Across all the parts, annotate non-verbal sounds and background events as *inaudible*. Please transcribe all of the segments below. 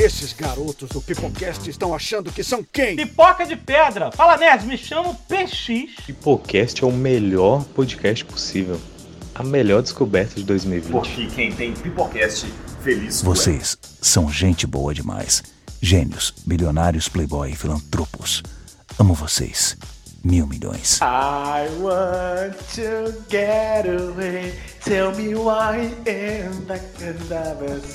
Esses garotos do Pipocast estão achando que são quem? Pipoca de pedra. Fala, nerd, me chamo PX. Pipocast é o melhor podcast possível. A melhor descoberta de 2020. Porque quem tem Pipocast feliz. Vocês são gente boa demais. Gênios, bilionários, playboy, filantropos. Amo vocês. Mil milhões. I want to get away. Tell me why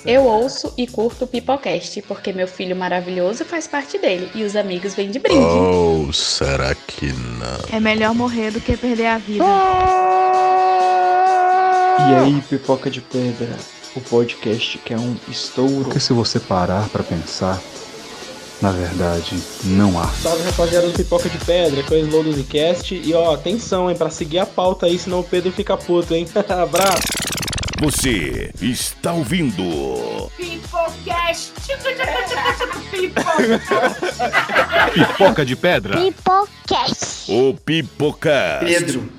Eu ouço e curto o Pipocast, porque meu filho maravilhoso faz parte dele e os amigos vêm de brinde. Oh, será que não? É melhor morrer do que perder a vida. E aí, pipoca de pedra, o podcast que é um estouro. Porque se você parar pra pensar, na verdade, não há. Salve rapaziada do Pipoca de Pedra, que é o Slow do Zcast. E ó, atenção, hein, pra seguir a pauta aí, senão o Pedro fica puto, hein. *laughs* Abraço. Você está ouvindo. Pipocast. Pipoca de Pedra. Pipocast. O Pipoca. Pedro,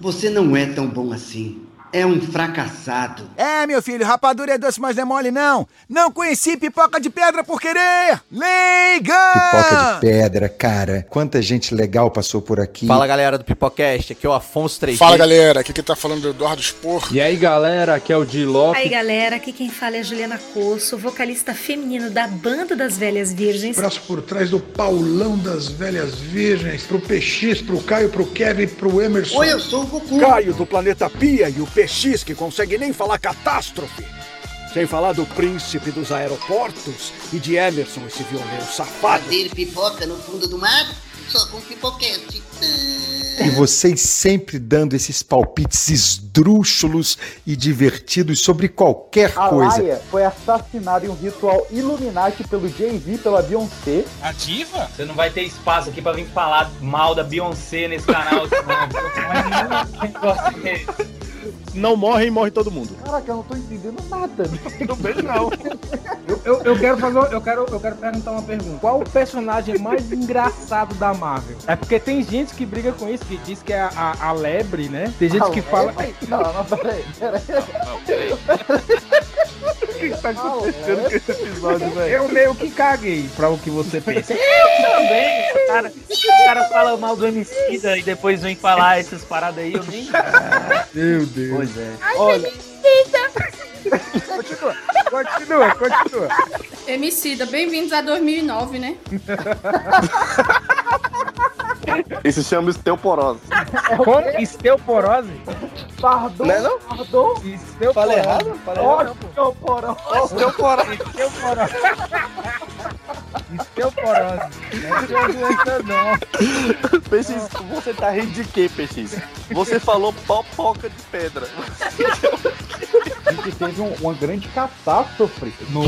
você não é tão bom assim. É um fracassado. É, meu filho, rapadura é doce, mas não é mole, não. Não conheci pipoca de pedra por querer. Leiga! Pipoca de pedra, cara. Quanta gente legal passou por aqui. Fala, galera do Pipocast. Aqui é o Afonso 3 Fala, galera. Aqui quem tá falando é o Eduardo Spor. E aí, galera. Aqui é o Di Lopes. Aí, galera. Aqui quem fala é a Juliana Coço, vocalista feminino da Banda das Velhas Virgens. Braço por trás do Paulão das Velhas Virgens. Pro PX, pro Caio, pro Kevin, pro Emerson. Oi, eu sou o Goku. Caio do Planeta Pia e o Que consegue nem falar catástrofe. Sem falar do príncipe dos aeroportos e de Emerson, esse violeiro safado. Fazer pipoca no fundo do mar, só com pipocast. E vocês sempre dando esses palpites esdrúxulos e divertidos sobre qualquer A coisa. Laia foi assassinada em um ritual Illuminati pelo Jay-Z pela Beyoncé. A diva? Você não vai ter espaço aqui pra vir falar mal da Beyoncé nesse canal. Não morre e morre todo mundo. Caraca, eu não tô entendendo nada. *laughs* Não vejo, não. Eu, eu, eu quero fazer. Eu quero, eu quero perguntar uma pergunta. Qual o personagem mais engraçado da Marvel? É porque tem gente que briga com isso, que diz que é a, a, a lebre, né? Tem gente A que fala. lebre? Não, não, peraí, peraí. O *laughs* que tá acontecendo com esse episódio, velho? Eu meio que caguei pra o que você pensa. Eu também. O cara, o cara fala mal do MC e depois vem falar essas paradas aí, eu nem. *laughs* Meu Deus. Pois é. Olha. Continua, continua, continua. Emicida, bem-vindos a 2009, né? *laughs* Isso chama osteoporose. Como? Osteoporose? Pardon? Não é não? Pardon? Osteoporose. Falei errado? Falei errado. Osteoporose. Osteoporose. Osteoporose. Osteoporose. Não é doença, não. PX, você tá rindo de quê, PX? Você falou popoca de pedra. A gente teve um- uma grande catástrofe no.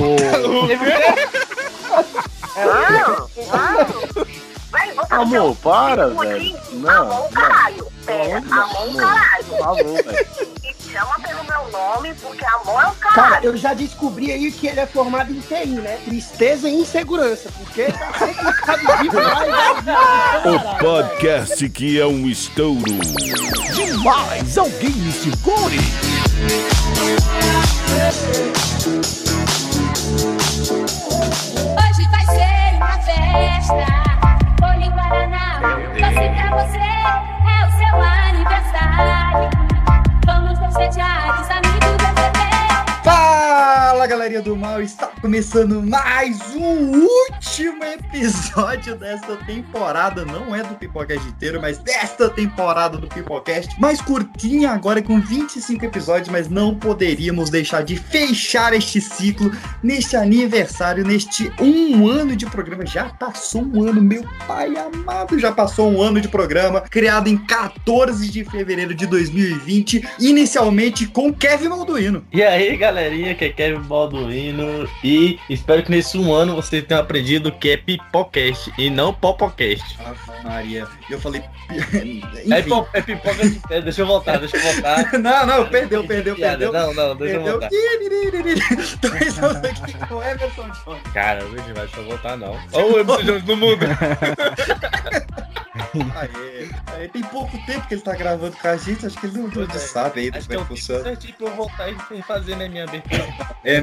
Amor, para, velho. Não, não. Caralho. Pera, não? amor, Amor, caralho. Por favor, velho. Me chama pelo meu nome, porque amor é o Cara, caralho. eu já descobri aí que ele é formado em TI, né? Tristeza e insegurança, porque tá sempre e O podcast que é um estouro. Demais! Alguém me segure! Hoje vai ser uma festa. Galerinha do mal, está começando mais um último episódio desta temporada, não é do Pipocast inteiro, mas desta temporada do Pipocast, mais curtinha agora com 25 episódios, mas não poderíamos deixar de fechar este ciclo neste aniversário, neste um ano de programa, já passou um ano, meu pai amado, já passou um ano de programa, criado em 14 de fevereiro de 2020, inicialmente com Kevin Malduino. E aí, galerinha, que é Kevin Balduino. E espero que nesse um ano vocês tenham aprendido que é Pipocast e não Popocast. Ave Maria, eu falei. *laughs* É, po- é pipoca de pedra, deixa eu voltar, deixa eu voltar. *laughs* não, não, perdeu, perdeu, perdeu. Não, não, deixa eu Perdeu. voltar. *laughs* Então o Emerson Jones. Cara, não vai deixa eu voltar, não. Olha o Emerson Jones no mundo. Aê, aê, tem pouco tempo que ele tá gravando com a gente, acho que ele não, não sabe ainda como é eu que funciona. certinho pra eu voltar e fazer né, minha abertura.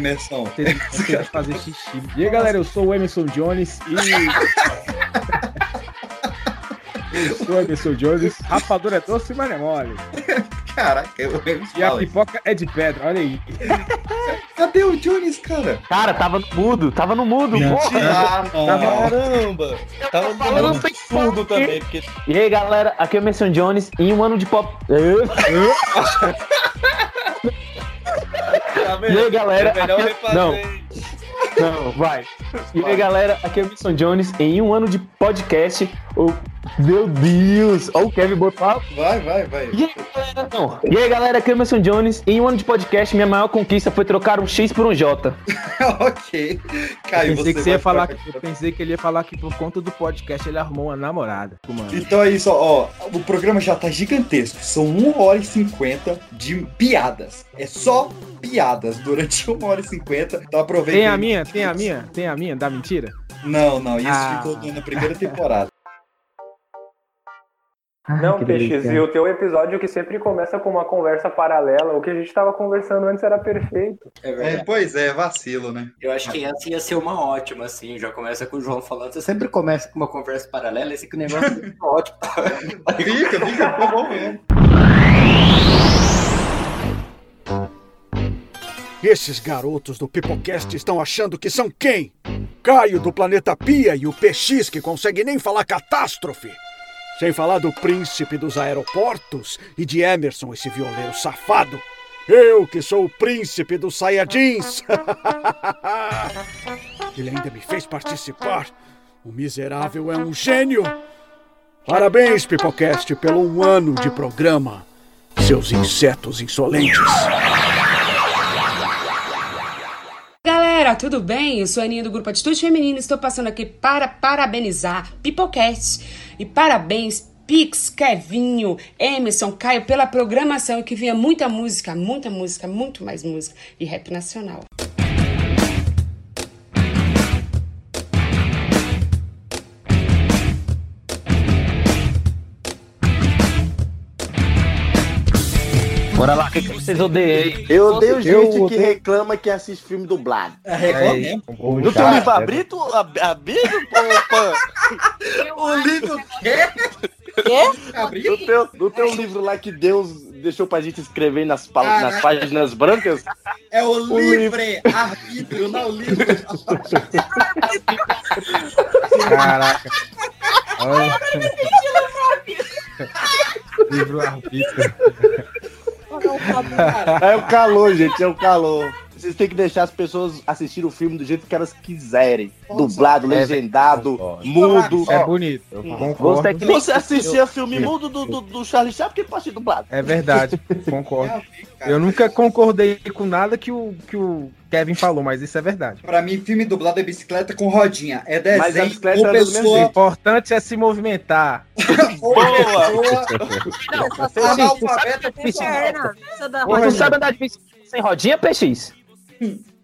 Emerson. Tem que fazer xixi. E aí, galera, eu sou o Emerson Jones e. *laughs* eu sou o Emerson Jones. Rapadura é doce, mas é mole. Caraca, eu E a pipoca é de pedra, olha aí. Cadê o Jones, cara? Cara, tava no mudo, tava no mudo, porra. Ah. Caramba! Tava falando surdo também, porque. E aí, galera, aqui é o Emerson Jones em um ano de pop. *laughs* *laughs* Tá E aí, galera, É melhor aqui- refazer. não. Não, vai. E aí, galera, aqui é o Emerson Jones em um ano de podcast. O... Meu Deus! Olha o Kevin botar. Vai, vai, vai. E aí, galera? Não. E aí, galera, aqui é o Emerson Jones. Em um ano de podcast, minha maior conquista foi trocar um X por um J. *laughs* ok. Eu Caio, pensei, que você ia falar que, eu pensei que ele ia falar que por conta do podcast ele arrumou uma namorada. Mano. Então é isso, ó. O programa já tá gigantesco. São 1 hora e 50 de piadas. É só piadas durante *laughs* 1 hora e 50. Então aproveita. Tem a aí. minha? Tem a minha? Tem a minha? Da mentira? Não, não. Isso Ah. ficou na primeira temporada. Não, que Peixes, e o teu episódio que sempre começa com uma conversa paralela, o que a gente tava conversando antes era perfeito. É, pois é, vacilo, né? Eu acho que essa ia ser uma ótima, assim. Já começa com o João falando. Você sempre começa com uma conversa paralela, esse que negócio é ótimo. Fica, fica, ficou bom mesmo. Esses garotos do Pipocast estão achando que são quem? Caio do Planeta Pia e o PX que consegue nem falar catástrofe. Sem falar do príncipe dos aeroportos e de Emerson, esse violeiro safado. Eu que sou o príncipe dos Saiyajins. *laughs* Ele ainda me fez participar. O miserável é um gênio. Parabéns, Pipocast, pelo um ano de programa. Seus insetos insolentes. Galera, tudo bem? Eu sou a Aninha do Grupo Atitude Feminina e estou passando aqui para parabenizar Pipocast. E parabéns, Pix, Kevinho, Emerson, Caio, pela programação e que vinha muita música, muita música, muito mais música e rap nacional. Bora lá, o que, que vocês odeiam? Eu odeio gente Eu que reclama que assiste filme dublado. É, reclama É, mesmo. No teu livro abrito, ab- abrido. O livro quê? No teu, no teu livro lá que Deus deixou pra gente escrever nas, pa- nas páginas brancas. É o, O livre arbítrio, não o livre. Caraca. Olha. Livro arbítrio. É o calor, gente, é o calor. Vocês têm que deixar as pessoas assistirem o filme do jeito que elas quiserem. Dublado, É, legendado, mudo. É bonito. Concordo. Você, você assistia filme mudo do, do, do Charlie Chaplin, porque pode ser dublado. É verdade, *laughs* concordo. Eu nunca concordei com nada que o, que o Kevin falou, mas isso é verdade. Pra mim, filme dublado é bicicleta com rodinha. É Mas a desenho bicicleta ou é do mesmo pessoa... O importante é se movimentar. analfabeta funcional. Mas tu sabe andar de bicicleta sem rodinha, PX?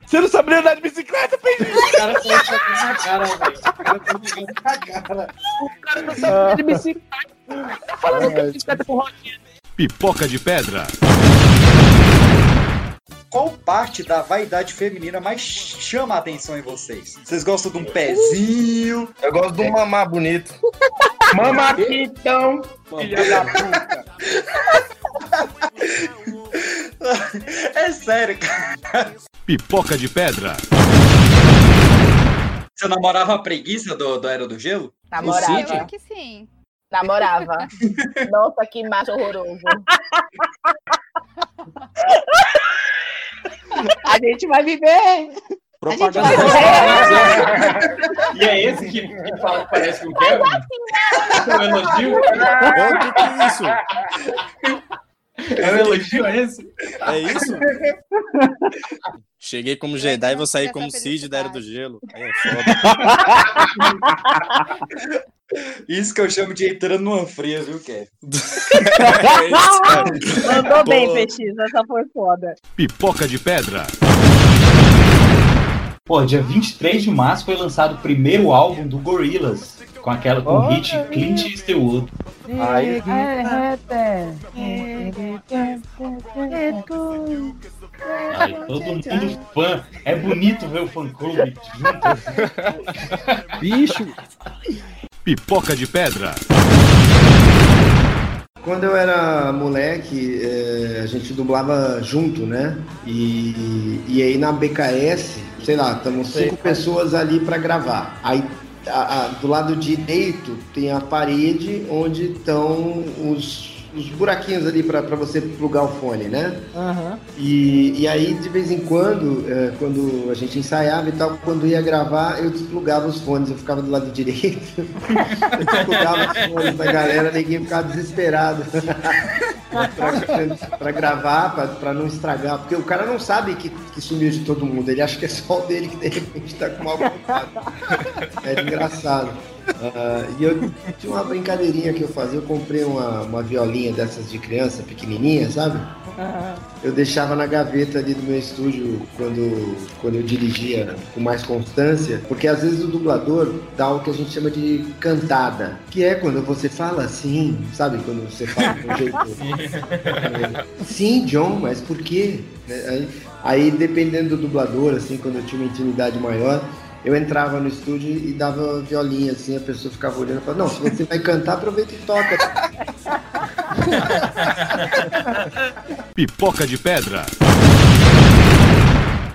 Você não sabe nem andar de bicicleta, Pedro? O cara tá jogando na cara, velho. O cara tá jogando na cara. O cara não sabe andar de bicicleta. Tá falando que é bicicleta com rodinha. Pipoca de pedra. Qual parte da vaidade feminina mais chama a atenção em vocês? Vocês gostam de um pezinho? Eu gosto de um mamar bonito. *laughs* Mama aqui então, filha da puta. *laughs* É sério, cara. Pipoca de pedra. Você namorava a preguiça do, do Era do Gelo? Namorava. Que sim. Namorava. Nossa, que macho horroroso. A gente vai viver. A gente vai viver. E é esse que, que fala que parece com o Kevin? É um elogio? O que que é isso? É um elogio, é esse? É isso? Cheguei como Jedi e vou sair como Cid da Era do Gelo. Aí é foda. *laughs* Isso que eu chamo de entrando numa fria, viu, Kevin? *laughs* Mandou bem. PX. Essa foi foda. Pipoca de pedra. Pô, dia 23 de março foi lançado o primeiro álbum do Gorillaz, com Com aquela, com o hit Clint Eastwood. Aí- Aí todo mundo fã. É bonito ver o fã clube junto. Bicho. Pipoca de pedra. Quando eu era moleque, eh, a gente dublava junto, né? E, e aí na BKS, sei lá, estamos cinco pessoas ali para gravar. Aí a- a- do lado direito tem a parede onde estão os, os buraquinhos ali para você plugar o fone, né? Aham. E, e aí, de vez em quando, eh, quando a gente ensaiava e tal, quando ia gravar, eu desplugava os fones, eu ficava do lado *laughs* direito, eu desplugava os fones da galera, ninguém ficava desesperado *laughs* pra, pra gravar, pra, pra não estragar, porque o cara não sabe que, que sumiu de todo mundo, ele acha que é só o dele que de repente tá com mal contato. É engraçado. Ah, e eu tinha uma brincadeirinha que eu fazia, eu comprei uma, uma violinha dessas de criança, pequenininha, sabe? Eu deixava na gaveta ali do meu estúdio quando, quando eu dirigia com mais constância, porque às vezes o dublador dá o que a gente chama de cantada, que é quando você fala assim, sabe? Quando você fala um jeito. *laughs* Sim, John, mas por quê? Né, Aí, aí, dependendo do dublador, assim, quando eu tinha uma intimidade maior, eu entrava no estúdio e dava violinha, assim, a pessoa ficava olhando e falava, não, se você vai cantar, aproveita e toca. *laughs* Pipoca de pedra.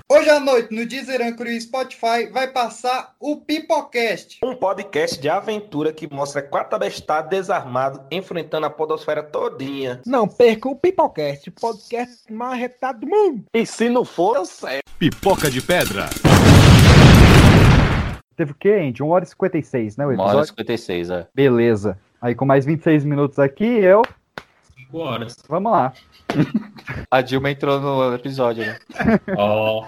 Hoje à noite, no Deezer, Anchor e Spotify, vai passar o Pipocast. Um podcast de aventura que mostra quatro abestados desarmados enfrentando a podosfera todinha. Não perca o Pipocast, o podcast mais retado do mundo. E se não for, eu sei. Pipoca de pedra. Teve o quê, Andy? 1 hora e 56, né? O 1 hora e episódio? 56, é. Beleza. Aí com mais 26 minutos aqui, eu. 5 horas. Vamos lá. *laughs* A Dilma entrou no episódio, né? *laughs* Ó.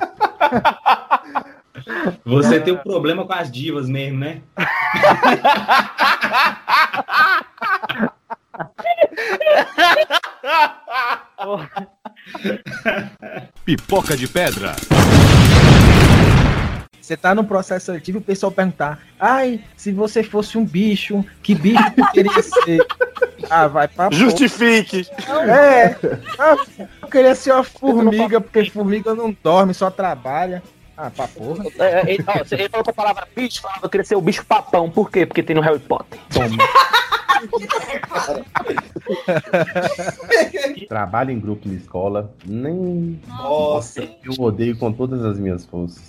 Você tem um problema com as divas mesmo, né? Pipoca de pedra. Você tá no processo seletivo e o pessoal perguntar: ai, se você fosse um bicho, que bicho tu queria ser? *laughs* Ah, vai pra. porra. Justifique. É. Ah, eu queria ser uma formiga, porque formiga não dorme, só trabalha. Ah, pra porra. É, ele, ó, ele falou com a palavra bicho, falava que eu queria ser o bicho papão. Por quê? Porque tem no Harry Potter. Toma. *laughs* *laughs* Trabalho em grupo de escola, nem. Nossa. Eu odeio com todas as minhas forças.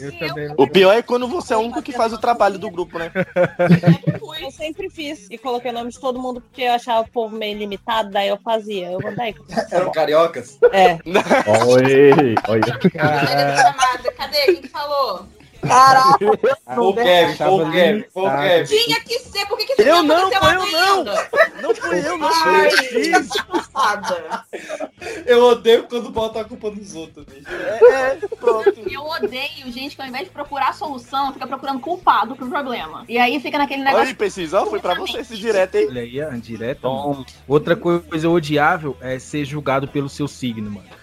O pior é quando você é o único que faz o trabalho do grupo, né? *laughs* Eu sempre fiz e coloquei o nome de todo mundo porque eu achava o povo meio limitado, daí eu fazia. Eu mandei. *laughs* Eram cariocas? É. Oi, oi. Chamada, cadê? Quem que falou? Caraca! *laughs* O Kevin, o Kevin, o Kevin. Tinha que ser, por que, que isso Eu não, foi eu não. Não fui eu, não Ai, fui eu. Eu odeio quando bota a culpa nos outros, bicho. É, pronto. Eu odeio gente que ao invés de procurar a solução, fica procurando culpado pro problema. E aí fica naquele Olha negócio. aí, Precisa, ó, foi pra você esse direto, hein? Olha aí, direto. Outra coisa odiável é ser julgado pelo seu signo, mano.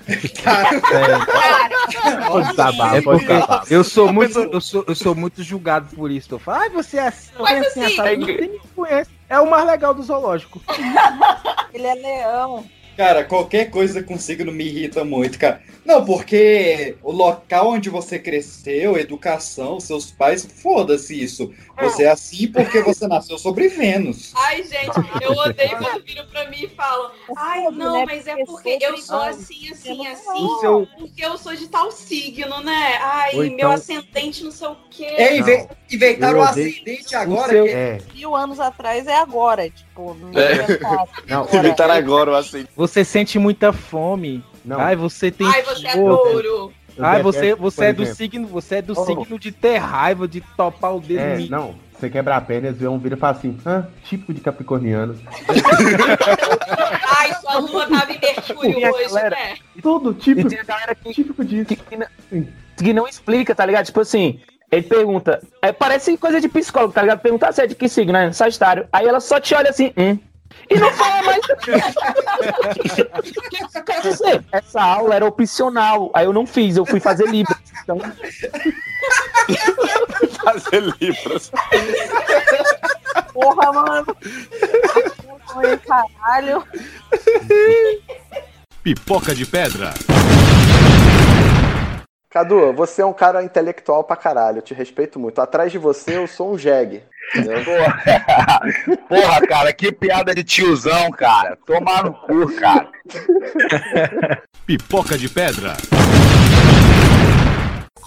Acabar, É porque eu sou muito, eu sou, eu sou muito julgado por isso. Eu falo, ai, você é assim, Mas é assim, assim, assado." Não tem me conhece. É o mais legal do zoológico. Ele é leão. Cara, qualquer coisa com signo me irrita muito, cara. Não, porque o local onde você cresceu, educação, seus pais, foda-se isso. Você é assim porque você nasceu sobre Vênus. Ai, gente, eu odeio quando viram pra mim e falam: Ai, não, mas é porque eu sou assim, assim, assim, O seu- porque eu sou de tal signo, né? Ai, meu então- ascendente não sei o quê. É, inve- inventaram o ascendente agora. seu- que- É. Mil anos atrás é agora, tipo, não É. é. *laughs* Não, Inventaram agora, assim. Você sente muita fome. Não. Ai, você tem Ai, você é touro. Ai, você, você é do exemplo. signo, você é do Oh. signo de ter raiva, de topar o dedo É, em mim. não. Você quebra a perna, eles vê um vídeo e fala assim, ah, típico de capricorniano. *laughs* Ai, sua lua tava em Mercúrio hoje, galera. né? Tudo típico, tem a galera que, típico disso. que, que não- que não explica, tá ligado? Tipo assim, ele pergunta. É, parece coisa de psicólogo, tá ligado? Perguntar se é de que signo, né? Sagitário. Aí ela só te olha assim, hum. E não fala mais. O que isso quer dizer? Essa aula era opcional. Aí eu não fiz, eu fui fazer Libras. Então, Fazer livros. Porra, Porra, mano. Oi, caralho. Pipoca de pedra. Cadu, você é um cara intelectual pra caralho, eu te respeito muito. Atrás de você eu sou um jegue. entendeu? Porra, *laughs* cara, que piada de tiozão, cara. Tomar no cu, cara. Pipoca de pedra.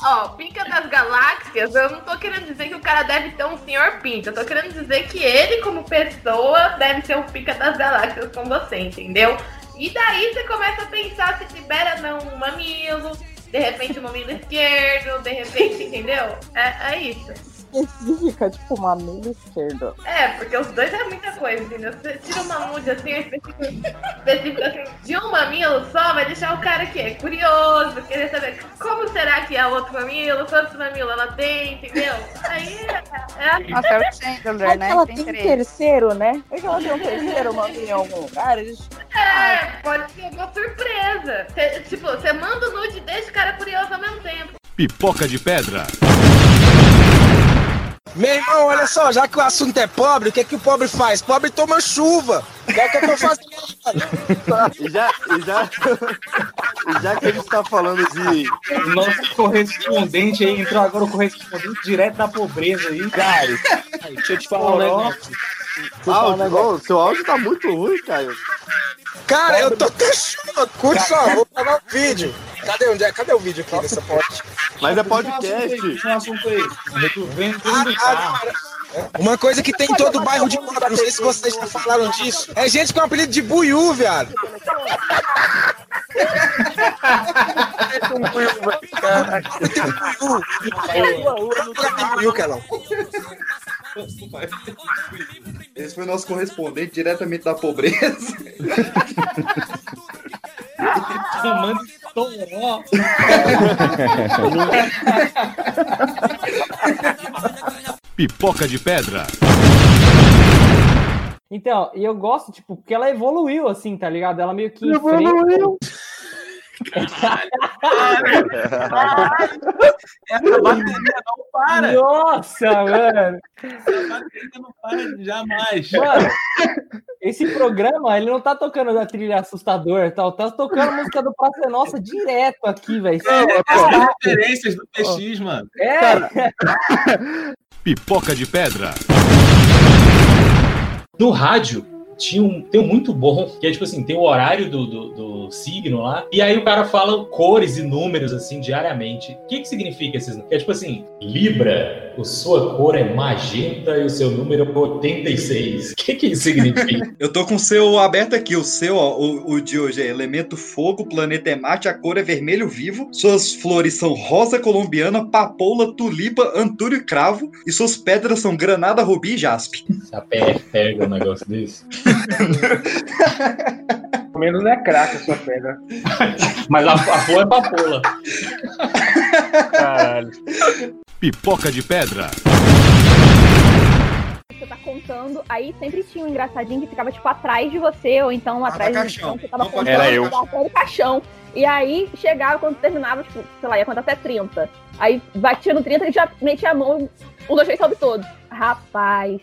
Ó, Pica das Galáxias, eu não tô querendo dizer que o cara deve ser um senhor Pinta. Eu tô querendo dizer que ele, como pessoa, deve ser um Pica das Galáxias com você, entendeu? E daí você começa a pensar se libera não um mamilo, de repente um mamilo esquerdo, de repente, entendeu? É, é isso. Específica, tipo, mamilo esquerdo. É, porque os dois é muita coisa, entendeu? Você tira uma nude assim, específico, específico *laughs* assim, de um mamilo só, vai deixar o cara que é curioso, querer saber como será que é o outro mamilo, quantos mamilos ela tem, entendeu? Aí é. é... Nossa, é o Chandler, né? Ela tem terceiro, né? É que ela tem um terceiro mamilo em algum lugar. Eles... É, pode ser uma surpresa. Cê- tipo, você manda o nude e deixa o cara curioso ao mesmo tempo. Pipoca de pedra. Meu irmão, olha só, já que o assunto é pobre, o que, que o pobre faz? Pobre toma chuva. O que é que eu tô fazendo? *laughs* E já, e já, e já que a gente tá falando de. O nosso correspondente aí entrou agora o correspondente direto da pobreza aí. Cara, deixa eu te falar um negócio. Áudio, ô, seu áudio tá muito ruim, Caio. Cara, eu tô queixando. Curte só, vou pegar o vídeo. Cadê, onde é? Cadê o vídeo aqui dessa porta? Mas é podcast. Um assunto aí. Vem Ah, tudo. Uma coisa que tem em todo bairro de pobre, não sei se vocês já falaram disso, é gente com apelido de buiú, viado. *laughs* Buiú, Kelão. Esse foi o nosso correspondente diretamente da pobreza. Chamando de toró. Pipoca de pedra. Então, e eu gosto, tipo, porque ela evoluiu, assim, tá ligado? Ela meio que Evoluiu. Essa bateria não para. Nossa, mano. Essa bateria não para jamais. Mano, esse programa, ele não tá tocando da trilha assustador, tal, tá tocando a música do Praça Nossa direto aqui, velho. É, Caralho. as referências do PX, mano. É, Pipoca de pedra. No rádio, tinha um, tem um muito bom, que é tipo assim, tem o horário do, do, do signo lá, e aí o cara fala cores e números, assim, diariamente. O que que significa esses números? É tipo assim, Libra, a sua cor é magenta e o seu número é 86. O que que isso significa? *laughs* Eu tô com o seu aberto aqui. O seu, ó, o, o de hoje é elemento fogo, planeta é Marte, a cor é vermelho vivo. Suas flores são rosa colombiana, papoula, tulipa, antúrio e cravo. E suas pedras são granada, rubi e jaspe. A PF pega um negócio desse. Pelo menos não é crack a sua pedra. Mas a, a flor é papoula. Caralho. Pipoca de pedra. Você tá contando, aí sempre tinha um engraçadinho que ficava, tipo, atrás de você, ou então atrás da de caixão. então, você tava Não contando, Era eu. tava atrás do caixão. E aí chegava quando terminava, tipo, sei lá, ia contar até 30. Aí batia no 30 e já metia a mão, um, dois, três, sobe todos. Rapaz.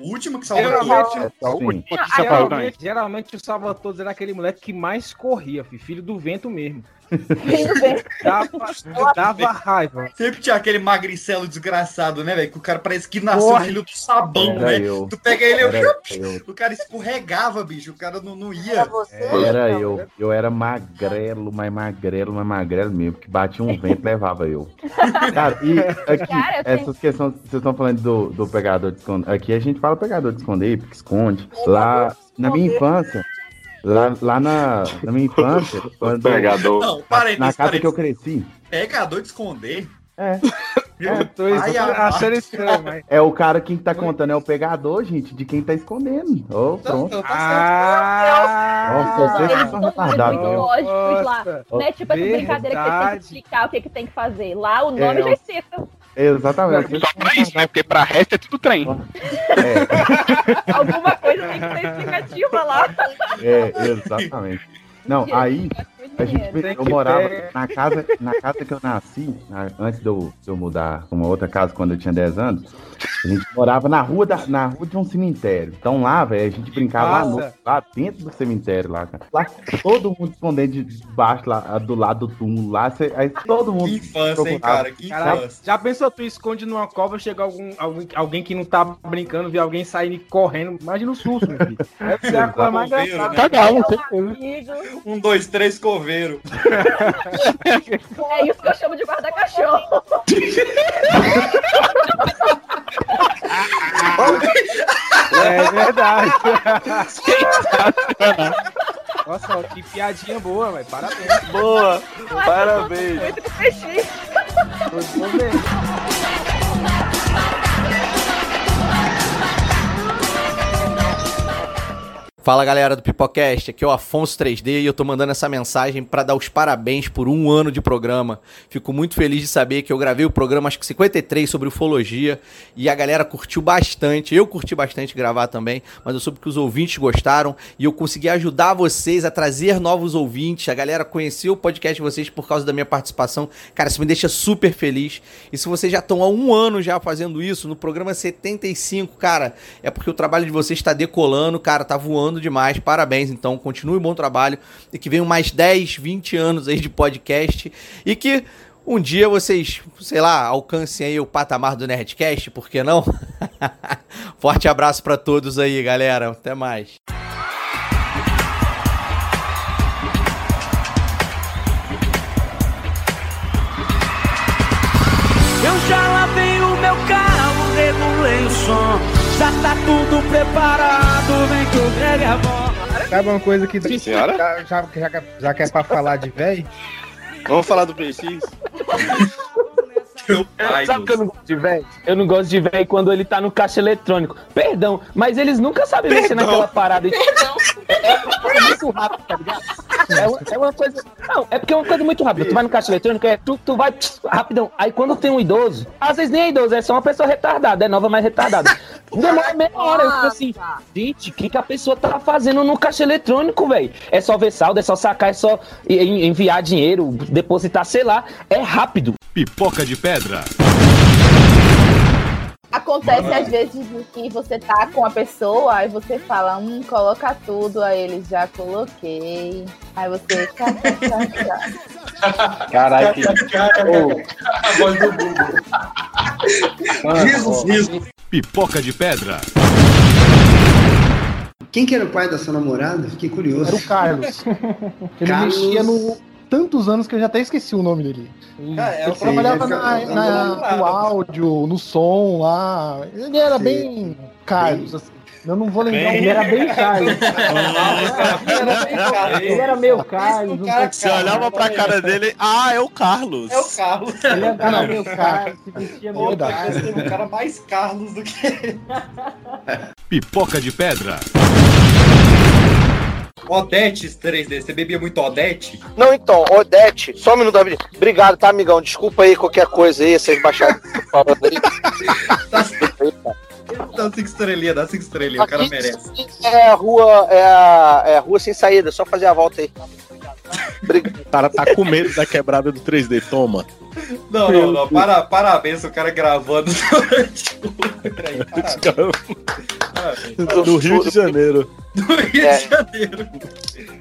O último que salvou Geralmente, tudo. Só o último. geralmente, geralmente o Salvador era aquele moleque que mais corria, filho, filho do vento mesmo. *laughs* dava, dava raiva. Sempre tinha aquele magricelo desgraçado, né, velho? Que o cara parece que nasceu Porra. filho do sabão, Era velho. Tu pega ele, eu... Era eu. *laughs* o cara escorregava, bicho. O cara não, não ia. Era eu. Eu era magrelo, mais magrelo, mais magrelo mesmo. Que batia um vento e levava eu. Cara, e aqui, Cara, eu essas questões, vocês estão falando do, do pegador de esconder. Aqui a gente fala pegador de esconder, porque esconde. Lá, na minha infância, lá, lá na, na minha *laughs* infância, quando, Pegador. Não, parei, na casa parei. que eu cresci, Pegador de esconder. É. *laughs* É, tô Ai, achando estranho, mas. é o cara que tá contando, é o pegador, gente, de quem tá escondendo. Ô, pronto. Ah, Nossa, vocês Eles são são retardados. muito viu? lógicos lá. Nossa, Não é tipo essa brincadeira que você tem que explicar o que, que tem que fazer. Lá o nome É, já cita. Exatamente. Só pra isso, né? Porque pra resto é tudo trem. *laughs* Alguma coisa tem que ser explicativa lá. É, exatamente. Não, aí, A gente, eu morava na casa, na casa que eu nasci, na- antes de eu, de eu mudar pra uma outra casa quando eu tinha 10 anos. A gente morava na rua, da, na rua de um cemitério. Então lá, velho, a gente brincava lá, no- lá dentro do cemitério, lá, cara. Lá, todo mundo escondendo de baixo, lá, do lado do túmulo, lá. cê- aí todo mundo. Que infância, hein, cara? Que Caralho, infância. já pensou tu esconde numa cova, chega algum, alguém, alguém que não tá brincando, vê alguém sair correndo. Imagina o susto, meu filho. Deve ser a coisa mais engraçada. né? Cagava. *laughs* Um, dois, três, coveiro. *laughs* É isso que eu chamo de guarda-cachorro. *laughs* É verdade. Nossa, que piadinha boa, velho. Parabéns. Boa, parabéns. Muito peixinho. Vamos ver. Fala galera do Pipocast, aqui é o Afonso 3D e eu tô mandando essa mensagem pra dar os parabéns por um ano de programa. Fico muito feliz de saber que eu gravei o programa, acho que 53, sobre ufologia e a galera curtiu bastante. Eu curti bastante gravar também, mas eu soube que os ouvintes gostaram e eu consegui ajudar vocês a trazer novos ouvintes. A galera conheceu o podcast de vocês por causa da minha participação. Cara, isso me deixa super feliz. E se vocês já estão há um ano já fazendo isso, no programa 75, cara, é porque o trabalho de vocês está decolando, cara, tá voando demais. Parabéns, então, continue bom trabalho e que venham mais 10, 20 anos aí de podcast e que um dia vocês, sei lá, alcancem aí o patamar do Nerdcast, por que não? *laughs* Forte abraço pra todos aí, galera. Até mais. O meu carro, regulei o som. Já tá tudo preparado, vem que o Greg é bom. Sabe uma coisa que. Senhora? Já, já, já, já que é pra falar de velho? Vamos falar do PX? *laughs* *laughs* Sabe que eu não gosto de velho? Eu não gosto de velho quando ele tá no caixa eletrônico. Perdão, mas eles nunca sabem mexer Perdão. naquela parada. Perdão. É, uma coisa muito rápida, tá ligado? É uma, é uma coisa. Não, é porque é uma coisa muito rápida. Tu vai no caixa eletrônico, é tu, tu vai pss, rapidão. Aí quando tem um idoso, às vezes nem é idoso, é só uma pessoa retardada, é nova, mas retardada. Demora meia hora. Eu fico assim, gente, o que, que a pessoa tá fazendo no caixa eletrônico, velho? É só ver saldo, é só sacar, é só en- enviar dinheiro, depositar, sei lá. É rápido. Pipoca de pedra. Acontece às vezes que você tá com a pessoa, aí você fala, hum, coloca tudo, aí ele já coloquei. Aí você. Cá, cá, cá, cá. Caralho, que... A voz do Google. Risos, risos. Pipoca de pedra. Quem que era o pai da sua namorada? Fiquei curioso. Era o Carlos. *laughs* Ele Carlos. mexia no tantos anos que eu já até esqueci o nome dele. Cara, ele o- trabalhava ele na, fica- na- no áudio, no som lá. Ele era bem Carlos, assim. Eu não vou lembrar. Bem- Ele era bem Carlos. *laughs* Ele era bem Carlos. Ele era meio Carlos. não sei Você olhava pra cara dele, ah, é o Carlos. É o Carlos. Ele era meio Carlos. Se vestia meio Carlos. parece um cara mais Carlos do que ele. Pipoca de pedra. Odete 3D, você bebia muito Odete? Não, então, Odete, só um minuto, Davi. Obrigado, tá, amigão? Desculpa aí qualquer coisa aí, vocês baixaram. falando aí. *laughs* Dá cinco estrelinhas, dá cinco estrelinhas, o cara merece. É a rua, é a, é a rua sem saída, só fazer a volta aí. O cara tá com medo da quebrada do 3D, toma. Não, não, não. Para, parabéns, o cara gravando durante o. Parabéns. No Rio de Janeiro. Do Rio É. de Janeiro.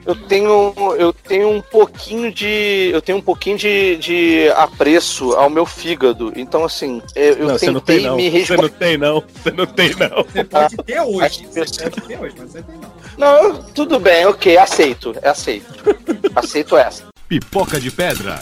Eu tenho, eu tenho um pouquinho de, eu tenho um pouquinho de, de apreço ao meu fígado. Então assim, eu, eu Não, você tentei não tem não. me Você resguardar. não tem não. Você não tem não. Você pode ter hoje. Você pode ter hoje, mas você tem não. Não, tudo bem, ok, aceito, aceito, aceito essa. Pipoca de pedra.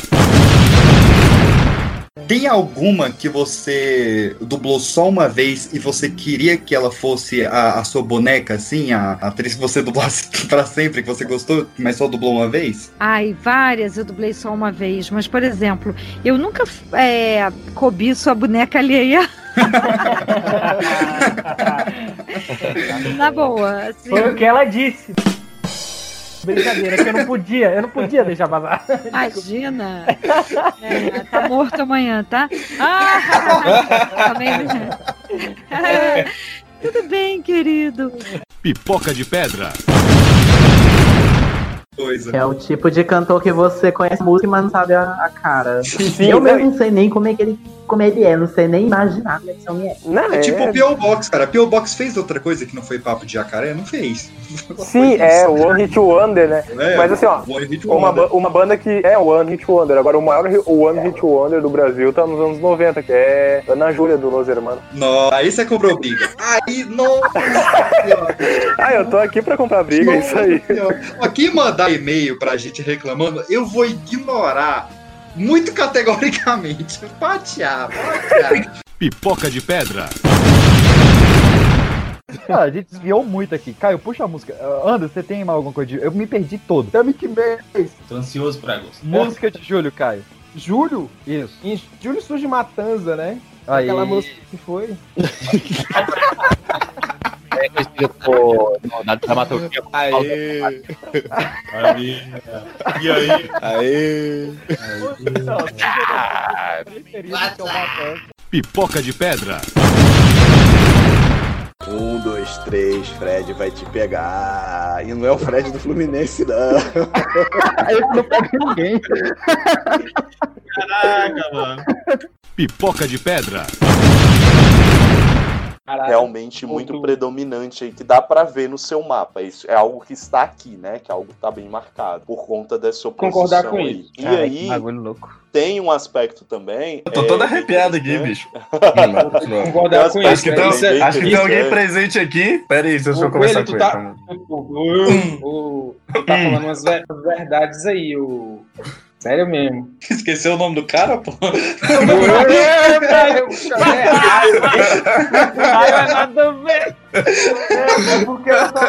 Tem alguma que você dublou só uma vez e você queria que ela fosse a, a sua boneca, assim? A, a atriz que você *laughs* dublasse pra sempre, que você gostou, mas só dublou uma vez? Ai, várias eu dublei só uma vez, mas, por exemplo, eu nunca é, cobiço a boneca alheia. *laughs* Na boa. Assim, Foi o que ela disse. Brincadeira, que eu não podia, eu não podia deixar vazar. Imagina. É, tá morto amanhã, tá? Ah, também- Tudo bem, querido. Pipoca de pedra. coisa. É o tipo de cantor que você conhece a música, mas não sabe a, a cara. Sim, eu mesmo não sei nem como é que ele, como ele é, não sei nem imaginar como é que esse homem é. Não, É tipo o P.O. Box, cara. P.O. Box fez outra coisa que não foi papo de jacaré? Não fez. *laughs* Sim, é, o One Hit Wonder, né? É, Mas assim, ó, One Hit uma, ba- uma banda que é o One Hit Wonder. Agora, o maior One Hit Wonder do Brasil tá nos anos 90, que é Ana Júlia do Los Hermanos. Não, aí você comprou briga. Aí, não. Ah, eu tô aqui pra comprar briga, é isso aí. Aqui mandar e-mail pra gente reclamando, eu vou ignorar muito categoricamente. Patear, patear. Pipoca de pedra. Ah, a gente desviou muito aqui. Caio, puxa a música. Ah, Anderson, você tem mais alguma coisa? de- Eu me perdi todo. Até que mês. Tô ansioso pra agosto. Música de julho, Caio. Julho? Isso. Em julho surge Matanza, né? Aí. Aquela música que foi. *laughs* É conhecido por no- na dramaturgia. Aê! Aí. E aí? Aê! Pipoca de pedra. Um, dois, três, Fred vai te pegar. E não é o Fred do Fluminense, não. *laughs* Aí não pega ninguém. Caraca, mano. Pipoca de pedra. Realmente muito predominante aí, que dá pra ver no seu mapa. Isso é algo que está aqui, né? Que é algo que tá bem marcado por conta dessa oposição Concordar com aí. isso. E Cara, aí que bagulho louco. tem um aspecto também. Eu tô todo arrepiado aqui, bicho. *laughs* Concordar com Acho que tem, Isso é- acho que tem isso alguém é- presente aqui. Pera aí, deixa eu Ô, conversar Coelho, com tu ele. tá-. *laughs* O, o, tá falando umas verdades aí, o. Sério mesmo. *laughs* Esqueceu o nome do cara, pô? *laughs* nada a ver. É porque eu tô.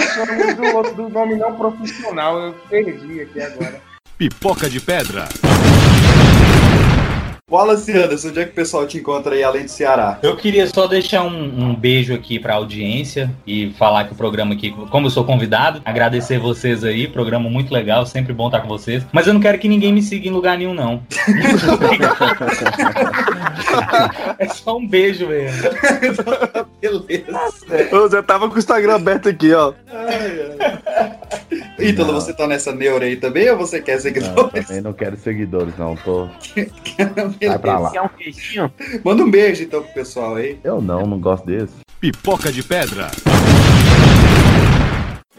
Falando do do nome não profissional, eu perdi aqui agora. Pipoca de pedra. Wallace Anderson, onde é que o pessoal te encontra aí além do Ceará? Eu queria só deixar um, um beijo aqui pra audiência e falar que o programa aqui, como eu sou convidado, agradecer vocês aí, programa muito legal, sempre bom estar com vocês. Mas eu não quero que ninguém me siga em lugar nenhum, não. *laughs* é só um beijo mesmo. *laughs* Beleza. Eu já tava com o Instagram aberto aqui, ó. Ítalo, você tá nessa neura aí também ou você quer Não, seguidores? também não quero seguidores, não. Tô. *laughs* Vai pra lá. Quer um queijinho? *laughs* Manda um beijo então pro pessoal aí. Eu não, não gosto desse. Pipoca de pedra.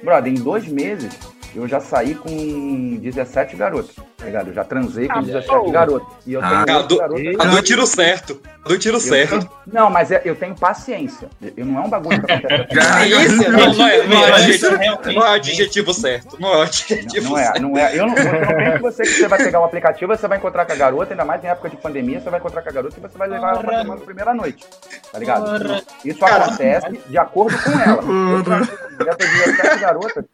Brother, em dois meses eu já saí com 17 garotos, tá ligado? Eu já transei com Ah, 17 pô. garotos. E eu tenho Ah, oito do, garotas. a do tiro certo. A do tiro Eu certo. tenho- Não, mas é- eu tenho paciência. Eu não é um bagulho que acontece. *laughs* É isso? Não, não é, não é, adjetivo, não é adjetivo certo. Não é adjetivo Não é, certo. não é. Eu não, você não pensa que você, que você vai pegar o aplicativo, você vai encontrar com a garota, ainda mais em época de pandemia, você vai encontrar com a garota e você vai levar ela pra tomar na primeira noite. Tá ligado? Isso acontece de acordo com ela. Eu com Dessas 17 garotas,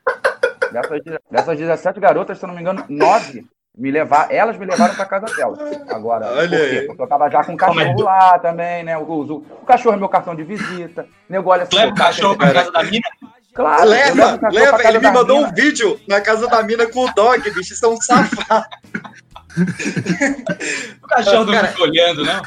dessas, de- dessas 17 garotas, se eu não me engano, 9 me levar, elas me levaram pra casa delas. Agora, Olha por quê? aí. Porque eu tava já com o cachorro lá também, né? Eu uso, o cachorro é meu cartão de visita. Nego olha assim, Leva o cachorro pra casa da mina? Claro, leva, o leva. Ele me mandou mina. um vídeo na casa da mina com o dog, bicho. Isso é um safado. *laughs* O cachorro não Cara, fica olhando, né?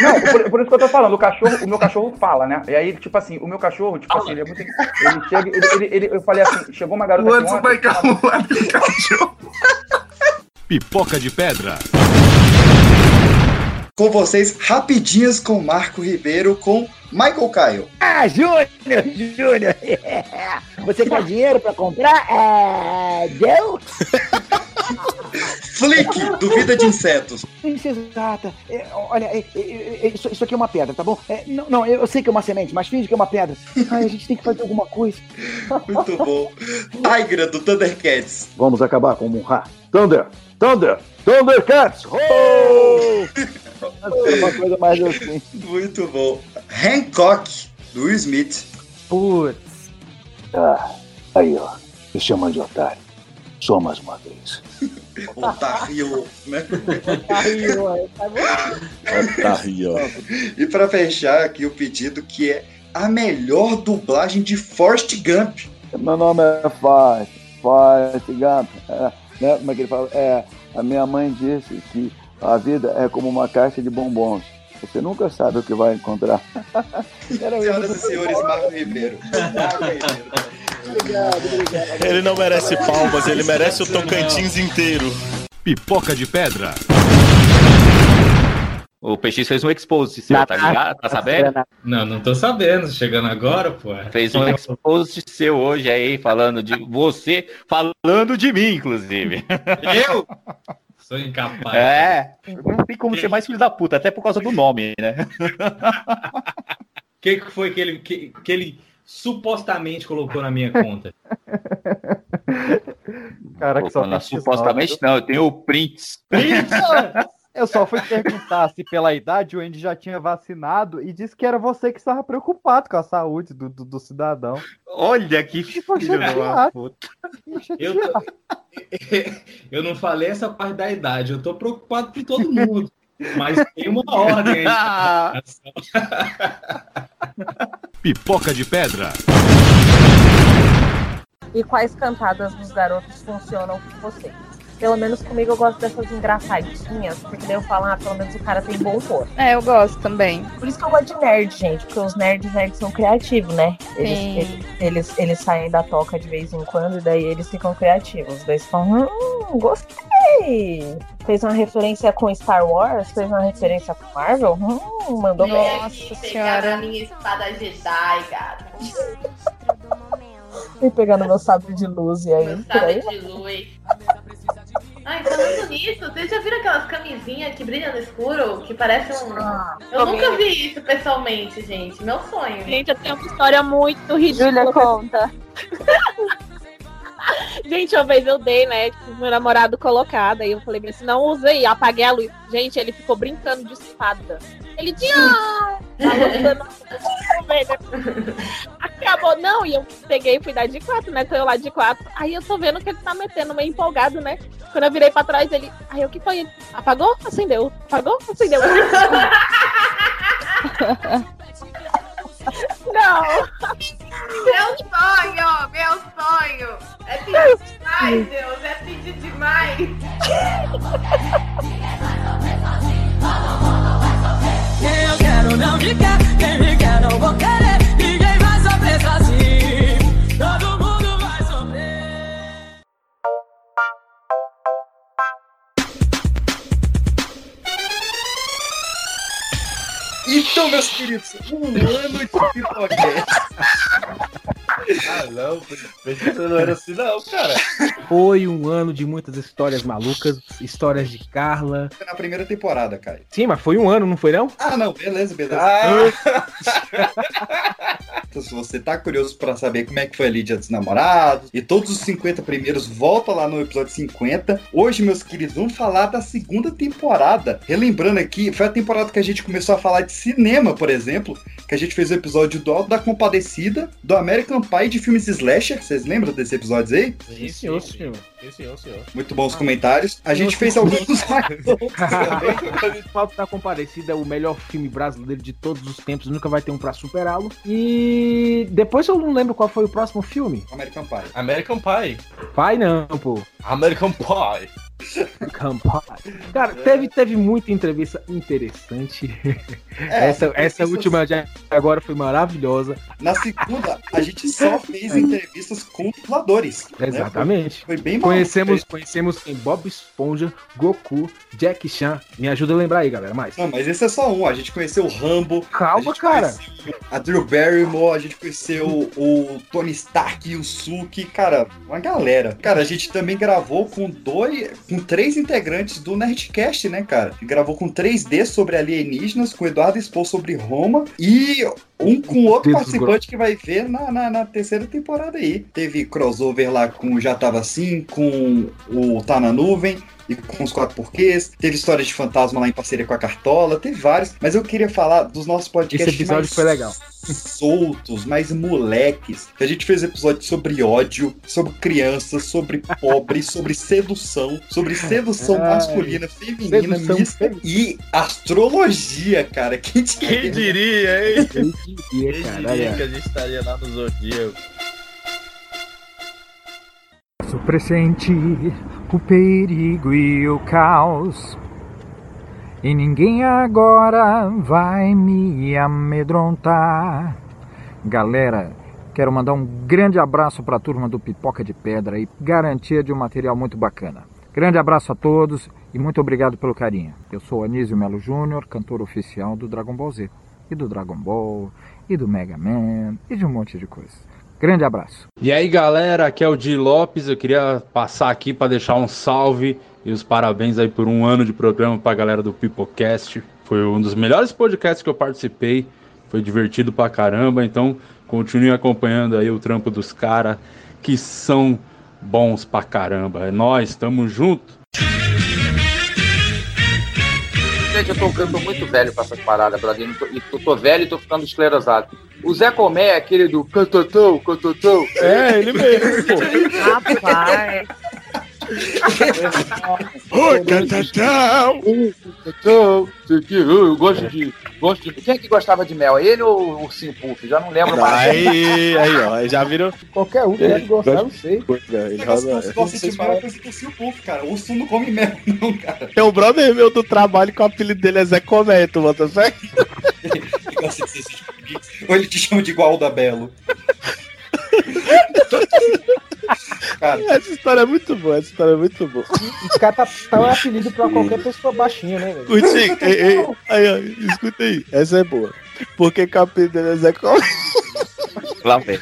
Não, por, por isso que eu tô falando, o cachorro, o meu cachorro fala, né? E aí, tipo assim, o meu cachorro, tipo assim, ele é muito. Ele chega, ele, ele, ele- eu falei assim, chegou uma garota O Anderson vai calmar o cachorro. Pipoca de pedra. Com vocês, rapidinhas com Marco Ribeiro, com Michael Caio. Ah, Júnior, Júnior. *laughs* Você quer dinheiro pra comprar? É, deu? *laughs* Flick, do Vida de Insetos. Isso, exata. É, olha, é, é, é, isso, isso aqui é uma pedra, tá bom? É, não, não, eu sei que é uma semente, mas finge que é uma pedra. Ai, a gente tem que fazer alguma coisa. Muito bom. Tigra, do Thundercats. Vamos acabar com o Munra. Thunder, Thunder, Thundercats! Oh! uma coisa mais assim. Muito bom. Hancock, do Will Smith. Putz. Ah, aí, ó. Me chama de otário. Só mais uma vez. Otário, né? Otário. E pra fechar aqui o pedido, que é a melhor dublagem de Forrest Gump. Meu nome é Fast, Fast Gump. É, né? Como é que ele fala? É, a minha mãe disse que a vida é como uma caixa de bombons. Você nunca sabe o que vai encontrar. *laughs* Senhoras e senhores, Marco Ribeiro. Marco Ribeiro. Obrigado, obrigado. Ele não merece palmas, ele merece o Tocantins inteiro. Pipoca de pedra. O PX fez um expose seu, tá ligado? Tá sabendo? Não, não tô sabendo. Chegando agora, pô. Fez um expose seu hoje aí, falando de você, falando de mim, inclusive. Eu? *laughs* Sou incapaz. É, não tem como ser mais filho da puta, até por causa do nome, né? O *laughs* que, que foi que ele, que, que ele supostamente colocou na minha conta? Caraca, Pô, só não, tem supostamente X9. não, eu tenho o Prince. Eu só fui perguntar se pela idade o Andy já tinha vacinado e disse que era você que estava preocupado com a saúde do, do, do cidadão. Olha que filho chateado. puta. Eu, tô- *laughs* eu não falei essa parte da idade, eu tô preocupado com todo mundo. Mas tem uma ordem aí. *laughs* Pipoca de pedra. E quais cantadas dos garotos funcionam com você? Pelo menos comigo eu gosto dessas engraçadinhas, porque daí eu falo, ah, pelo menos o cara tem bom humor. É, eu gosto também. Por isso que eu gosto de nerd, gente, porque os nerds, nerds são criativos, né? Eles, Sim. eles, eles, eles saem da toca de vez em quando e daí eles ficam criativos. Daí eles falam, hum, gostei. Fez uma referência com Star Wars, fez uma referência com Marvel, hum, mandou bem. Nossa senhora. minha espada Jedi, gata. E pegando meu sabre de luz e aí, aí. de luz. Ai, falando nisso, vocês já viram aquelas camisinhas que brilham no escuro? Que parecem um. eu nunca vi isso pessoalmente, gente. Meu sonho. Gente, eu tenho uma história muito ridícula. Júlia, conta. *laughs* *laughs* Gente, uma vez eu dei, né? Tipo, meu namorado colocada. E eu falei assim, não usei. Apaguei a luz. Gente, ele ficou brincando de espada. Ele tinha. *laughs* Acabou, não. E eu peguei e fui dar de quatro, né? Tô eu lá de quatro. Aí eu tô vendo que ele tá metendo meio empolgado, né? Quando eu virei pra trás, ele. Aí o que foi? Ele apagou? Acendeu. Apagou? Acendeu. *laughs* Meu sonho, meu sonho. É pedir demais, Deus. É pedir demais. Eu quero não me Então, meus queridos, um ano de Pipocast. Ah, não, pensei que não era assim, não, cara. Foi um ano de muitas histórias malucas, histórias de Carla. Na primeira temporada, Caio. Sim, mas foi um ano, não foi não? Ah, não, beleza, beleza. *laughs* Então, se você tá curioso pra saber como é que foi ali Dia dos Namorados e todos os 50 primeiros, volta lá no episódio 50. Hoje, meus queridos, vamos falar da segunda temporada. Relembrando aqui, foi a temporada que a gente começou a falar de cinema, por exemplo, que a gente fez o episódio do Alto da Compadecida, do American Pie de filmes slasher. Vocês lembram desses episódios aí? Sim, senhor. Sim, senhor, senhor. Muito bons comentários. A gente fez alguns também. Falta da Comparecida é o melhor filme brasileiro de todos os tempos, nunca vai ter um pra superá-lo. E depois eu não lembro qual foi o próximo filme. American Pie. American Pie. Pai não, pô. American Pie. Cara, teve, teve muita entrevista interessante. essa essa última de agora foi maravilhosa. Na segunda, a gente só fez entrevistas com dubladores. né? Exatamente. Foi, foi bem Conhecemos, conhecemos quem Bob Esponja, Goku, Jack Chan. Me ajuda a lembrar aí, galera. Mais. Não, mas esse é só um. A gente conheceu o Rambo. Calma, cara. A Drew Barrymore, a gente conheceu o Tony Stark e o Suki. Cara, uma galera. Cara, a gente também gravou com dois, com três integrantes do Nerdcast, né, cara? Gravou com 3D sobre alienígenas, com Eduardo Expor sobre Roma e um com outro Deus participante que vai ver na, na, na terceira temporada aí. Teve crossover lá com o Já Tava Assim, com o Tá na Nuvem e com os quatro porquês. Teve histórias de fantasma lá em parceria com a Cartola, teve vários. Mas eu queria falar dos nossos podcasts Esse episódio mais foi legal. soltos, mais moleques. A gente fez episódio sobre ódio, sobre crianças, sobre pobre, *laughs* sobre sedução, sobre sedução Ai, masculina, feminina, sedução mista e astrologia, cara. Quem diria? Quem diria, hein? Quem diria, Quem cara, diria que a gente estaria lá no Zodíaco? Posso pressentir o perigo e o caos. E ninguém agora vai me amedrontar. Galera, Quero mandar um grande abraço para a turma do Pipoca de Pedra e garantia de um material muito bacana. Grande abraço a todos e muito obrigado pelo carinho. Eu sou Anísio Melo Júnior, cantor oficial do Dragon Ball Z, e do Dragon Ball, e do Mega Man, e de um monte de coisa. Grande abraço. E aí galera, aqui é o Di Lopes. Eu queria passar aqui para deixar um salve e os parabéns aí por um ano de programa para a galera do Pipocast. Foi um dos melhores podcasts que eu participei. Foi divertido pra caramba. Então continue acompanhando aí o trampo dos caras que são bons pra caramba. É nós, tamo junto. Gente, eu tô, eu tô muito velho pra essas paradas, tô, e tô, tô velho e tô ficando esclerosado. O Zé Comé é aquele do cantotão, cantotão. É, ele mesmo, pô. Rapaz. Oi, cantotão! Cantotão! Eu gosto de, gosto de. Quem é que gostava de mel? Ele ou o Ursinho Puff? Já não lembro mais. Aí, aí, ó, já viram. Qualquer um que deve gostar, eu sei. Ele Negócio roda- que eu gosto de mel, eu penso que o Sil Puff, cara. O urso não come mel, *laughs* não, cara. Tem um brother meu do trabalho que o apelido dele é Zé Comé, tu bota fé? Ele gosta de ser esses comics. Ou ele te chama de Gualda Belo. *laughs* Cara, Essa história é muito boa, essa história é muito boa. Esse cara tá, tá um apelido pra qualquer pessoa baixinha, né, velho? Curti, ei, ei, aí, ó, escuta aí, essa é boa. Porque que o apelido dele é Zé Comé? Lá vem.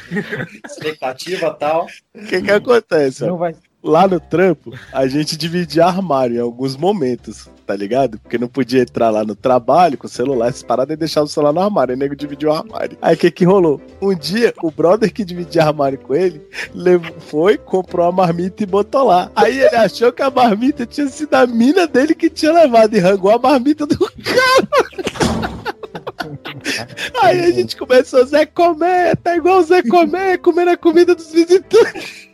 expectativa e tal. O que que acontece? ó? Não vai. Lá no trampo, a gente dividia armário em alguns momentos, tá ligado? Porque não podia entrar lá no trabalho com o celular, essas paradas e deixar o celular no armário. O nego dividiu o armário. Aí o que que rolou? Um dia, o brother que dividia armário com ele, levou, foi, comprou a marmita e botou lá. Aí ele achou que a marmita tinha sido a mina dele que tinha levado e rangou a marmita do cara. Aí a gente começou, Zé Comé, tá igual o Zé Comé, comendo a comida dos visitantes.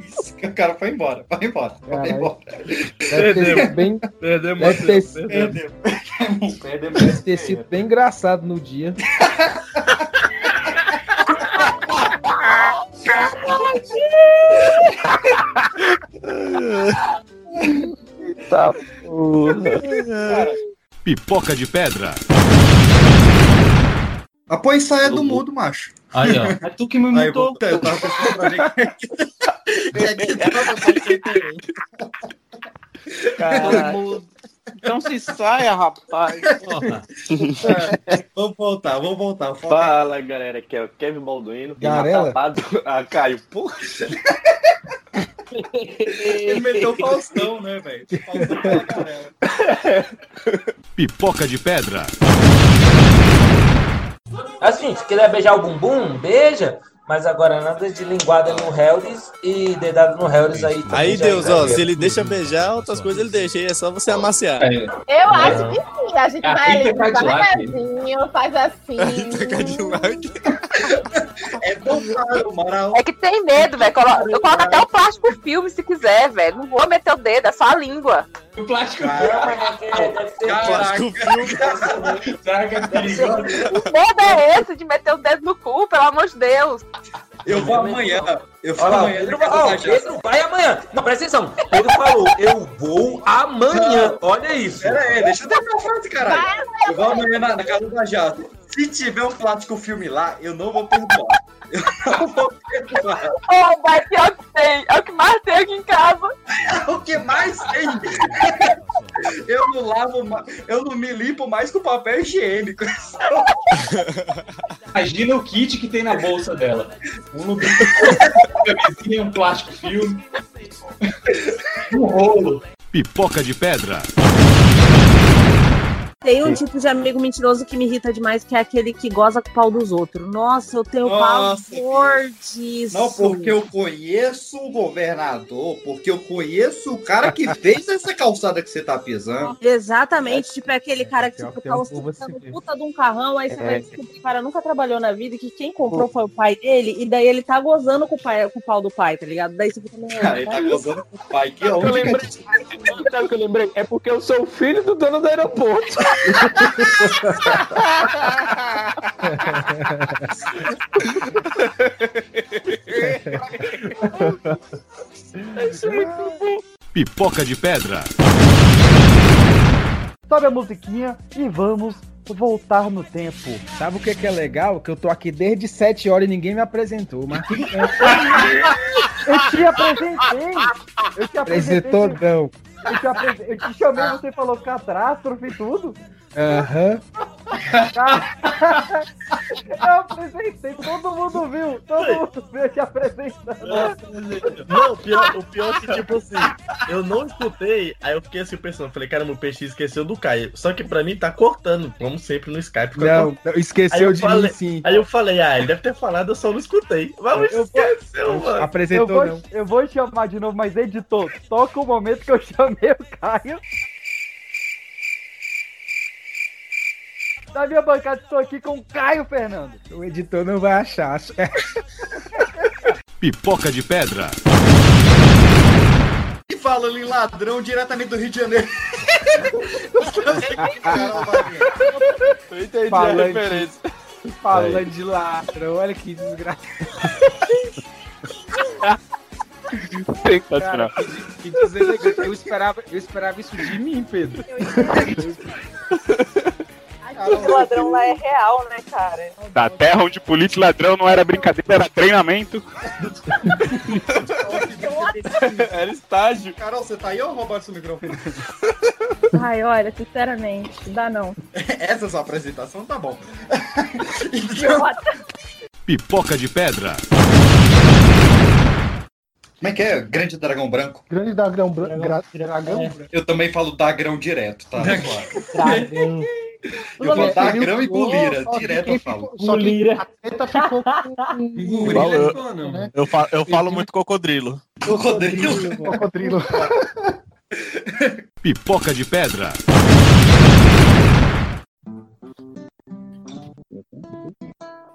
Isso, *laughs* o cara foi embora, vai embora, vai embora. Deve ter sido bem. Perdemos, Deve ter, Perdemos. Perdemos. *laughs* deve ter sido bem engraçado no dia. Tá, Pipoca de pedra. Após saia do mudo, macho. Aí, ó. É tu que me Aí, mutou. voltei, eu tava pensando pra é que é que passando Caralho. Então se saia, rapaz. Porra. É, Vamos voltar, vamos voltar. Fala galera, aqui é o Kevin Balduino. Garela? acabado- Ah, Caio, porra. Ele meteu o Faustão, né, velho? Faustão pela carela. Pipoca de pedra. Assim, se quiser beijar o bumbum, beija. Mas agora nada de linguada no Helris e dedada no Helris aí. também Aí, Deus, ó, se ele deixa beijar, outras coisas ele deixa, aí é só você amaciar. Eu acho que sim. A gente A vai ali devagarzinho, faz assim. É dopado, moral. É que tem medo, velho. Colo- Eu coloco até o plástico filme se quiser, velho. Não vou meter o dedo, é só a língua. O plástico é perigoso? O medo é esse de meter o dedo no cu, pelo amor de Deus. Eu vou amanhã. Eu vou lá, amanhã. Pedro, ó. Pedro vai amanhã. Não, presta atenção. Pedro falou, eu vou amanhã. Olha isso. Pera aí, deixa eu terminar a frase, caralho. Eu vou amanhã na, na casa da Jata. Se tiver um plástico filme lá, eu não vou perdoar. *laughs* Eu não vou perdoar. Oh, vai, pior que tem. É o que mais tem aqui em casa. É o que mais tem. *laughs* Eu não lavo, eu não me limpo mais com papel higiênico. *laughs* Imagina o kit que tem na bolsa dela. Um lubrificante, camisinha, um plástico filme. Um rolo. Pipoca de pedra. Tem um tipo de amigo mentiroso que me irrita demais, que é aquele que goza com o pau dos outros. Nossa, eu tenho Nossa, pavor disso. Não, porque eu conheço o governador, porque eu conheço o cara que fez essa calçada que você tá pisando. Exatamente, tipo, é aquele cara que Pior tipo, que tá eu ostentando puta de um carrão, aí você É. vai descobrir que o cara nunca trabalhou na vida e que quem comprou foi o pai dele, e daí ele tá gozando com o, pai, com o pau do pai, tá ligado? Daí você fica meio. Cara, ele tá gozando com o pai. Que Eu onde que é lembrei, sabe o que eu lembrei? É porque eu sou o filho do dono do aeroporto. Isso é muito bom. Pipoca de pedra. Sobe a musiquinha e vamos voltar no tempo. Sabe o que, que é legal? Que eu tô aqui desde 7 horas e ninguém me apresentou. Mas. Eu te apresentei! Eu te apresentei! Apresentou não. Eu te, eu te chamei, você falou catástrofe e tudo. Aham. *laughs* Eu apresentei, todo mundo viu, todo mundo viu te apresentando. Não, o pior, o pior é que, tipo assim, eu não escutei, aí eu fiquei assim pensando, falei, caramba, o PX esqueceu do Caio. Só que pra mim tá cortando, como sempre no Skype. Não, esqueceu Aí eu de falei- mim, sim. Aí eu falei, ah, ele deve ter falado, eu só não escutei. Mas Eu esqueceu, mano. Apresentou eu vou, não. Eu vou chamar de novo, mas editor, toca o momento que eu chamei o Caio. Da minha bancada, estou aqui com o Caio Fernando. O editor não vai achar. Pipoca de pedra. E falando em ladrão diretamente do Rio de Janeiro. *laughs* Eu entendi Falante. a referência. Falando de ladrão, olha que desgraça. Cara, que, que deselegante. Eu esperava, eu esperava isso de mim, Pedro. *laughs* O ladrão lá é real, né, cara? Da terra onde polícia e ladrão não era brincadeira, era treinamento. *laughs* Era estágio. Carol, você tá aí ou roubaram seu microfone? *laughs* Ai, olha, sinceramente, dá não. *laughs* Essa é a sua apresentação? Tá bom. Pipoca de pedra. Como é que é? Grande dragão branco? Grande dragão branco. Dragão? Eu também falo dagrão direto, tá? Dragão. Eu vou e Ficou, gulira, *laughs* só que direto eu falo. que a teta ficou com *laughs* eu, eu, fa- eu falo muito cocodrilo. Cocodrilo? Cocodrilo. *laughs* Pipoca de pedra.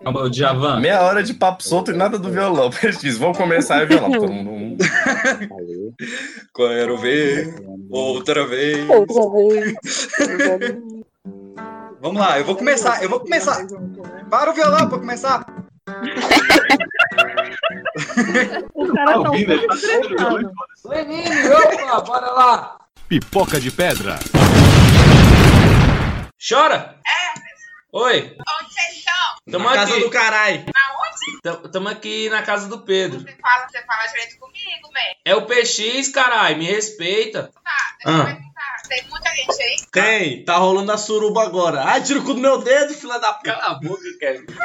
Calma, o Djavan. Meia hora de papo solto e nada do violão. PX, vamos começar o violão. Todo mundo. Quero ver outra vez. Outra vez. Vamos lá, eu vou começar, eu vou começar. Para o violão pra começar. O cara ouvindo? pouco estressado. Lenine, opa, bora lá. Pipoca de pedra. Chora. Oi. Onde vocês estão? Tamo Na casa aqui. do caralho. Aonde? Tam- Tamo aqui na casa do Pedro. Você fala, você fala direito comigo, velho. É o PX, caralho, me respeita. Ah. Tem muita gente aí. Tem, tá rolando a suruba agora. Ai, tira o cu do meu dedo, filha da. Cala a boca, Kevin. *laughs*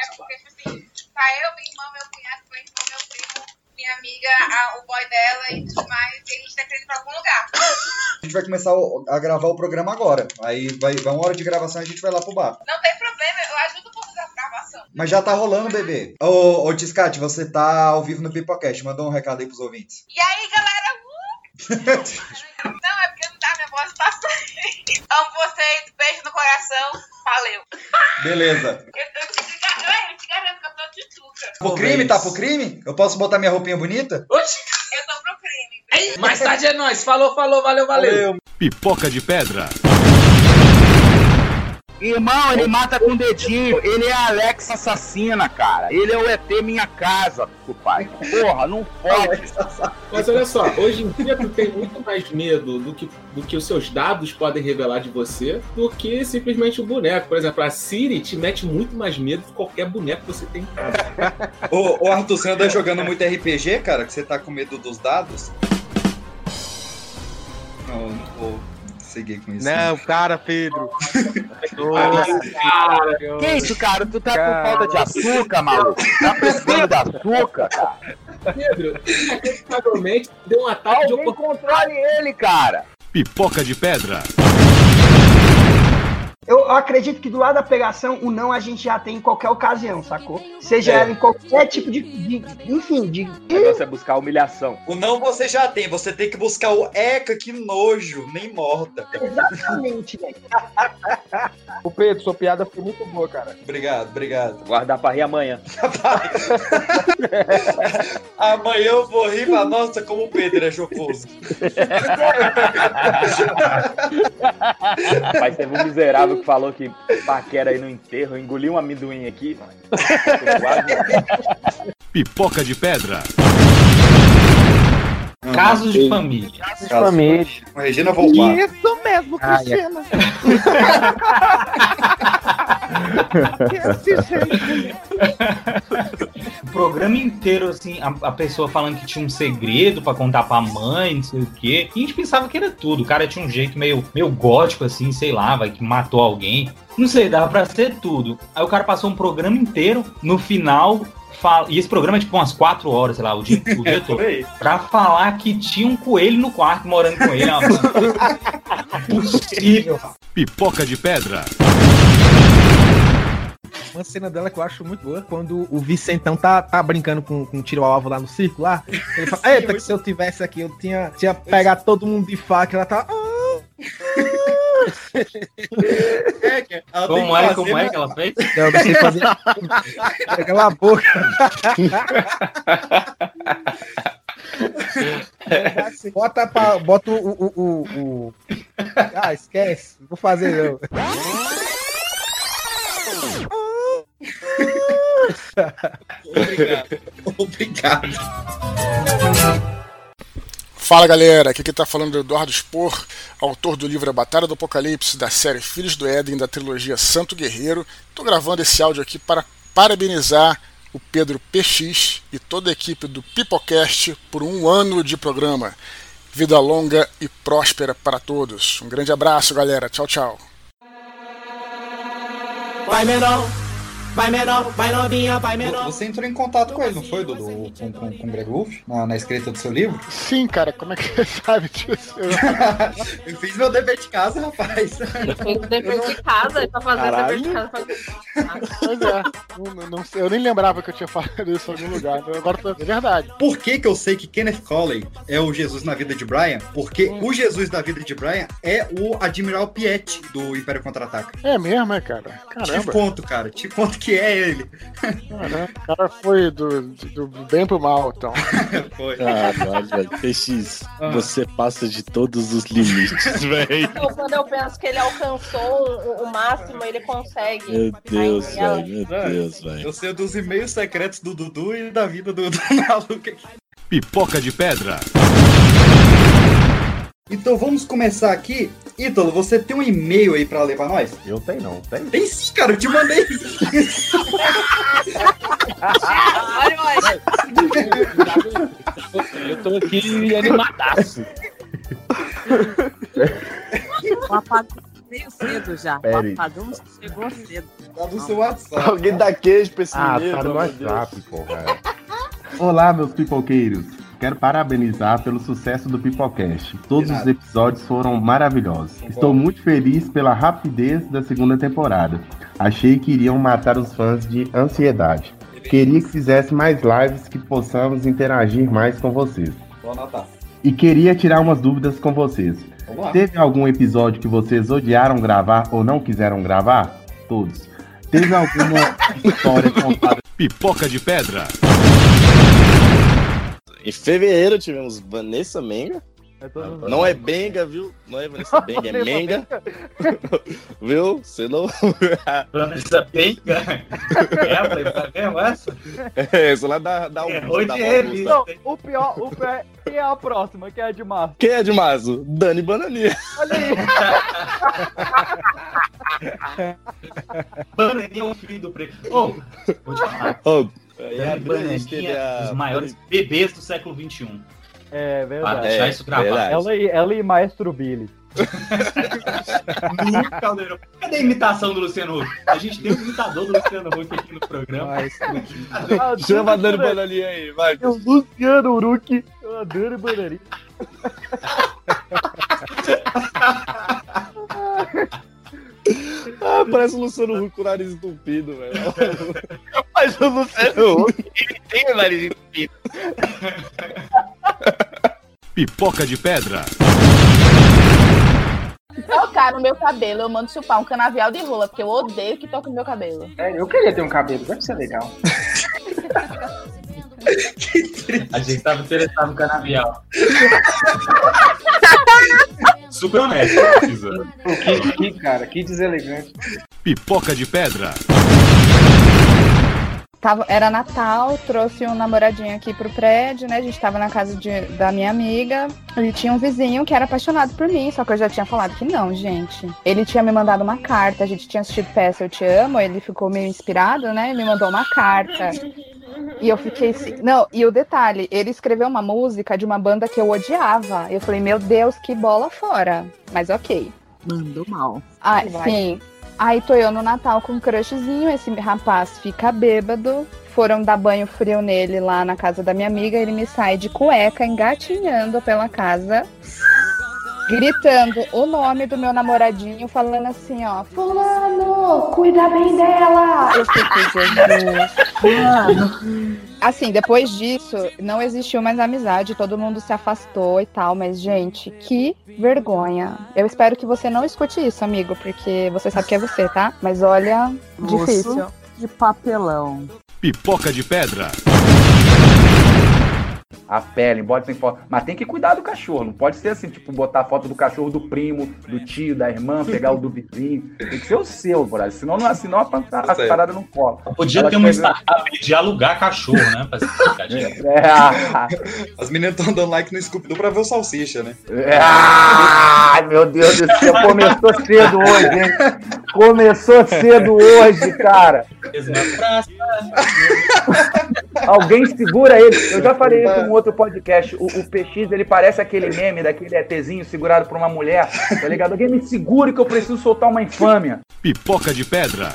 É porque, tipo assim, tá eu, minha irmã, meu cunhado, meu irmão, meu primo, minha amiga, a- o boy dela e tudo mais. E a gente tá querendo ir pra algum lugar. A gente vai começar o- a gravar o programa agora. Aí vai, vai uma hora de gravação e a gente vai lá pro bar. Não tem problema, eu ajudo um pouco da gravação. Mas já tá rolando, bebê. Ô, ô Tiscate, você tá ao vivo no Pipocast. Mandou um recado aí pros ouvintes. E aí, galera? Uh! *laughs* não, é porque não tá saindo. Amo vocês, beijo no coração. Valeu. Beleza. Eu, eu, te, gar- eu te garanto que eu tô de tuca. Pro crime, tá pro crime? Eu posso botar minha roupinha bonita? Oxi. Eu tô pro crime. Mais tarde é nóis. Falou, falou, valeu, valeu. Pipoca de pedra. Irmão, ele mata com o dedinho. Ele é a Alex assassina, cara. Ele é o ET minha casa, pai. Porra, não pode. Mas olha só, hoje em dia tu tem muito mais medo do que, do que os seus dados podem revelar de você do que simplesmente o boneco. Por exemplo, a Siri te mete muito mais medo de qualquer boneco que você tem em casa. *laughs* Ô, ô Arthur, você anda jogando muito RPG, cara? Que você tá com medo dos dados? Não, não vou com isso. Não, cara, Pedro. *laughs* Que isso, cara? Tu tá com falta de açúcar, maluco? Tá precisando de açúcar, cara? Pedro, inacreditavelmente deu um ataque de Alguém oportunidade. controle ele, cara. Pipoca de pedra. Eu acredito que do lado da pegação, o não a gente já tem em qualquer ocasião, sacou? Seja É. ela em qualquer tipo de. de- enfim, de. O negócio é buscar humilhação. O não você já tem, você tem que buscar o eca, que nojo, nem morta. Exatamente, velho. *laughs* O Pedro, sua piada foi muito boa, cara. Obrigado, obrigado. Guardar pra rir amanhã. *laughs* Amanhã eu vou rir, mas nossa, como o Pedro é jocoso. Rapaz, teve um miserável que falou que paquera aí no enterro. Eu engoli um amendoim aqui. *laughs* Pipoca de pedra. Casos de família. Casos de família. Regina Volpar. Isso mesmo, Ai, é- Cristina. *laughs* O programa inteiro, assim, a, a pessoa falando que tinha um segredo pra contar pra mãe, não sei o quê. E a gente pensava que era tudo. O cara tinha um jeito meio, meio gótico, assim, sei lá, vai, que matou alguém. Não sei, dava pra ser tudo. Aí o cara passou um programa inteiro, no final. Fala, e esse programa é tipo umas 4 horas, sei lá, o dia, o dia *laughs* todo. Pra falar que tinha um coelho no quarto morando com ele. É uma- Impossível. *laughs* Pipoca de pedra. Uma cena dela que eu acho muito boa, quando o Vicentão tá, tá brincando com, com tiro ao alvo lá no circo lá. Ele fala, *laughs* eita, que se eu tivesse aqui, eu tinha, tinha pegado todo mundo de faca. Ela tá. É, ela tem Como é, como é né? que ela fez? Eu não sei fazer. *laughs* Cala a boca. *laughs* Bota, pra, bota o, o, o, o- Ah, esquece. Vou fazer não. Obrigado. Obrigado. Fala galera, aqui quem tá falando é Eduardo Spor, autor do livro A Batalha do Apocalipse, da série Filhos do Éden, da trilogia Santo Guerreiro. Tô gravando esse áudio aqui para parabenizar o Pedro PX e toda a equipe do Pipocast por um ano de programa. Vida longa e próspera para todos. Um grande abraço, galera. Tchau, tchau. Vai vai menor, vai novinha, vai menor. Você entrou em contato com ele, não foi, Dudu? Com, com, com o Greg Wolf? Na, na escrita do seu livro? Sim, cara, como é que você *laughs* sabe disso? *laughs* Eu fiz meu dever de casa, rapaz. Fez o dever de casa, ele tá fazendo o dever de casa. Pois é, não, não- eu nem lembrava que eu tinha falado isso em algum lugar. então Agora tô- é verdade. Por que, que eu sei que Kenneth Colley é o Jesus na vida de Brian? Porque Hum. o Jesus da vida de Brian é o Admiral Piet do Império Contra-Ataca. É mesmo, é, cara? Te Caramba. conto, cara. Te conto que é ele. Caramba, O cara foi do, do bem pro mal, então. *laughs* Foi. Caralho, velho. PX, Ah. você passa de todos os limites, *laughs* velho. Então, quando eu penso que ele alcançou o, o máximo, ele consegue. Meu Deus, velho. Meu Deus, velho. Eu sei dos e-mails secretos do Dudu e da vida do, do *laughs* maluco aqui. Pipoca de pedra. Então vamos começar aqui. Ítalo, você tem um e-mail aí pra ler pra nós? Eu tenho, não. Tem? Tem sim, cara. Eu te mandei. Olha, Eu tô aqui animadaço. O apagão veio cedo já. O apagão chegou cedo. Tá no seu WhatsApp. Alguém dá queijo pra esse Ah, menino, tá no de WhatsApp, porra. Olá, meus pipoqueiros. Quero parabenizar pelo sucesso do Pipocast. Todos os episódios foram maravilhosos. Estou muito feliz pela rapidez da segunda temporada. Achei que iriam matar os fãs de ansiedade. Queria que fizesse mais lives que possamos interagir mais com vocês. Vou anotar. E queria tirar umas dúvidas com vocês. Teve algum episódio que vocês odiaram gravar ou não quiseram gravar? Todos. Teve alguma *laughs* história contada? Pipoca de pedra. Em fevereiro tivemos Vanessa Menga. Não é Benga, viu? Não é Vanessa *laughs* Benga, é Menga. *laughs* viu? Você não. *laughs* Vanessa Benga? É, foi pra mesmo essa? É, isso lá da, da Errou da de ele. Não, o pior, o pior é quem é a próxima, quem é de março. Quem é de Mazo? Dani Bananinha. Olha aí. Bananinha é um filho do preto. Ô, vou te falar. Ô, Dani e a Grande teve Bananinha, a- os maiores bebês do século XXI. É Pra verdade. deixar isso gravado. verdade. Ela e, ela e Maestro Billy. *laughs* Lu Caldeirão. Cadê a imitação do Luciano Huck? A gente tem um imitador do Luciano Huck aqui no programa. *laughs* Ah, Chama a Dani Dani Bananinha aí, vai. É o Luciano Uruki. Eu adoro Bananinha. *laughs* Ah, parece o Luciano Huck com o nariz entupido, velho. Mas o Luciano Huck, ele tem o nariz entupido. Pipoca de pedra. Tocar no meu cabelo, eu mando chupar um canavial de rola, porque eu odeio que toque no meu cabelo. É, eu queria ter um cabelo, deve ser legal. *laughs* A gente tava interessado no canavial. *laughs* Super honesto. que, que, cara, que deselegante. Pipoca de pedra. Tava, era Natal, trouxe um namoradinho aqui pro prédio, né? A gente tava na casa de- da minha amiga. E tinha um vizinho que era apaixonado por mim, só que eu já tinha falado que não, gente. Ele tinha me mandado uma carta, a gente tinha assistido Peça Eu Te Amo, ele ficou meio inspirado, né? Ele me mandou uma carta. E eu fiquei assim. Não, e o detalhe, ele escreveu uma música de uma banda que eu odiava. Eu falei, meu Deus, que bola fora. Mas ok. Mandou mal. Ah, Vai. sim. Aí tô eu no Natal com um crushzinho, esse rapaz fica bêbado. Foram dar banho frio nele lá na casa da minha amiga. Ele me sai de cueca, engatinhando pela casa, gritando o nome do meu namoradinho, falando assim: ó, Fulano, cuida bem dela. Eu fiquei, Jesus, Fulano. Assim, depois disso, não existiu mais amizade, todo mundo se afastou e tal, mas, gente, que vergonha. Eu espero que você não escute isso, amigo, porque você sabe que é você, tá? Mas olha, Moço difícil. de papelão. Pipoca de pedra. A pele, bota sem foto. Mas tem que cuidar do cachorro. Não pode ser assim, tipo, botar a foto do cachorro do primo, do tio, da irmã, pegar o do vizinho. Tem que ser o seu, brother. Senão, não, senão a, a, a Certo. parada não cola. Podia Ela ter uma startup de alugar cachorro, né? Pra *laughs* É. As meninas estão dando like no Scooby-Doo pra ver o Salsicha, né? É. Ai, meu Deus do céu, começou cedo hoje, hein? Começou cedo hoje, cara. Praça. *laughs* Alguém segura ele. Eu já falei isso no outro podcast. O, o PX, ele parece aquele meme daquele ETzinho segurado por uma mulher, tá ligado? Alguém me segure que eu preciso soltar uma infâmia. Pipoca de pedra.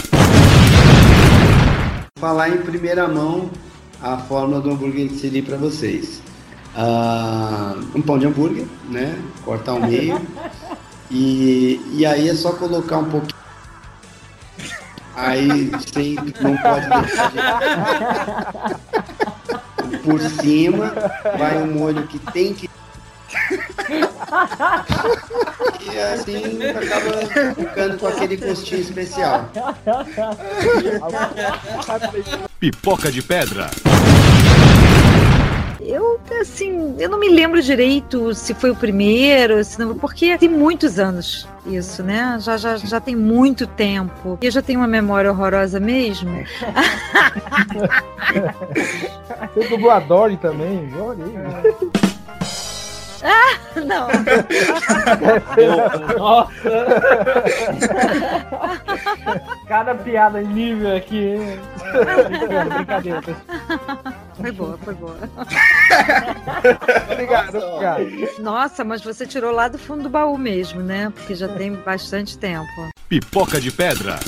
falar em primeira mão a fórmula do hambúrguer de siri para vocês. Ah, um pão de hambúrguer, né? Cortar ao meio. *laughs* E, e aí é só colocar um pouquinho. Aí sem, não pode deixar de- por cima, vai um molho que tem que. E assim acaba ficando com aquele gostinho especial. Pipoca de pedra. Eu, assim, eu não me lembro direito se foi o primeiro, se não, porque tem muitos anos isso, né? Já, já, já tem muito tempo. E eu já tenho uma memória horrorosa mesmo. Você dublou a Dory também? Olha aí. Ah, não. Nossa! Cada piada em nível aqui. hein? *laughs* Brincadeira. Foi boa, foi boa. *laughs* Obrigado, obrigado. Nossa, mas você tirou lá do fundo do baú mesmo, né? Porque já tem bastante tempo. Pipoca de pedra.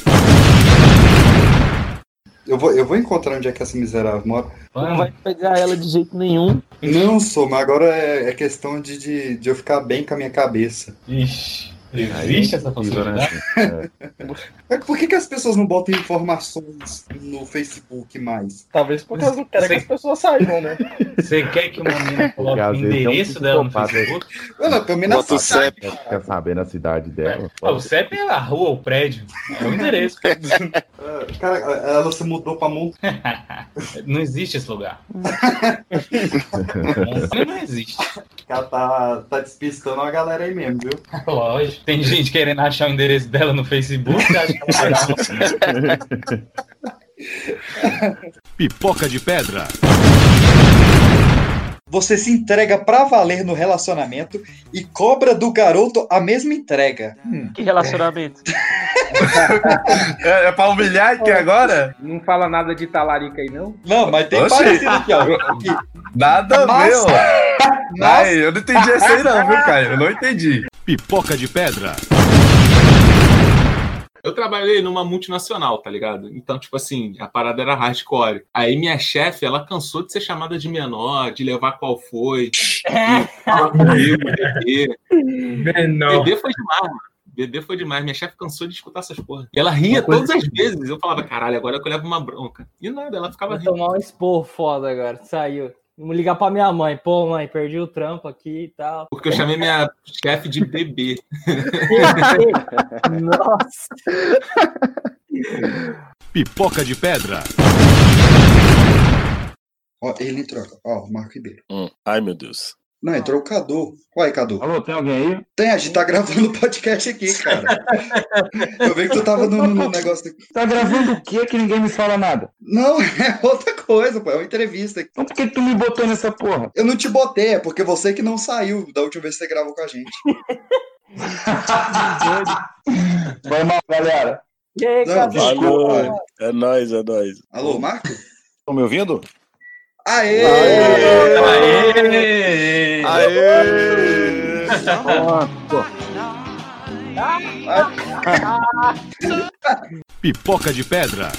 Eu vou, eu vou encontrar onde é que essa miserável mora. Não vai pegar ela de jeito nenhum. Não sou, mas agora é, é questão de, de, de eu ficar bem com a minha cabeça. Ixi, existe essa possibilidade? Mas Por que, que as pessoas não botam informações no Facebook mais? Talvez porque elas não querem que as pessoas saibam, né? Você quer que uma menina coloque o é um endereço dela no. Facebook? Não, pelo menos Bota o. CEP. Quer saber na cidade dela? Ah, o CEP é a rua, o prédio. É o endereço. *laughs* Cara, ela se mudou pra Mont... *laughs* Não existe esse lugar. *laughs* Não existe. Ela tá, tá despistando a galera aí mesmo, viu? *laughs* Lógico. Tem gente querendo achar o endereço dela no Facebook. Acho que uma- *laughs* Pipoca de pedra. Você se entrega pra valer no relacionamento e cobra do garoto a mesma entrega. Hum. Que relacionamento? É, é pra humilhar aqui agora? Não fala nada de talarica aí, não? Não, mas tem Oxi. parecido aqui, ó. Aqui. Nada Mas- ó. Ai, eu não entendi essa aí não, viu, Caio? Eu não entendi. Pipoca de pedra. Eu trabalhei numa multinacional, tá ligado? Então, tipo assim, a parada era hardcore. Aí minha chefe, ela cansou de ser chamada de menor, de levar qual foi. falar comigo, bebê. Menor. Bebê foi demais, mano. Bebê foi demais. Minha chefe cansou de escutar essas porra. E ela ria todas as vezes. Eu falava, caralho, agora que eu levo uma bronca. E nada, ela ficava Vou rindo. tomar um expor foda agora. Saiu. Vou ligar pra minha mãe. Pô, mãe, perdi o trampo aqui e tal. Porque eu chamei minha chefe de bebê. *laughs* Nossa. Pipoca de pedra. Ó, ele troca. Ó, Marco Ribeiro. Hum, Ai, meu Deus. Não, entrou o Cadu. Uai, Cadu. Alô, tem alguém aí? Tem, a gente tá gravando o podcast aqui, cara. Eu vi que tu tava no, no negócio aqui. Tá gravando o quê que ninguém me fala nada? Não, *laughs* é outra coisa, pô. É uma entrevista. Então por que tu me botou nessa porra? Eu não te botei, é porque você que não saiu da última vez que você gravou com a gente. *laughs* Foi mal, galera. E aí, Não, Cadu? desculpa. É nóis, é nóis. Alô, Marco? Estão me ouvindo? Aê! Aê! Aê! Pipoca de pedra.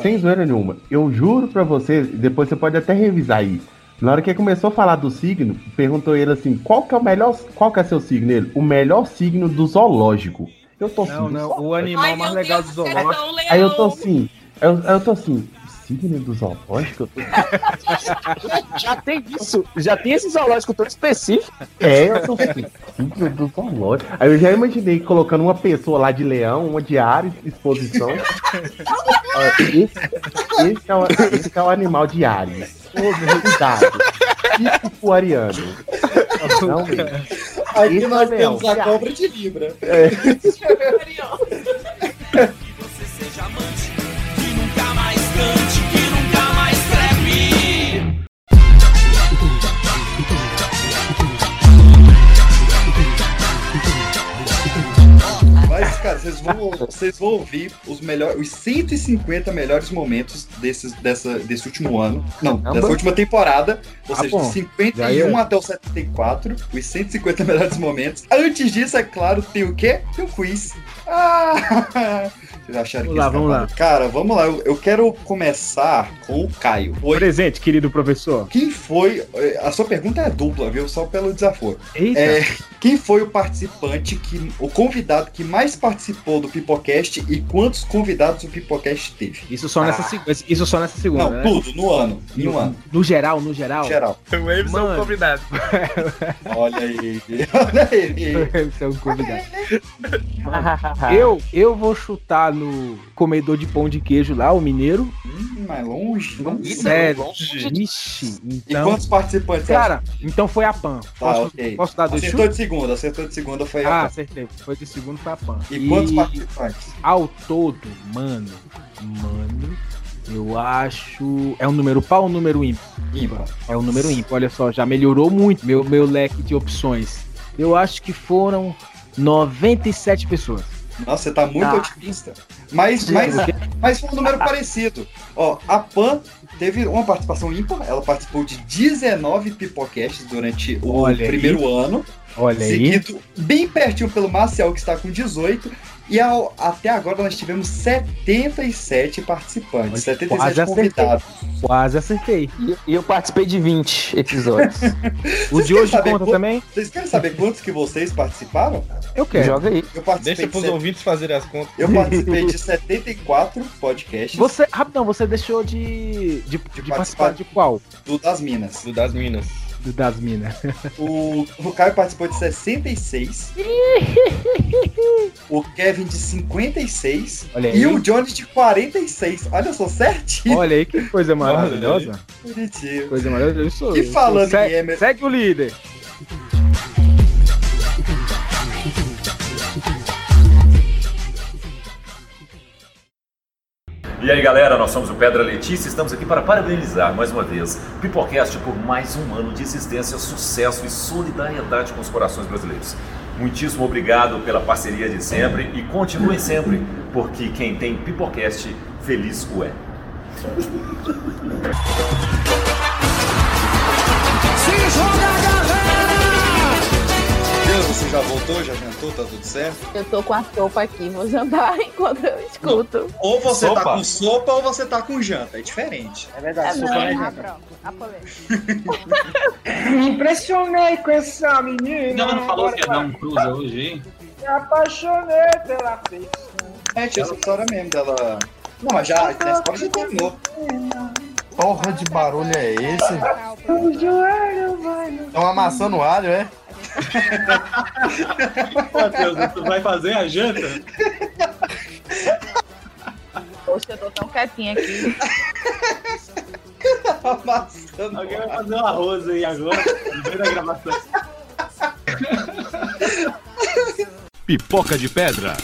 Sem zoeira nenhuma. Eu juro pra você, depois você pode até revisar aí. Na hora que ele começou a falar do signo, perguntou ele assim, qual que é o melhor, qual que é seu signo? Ele, o melhor signo do zoológico. Eu tô assim, Não, não. O animal mais legal do zoológico. Aí eu tô assim, eu, eu tô assim, signo do zoológico? *laughs* Já tem isso. Já tem esse zoológico todo específico. É, eu assim, signo do zoológico. Aí eu já imaginei colocando uma pessoa lá de leão, uma de Ares, exposição. Esse, esse, é o, esse é o animal de Ares. Cuidado. Típico ariano. Não. Aqui Esse nós é temos leão. a cobra de Libra. É. cara, vocês vão, vocês vão ouvir os, melhores, os 150 melhores momentos desses, dessa, desse último ano. Não, Caramba. dessa última temporada. Ou Ah, seja, bom. de 51 Já ia- até o 74. Os 150 *laughs* melhores momentos. Antes disso, é claro, tem o quê? Tem o quiz. Ah! Vocês acharam Vamos que lá, isso vamos lá. Cara, vamos lá. Eu, eu quero começar com o Caio. Foi- Presente, querido professor. Quem foi. eh, A sua pergunta é dupla, viu? Só pelo desaforo. Eita. É, quem foi o participante que. O convidado que mais participou do Pipocast e quantos convidados o Pipocast teve? Isso só nessa, Ah. seg- isso só nessa segunda. Não, né? tudo, no ano. Em um ano. No geral, no geral. Geral. O Emerson é o convidado. *laughs* Olha aí. Olha aí. Esse é um convidado. *laughs* eu, eu vou chutar no comedor de pão de queijo lá, o mineiro. Hum, mais longe. Vamos Sério. longe. Ixi, E então. quantos participantes? Cara, então foi a Pan. Tá, Posso, ok. posso dar dois Acertou chutes? de segunda, acertou de segunda foi Ah, a. acertei. Foi de segundo foi a Pan. E quantos participantes? Ao todo, mano, mano, eu acho. É um número par ou um número ímpar? Ímpar. É um número ímpar, olha só, já melhorou muito meu, meu leque de opções. Eu acho que foram 97 pessoas. Nossa, você tá muito Ah. otimista. Mas, mas, mas foi um número *laughs* parecido. Ó, a Pan teve uma participação ímpar. Ela participou de 19 pipocasts durante o Olha aí. primeiro ano. Olha aí. seguido bem pertinho pelo Marcel, que está com 18. E ao- até agora nós tivemos 77 participantes, 77 Quase acertei. convidados. Quase acertei. E eu participei de 20 episódios. *laughs* O de hoje conta também? Vocês querem saber quantos que vocês participaram? Eu quero. Joga aí. Eu participei Deixa pros de set- ouvintes fazerem as contas. Eu participei de *laughs* 74 podcasts. Você, rapidão, você deixou de, de, de participar de qual? Do das Minas. Do das Minas. Do das Minas. O, o Caio participou de 66. *laughs* o Kevin de 56. Olha e aí. o Johnny de 46. Olha só, certinho. Olha aí que coisa maravilhosa. Bonitinho. Coisa maravilhosa. Eu sou- E eu sou- falando se- em Emer- Segue o líder. E aí galera, nós somos o Pedra Letícia e estamos aqui para parabenizar mais uma vez o Pipocast por mais um ano de existência, sucesso e solidariedade com os corações brasileiros. Muitíssimo obrigado pela parceria de sempre e continuem sempre, porque quem tem Pipocast, feliz o é. Se joga! Deus, você já voltou? Já jantou? Tá tudo certo? Eu tô com a sopa aqui, vou jantar *laughs* enquanto eu escuto. Ou você Sopa? tá com sopa ou você tá com janta. É diferente. É verdade, É, sopa não, não é ah, janta. pronto. A polêmica. *laughs* Me impressionei com essa menina. Ela não falou que ia dar um cruza hoje, hein? Me apaixonei pela feição. É, tinha essa história mesmo dela. Não, mas já, essa história já terminou. Porra de barulho é esse? O joelho vai. Estão amassando alho, é? *laughs* Matheus, tu vai fazer a janta? Poxa, eu tô tão quietinha aqui. *laughs* Amassando. Alguém vai fazer um arroz aí agora, no meio da gravação. Pipoca de pedra.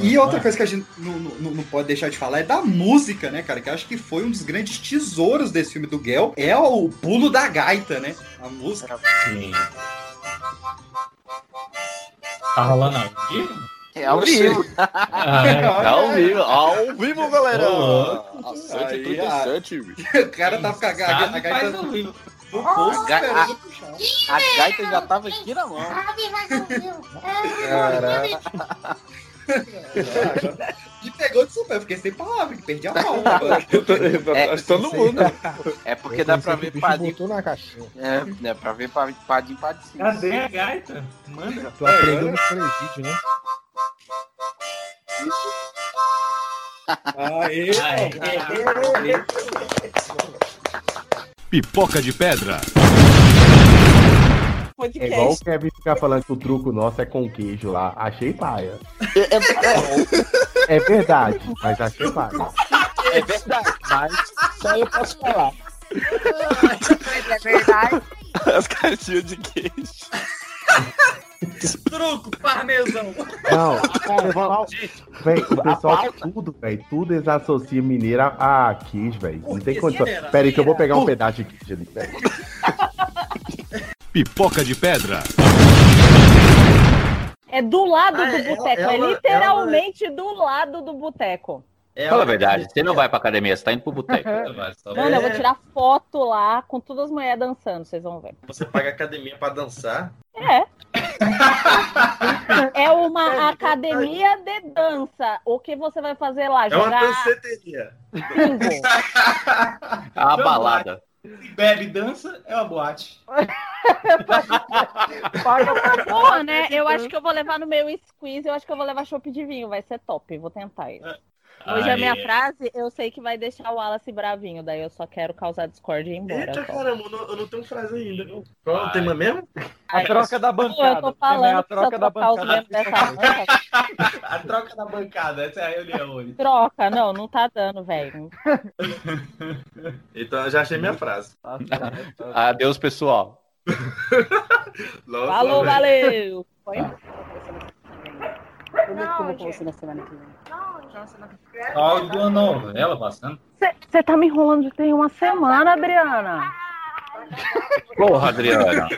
E outra coisa que a gente não, não, não pode deixar de falar é da música, né, cara? Que eu acho que foi um dos grandes tesouros desse filme do Gel. É o pulo da gaita, né? A música. Sim. Tá rolando aqui? É ao vivo. Ah, *laughs* é. Ao vivo, ao vivo, galera! Às Aí, 7h37, *laughs* O cara tá com a, a, gaita faz ao vivo. no bolso, A esperando puxar. A gaita já tava aqui na mão. Caraca. E pegou de super, fiquei sem palavra, perdi a palma. *laughs* É, todo mundo. É porque dá pra ver padinho. na caixinha. É, dá pra ver pa- padinho padinho. Cadê a gaita? Manda. Tu aprendeu no presídio, né? Aê, Aê. Pipoca de pedra. É igual o Kevin ficar falando que o truco nosso é com queijo lá. Achei paia. É verdade, mas achei paia. É verdade, mas só eu posso falar. Mas é verdade. As caixinhas de queijo. Truco, parmesão. Não, o pessoal, véi, o pessoal tudo, velho, tudo eles associam mineiro a, a queijo, velho. Não tem condição. Pera aí que eu vou pegar um pedaço de queijo ali, pera aí. Pipoca de pedra. É do lado Ah, do é, boteco. ela- é ela- literalmente do lado do boteco. Fala a verdade, você não vai pra academia, você tá indo pro boteco. Mano, eu vou tirar foto lá com todas as mulheres dançando, vocês vão ver. Você paga academia pra dançar? É. *laughs* É uma academia de dança. O que você vai fazer lá? É uma Jogar danceteria. bingo. *laughs* A balada. Se bebe, dança, é uma boate. *laughs* Porra, né? Eu acho que eu vou levar no meu squeeze, eu acho que eu vou levar chopp de vinho, vai ser top, vou tentar isso. Hoje a Aí. minha frase, eu sei que vai deixar o Wallace bravinho, daí eu só quero causar discórdia e ir embora. Eita, só. caramba, eu não, eu não tenho frase ainda. Qual é o tema mesmo? A troca da Pô, eu bancada. tô falando a troca da bancada. membros dessa banca, *laughs* A troca da bancada, essa é a reunião hoje. troca, não, não tá dando, velho. *laughs* Então eu já achei minha frase. *laughs* Adeus, pessoal. Falou, valeu! Foi? Não, você na semana que vem. Olha de uma novela passando. Você tá me enrolando tem uma semana, Adriana. Porra, Adriana.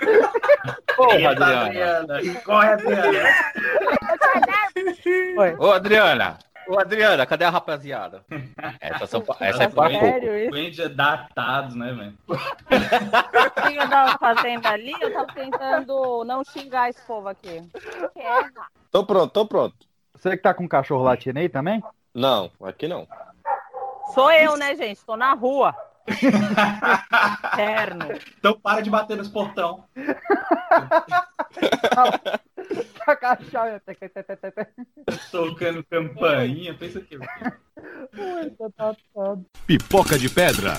Porra, Adriana. Corre, Adriana. Ô, Adriana. Ô, Adriana, cadê a rapaziada? Essa, são, essa é pra pouco. Sério isso? Doente datados, né, velho? O que eu tava fazendo ali? Eu tava tentando não xingar esse povo aqui. É, Tô pronto, tô pronto. Você que tá com o cachorro latindo aí também? Não, aqui não. Sou eu, né, gente? Tô na rua. Terno. Então para de bater nos portão. Tocando campainha, pensa que. Pipoca de pedra.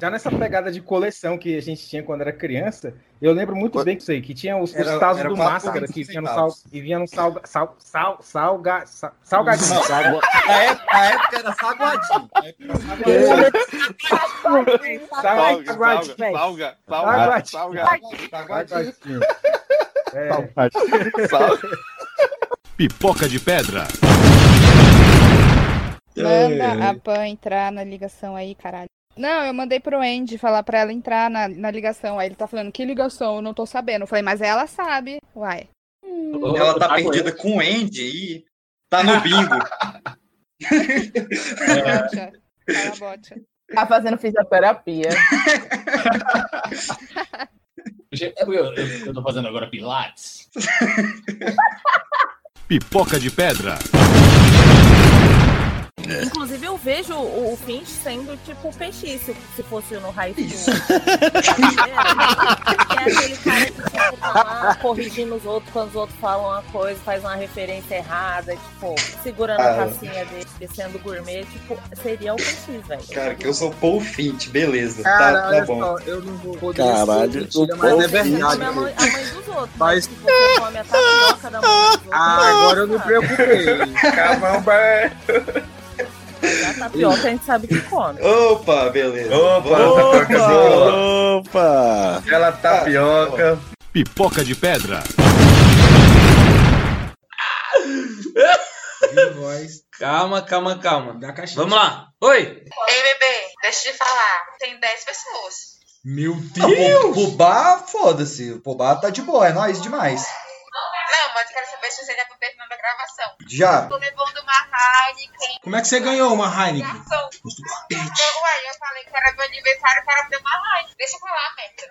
Já nessa pegada de coleção que a gente tinha quando era criança, eu lembro muito bem disso aí, que tinha os, os Era- tazos era do Máscara, que 25 vinha no, sal, e vinha no salga, sal, sal, salga, sal, salgadinho. Não, a época, a época era saguadinho. A época era saguadinho. *laughs* Salga, salga, salga, salga, salga. Saguadinho. É. salga. Pipoca de pedra. Manda a Pan entrar na ligação aí, caralho. Não, eu mandei pro Andy falar pra ela entrar na, na ligação. Aí ele tá falando, que ligação? Eu não tô sabendo. Eu falei, mas ela sabe. Uai. Ela tá perdida com o Andy e tá no bingo. *laughs* Bote. Tá fazendo fisioterapia. *laughs* Eu, eu, eu tô fazendo agora Pilates. Pipoca de pedra. Inclusive, eu vejo o, o Finch sendo tipo o peixe, se, se fosse no High School. *laughs* é aquele cara que fica lá corrigindo os outros quando os outros falam uma coisa, faz uma referência errada, tipo, segurando a Ah. tacinha dele, sendo gourmet, tipo, seria o peixe, velho. Cara, que eu sou Paul Fint, beleza. Cara, tá, tá olha bom. só, eu não vou poder Caralho, ser mentira, mas é verdade. Come a mãe, a mãe dos outros, Mas- mas se você come a tapioca da mãe dos outros... Ah, agora eu me preocupei. *laughs* Camamba. Tapioca a gente sabe que come. Opa, beleza. Opa, Vamos- tapiocazinha. Opa! Aquela tapioca. Pipoca de pedra. Calma, calma, calma. Vamos lá. Oi. Ei, bebê, deixa eu te falar. Tem 10 pessoas. Meu Deus! O bar, foda-se. O bar tá de boa, é nóis demais. Não, mas quero saber se você já terminando a gravação. Já. Tô levando uma Heineken. Como é que você ganhou uma Heineken? Garçom. Ué, eu falei que era meu aniversário, o cara me deu uma Heineken. Deixa eu falar, merda.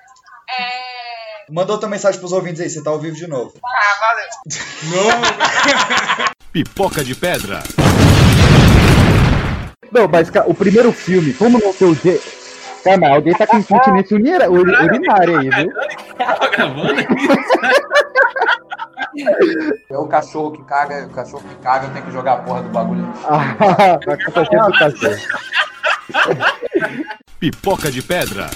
É... Manda outra mensagem pros ouvintes aí, você tá ao vivo de novo. Tá, valeu. *laughs* Pipoca de pedra. Não, mas o primeiro filme, como não tem o G. Calma, alguém tá com incontinência urinária aí, viu? Tá gravando *laughs* É o cachorro que caga, o cachorro que caga, eu tenho que jogar a porra do bagulho. Ah, tá com a cheia do cachorro. *laughs* Pipoca de pedra.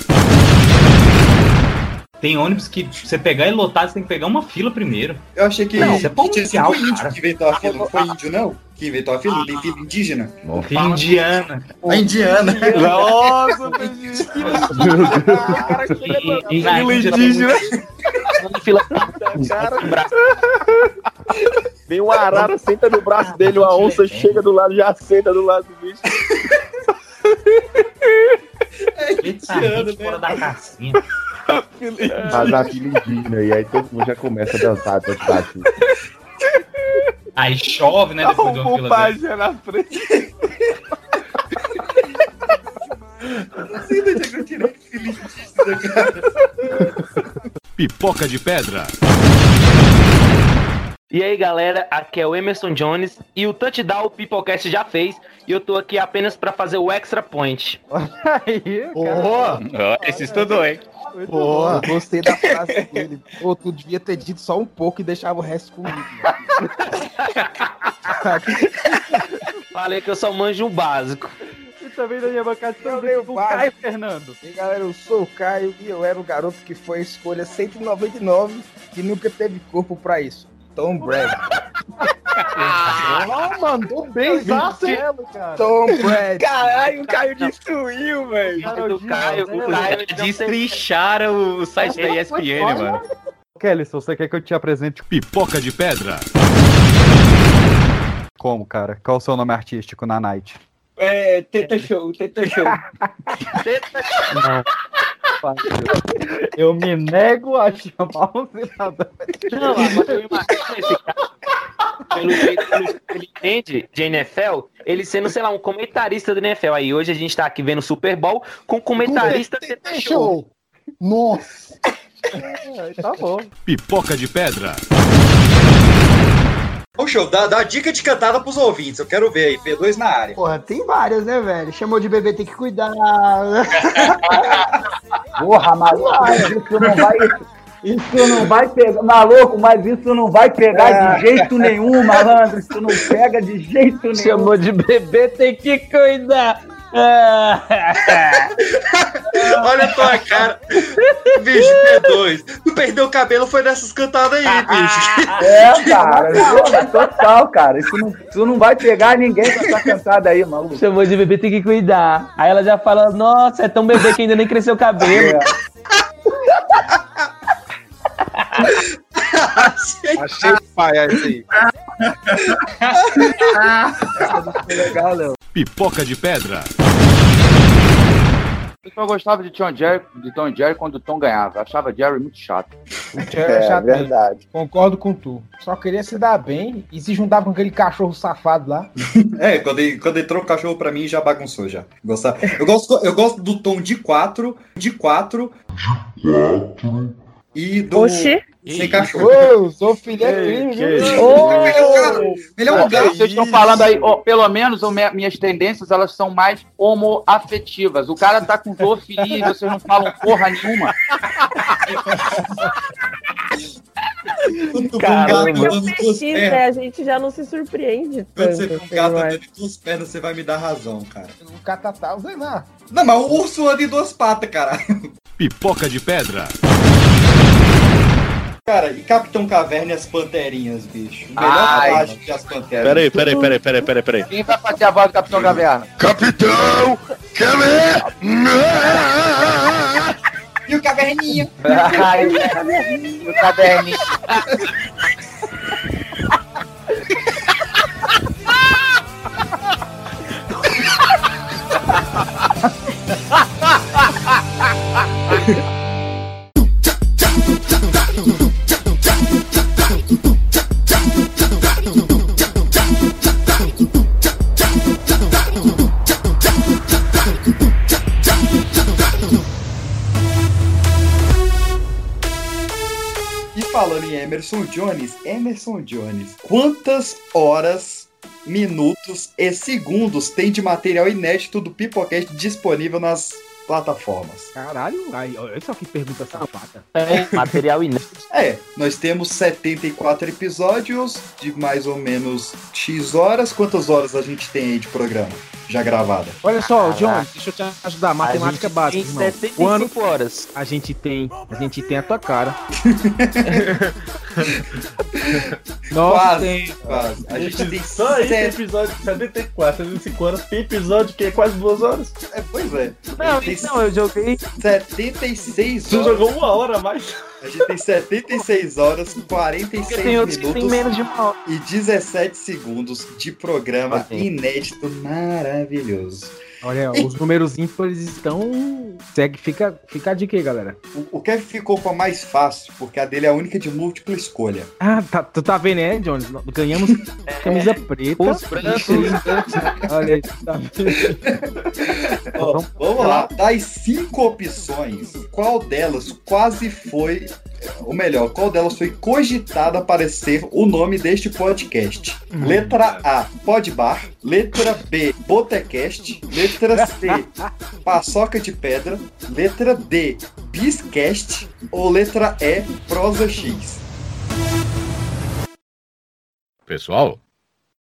Tem ônibus que você pegar e lotar, você tem que pegar uma fila primeiro. Eu achei que, Não, isso é que tinha sido o índio cara. que inventou a fila. Não foi índio, não? Que inventou a fila? Tem fila indígena? Fila indiana. A indiana. Nossa, E- e na Fila Índia indígena. Fila *laughs* Cara, Vem um arara, senta no braço dele, uma onça chega do lado, já senta do lado do bicho. *laughs* Indiana, fora da casinha. Faz a fila indígena e aí todo mundo já começa a dançar, dançar assim. Aí chove, né? Depois de uma fila pai dessa. já na frente. Pipoca de pedra. E aí, galera, aqui é o Emerson Jones e o touchdown o Pipocast já fez e eu tô aqui apenas pra fazer o extra point. Aí, Boa! Esse estudou, hein? Pô, eu gostei da frase dele. Pô, tu devia ter dito só um pouco e deixava o resto comigo. *laughs* Falei que eu só manjo o básico. Também da minha bancada também leio o. Caio Fernando. E galera, eu sou o Caio e eu era o garoto que foi a escolha 199 que nunca teve corpo pra isso. Tom *laughs* Brady. Ah, mandou bem, Marcelo, cara. Tom Brady. Caralho, o Caio destruiu, velho. O Caio, o Caio Destrincharam o site da ESPN, mano. Kelly, se você quer que eu te apresente Pipoca de pedra. como, cara? Qual o seu nome artístico na Night? É, teta show, teta show. Eu me nego a chamar um cidadão. Não, agora eu imagino esse cara. Pelo jeito que ele entende de NFL, ele sendo, sei lá, um comentarista do NFL. Aí hoje a gente tá aqui vendo o Super Bowl com um comentarista Teta Show. Nossa. tá bom. Pipoca de pedra. Ô, show, dá, dá dica de cantada pros ouvintes. Eu quero ver aí. P2 na área. Porra, tem várias, né, velho? Chamou de bebê, tem que cuidar. *laughs* Porra, maluco, isso não vai. Isso não vai pegar. Maluco, mas isso não vai pegar de jeito nenhum, malandro. Isso não pega de jeito nenhum. Chamou de bebê, tem que cuidar. *laughs* Olha a tua cara. Bicho, P2. Tu perdeu o cabelo, foi dessas cantadas aí, bicho. *laughs* É, cara, total, cara. Isso não, isso não vai pegar ninguém com essa cantada aí, maluco. Chamou de bebê, tem que cuidar. Aí ela já fala, nossa, é tão bebê que ainda nem cresceu o cabelo. *laughs* Achei pai aí. Legal. Pipoca de pedra. Eu só gostava de Tom Jerry, de Tom Jerry quando o Tom ganhava. Achava Jerry muito chato. É, chato mesmo. verdade. Concordo com tu. Só queria se dar bem e se juntava com aquele cachorro safado lá. *laughs* É, quando, ele- quando entrou o cachorro pra mim, já bagunçou já. Gostar. Eu, gosto, eu gosto do tom de 4, de 4. E do. Oxi. Sem cachorro. Ô, crime, viu? Ele é um gato. Vocês estão falando aí, ó, pelo menos o minhas tendências, elas são mais homoafetivas. O cara tá com zoofilia e vocês não falam porra nenhuma. Quando Caramba. um gato com as precisa, pernas. né? A gente já não se surpreende. Quando tanto, você vê um gato andando com as pernas, você vai me dar razão, cara. O catatá, sei lá. Não, mas o urso anda em duas patas, caralho. Pipoca de pedra. Cara, e Capitão Caverna e as Panterinhas, bicho? Melhor Ai. parte que as Panteras. Peraí, peraí, peraí, peraí, peraí, peraí. Quem vai fazer a voz do Capitão Caverna? Capitão E o Caverninha? Ai, o caderninho. E *laughs* falando em Emerson Jones, Emerson Jones, quantas horas, minutos e segundos tem de material inédito do Pipocast disponível nas plataformas? Caralho, ai, olha só que pergunta safada. É, material inédito. *laughs* É, nós temos 74 episódios de mais ou menos X horas. Quantas horas a gente tem aí de programa já gravada? Olha só, Caraca. John, deixa eu te ajudar. Matemática gente básica, tem irmão. 75 Quando horas. a gente tem, a gente tem a tua cara. *laughs* Nós Quase, tem, quase. A gente tem Só esse sete- episódio de 74, 75 horas, tem episódio que é quase duas horas. É, pois é. Não, então eu joguei 76 Você horas. jogou uma hora a mais. A gente tem 76 horas, Porque 46 tem outros que tem minutos menos de uma hora. e 17 segundos de programa inédito maravilhoso. Olha, os *laughs* números ímpares estão. Segue, fica, fica a dica aí, galera. O, o Kevin ficou com a mais fácil, porque a dele é a única de múltipla escolha. Ah, tá, tu tá vendo, né, Jones? Nós Ganhamos *laughs* camisa preta. Os brancos. Olha aí, tá vendo? *laughs* Ó, vamos lá. Das cinco opções, qual delas quase foi. Ou melhor, qual delas foi cogitada para ser o nome deste podcast? Letra A, Podbar. Letra B, Botecast. Letra C, Paçoca de Pedra. Letra D, Biscast. Ou letra E, Prosa X. Pessoal,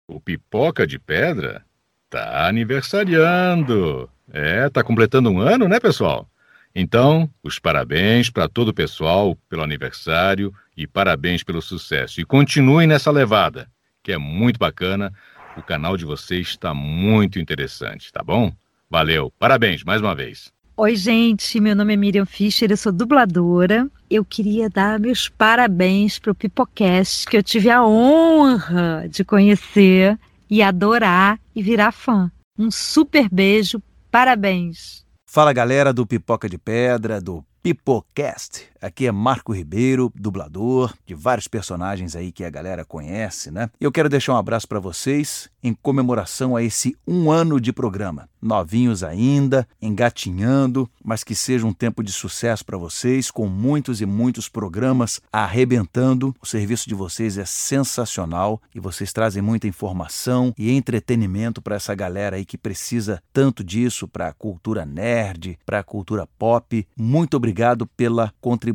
o Pipoca de Pedra tá aniversariando. É, tá completando um ano, né, pessoal? Então, os parabéns para todo o pessoal pelo aniversário e parabéns pelo sucesso. E continuem nessa levada, que é muito bacana. O canal de vocês está muito interessante, tá bom? Valeu, parabéns mais uma vez. Oi, gente, meu nome é Miriam Fischer, eu sou dubladora. Eu queria dar meus parabéns para o Pipocast, que eu tive a honra de conhecer e adorar e virar fã. Um super beijo, parabéns! Fala galera do Pipoca de Pedra, do Pipocast. Aqui é Marco Ribeiro, dublador de vários personagens aí que a galera conhece, né? Eu quero deixar um abraço para vocês em comemoração a esse um ano de programa. Novinhos ainda, engatinhando, mas que seja um tempo de sucesso para vocês, com muitos e muitos programas arrebentando. O serviço de vocês é sensacional e vocês trazem muita informação e entretenimento para essa galera aí que precisa tanto disso para a cultura nerd, para a cultura pop. Muito obrigado pela contribuição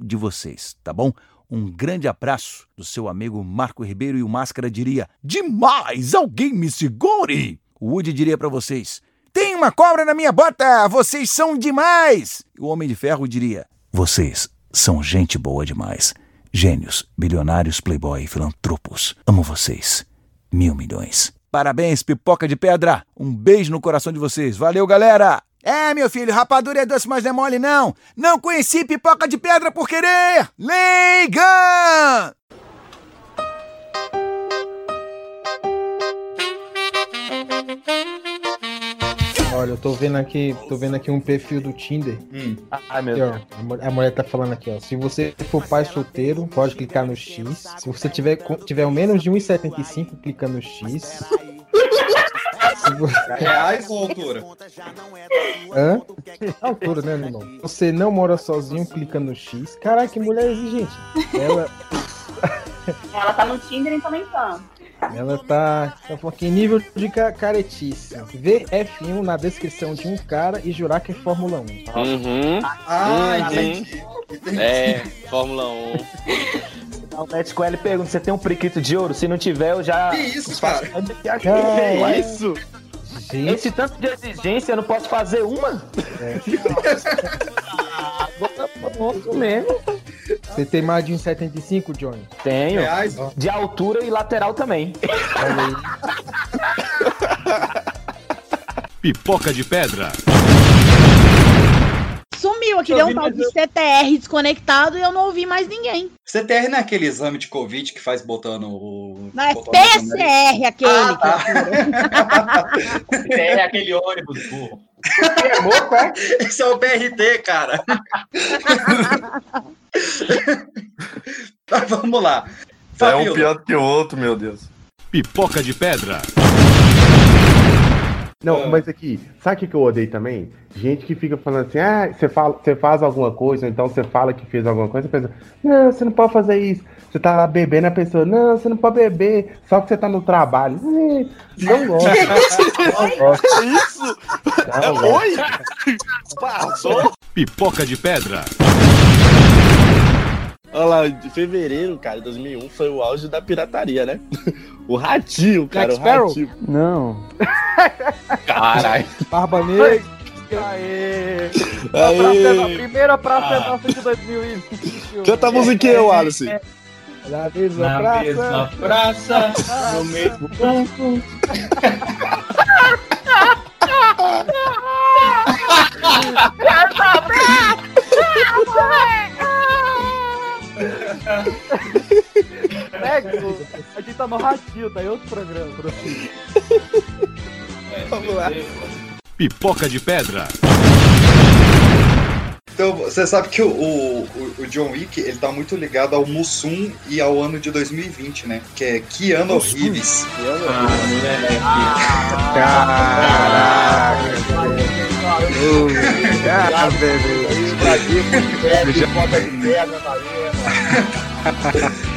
de vocês, tá bom? Um grande abraço do seu amigo Marco Ribeiro e o Máscara diria: Demais! Alguém me segure! O Woody diria para vocês: Tem uma cobra na minha bota! Vocês são demais! O Homem de Ferro diria: Vocês são gente boa demais. Gênios, bilionários, playboy filantropos. Amo vocês. Mil milhões. Parabéns, pipoca de pedra! Um beijo no coração de vocês. Valeu, galera! É, meu filho, rapadura é doce, mas não é mole, não. Não conheci pipoca de pedra por querer. Leigan! Olha, eu tô vendo aqui, tô vendo aqui um perfil do Tinder. Ai, meu Aqui, ó, Deus. a mu- a mulher tá falando aqui, ó. Se você for pai solteiro, pode clicar no X. Se você tiver, tiver menos de 1,75, clica no X. *laughs* Se vo- Reais ou altura? Hã? Altura, né, meu irmão? Você não mora sozinho, clica no X. Caralho, que mulher exigente. Ela, Ela tá no Tinder, então nem tanto. Ela tá, tá falando aqui, nível de ca- caretice. Ver F1 na descrição de um cara e jurar que é Fórmula 1. Uhum. Ah, Uhum. entendi. É, Fórmula 1. O médico ele pergunta: você tem um priquito de ouro? Se não tiver, eu já. Que isso, cara? Que é isso? Esse tanto de exigência, eu não posso fazer uma? É. *laughs* Ah, bota- bota mesmo. Você tem mais de 1,75, Johnny? Tenho. Reais? De altura e lateral também. Pipoca de pedra. Sumiu aquele é um tal de CTR desconectado e eu não ouvi mais ninguém. CTR não é aquele exame de Covid que faz botando o. Não é? PCR aquele. Ah, tá. *laughs* É aquele ônibus burro. Esse é o BRT, cara. *laughs* Mas vamos lá. É um pior que o outro, meu Deus. Pipoca de pedra. Não, mas aqui, sabe o que eu odeio também? Gente que fica falando assim, ah, você, fala, você faz alguma coisa, ou então você fala que fez alguma coisa, a pessoa, não, você não pode fazer isso. Você tá lá bebendo, a pessoa, não, você não pode beber, só que você tá no trabalho. Não gosto. Não gosto. Que isso? Não gosto. Oi? Passou? Pipoca de pedra. Olha lá, de fevereiro, cara, de 2001 foi o auge da pirataria, né? O ratinho, cara, Jack o Sparrow? ratinho. Não. Caralho. Barba Negra. Aê! Aê. Primeira praça nossa de 2020. Canta a musiquinha, Wallace. Na mesma Na praça. mesma praça, no mesmo banco. *laughs* Pega, a gente tá no ratinho, tá em outro programa. Vamos lá. Pipoca de pedra. Então, você sabe que o, o, o John Wick, ele tá muito ligado ao Mussum e ao ano de 2020, né? Que é Keanu Reeves. Caraca, velho. *laughs*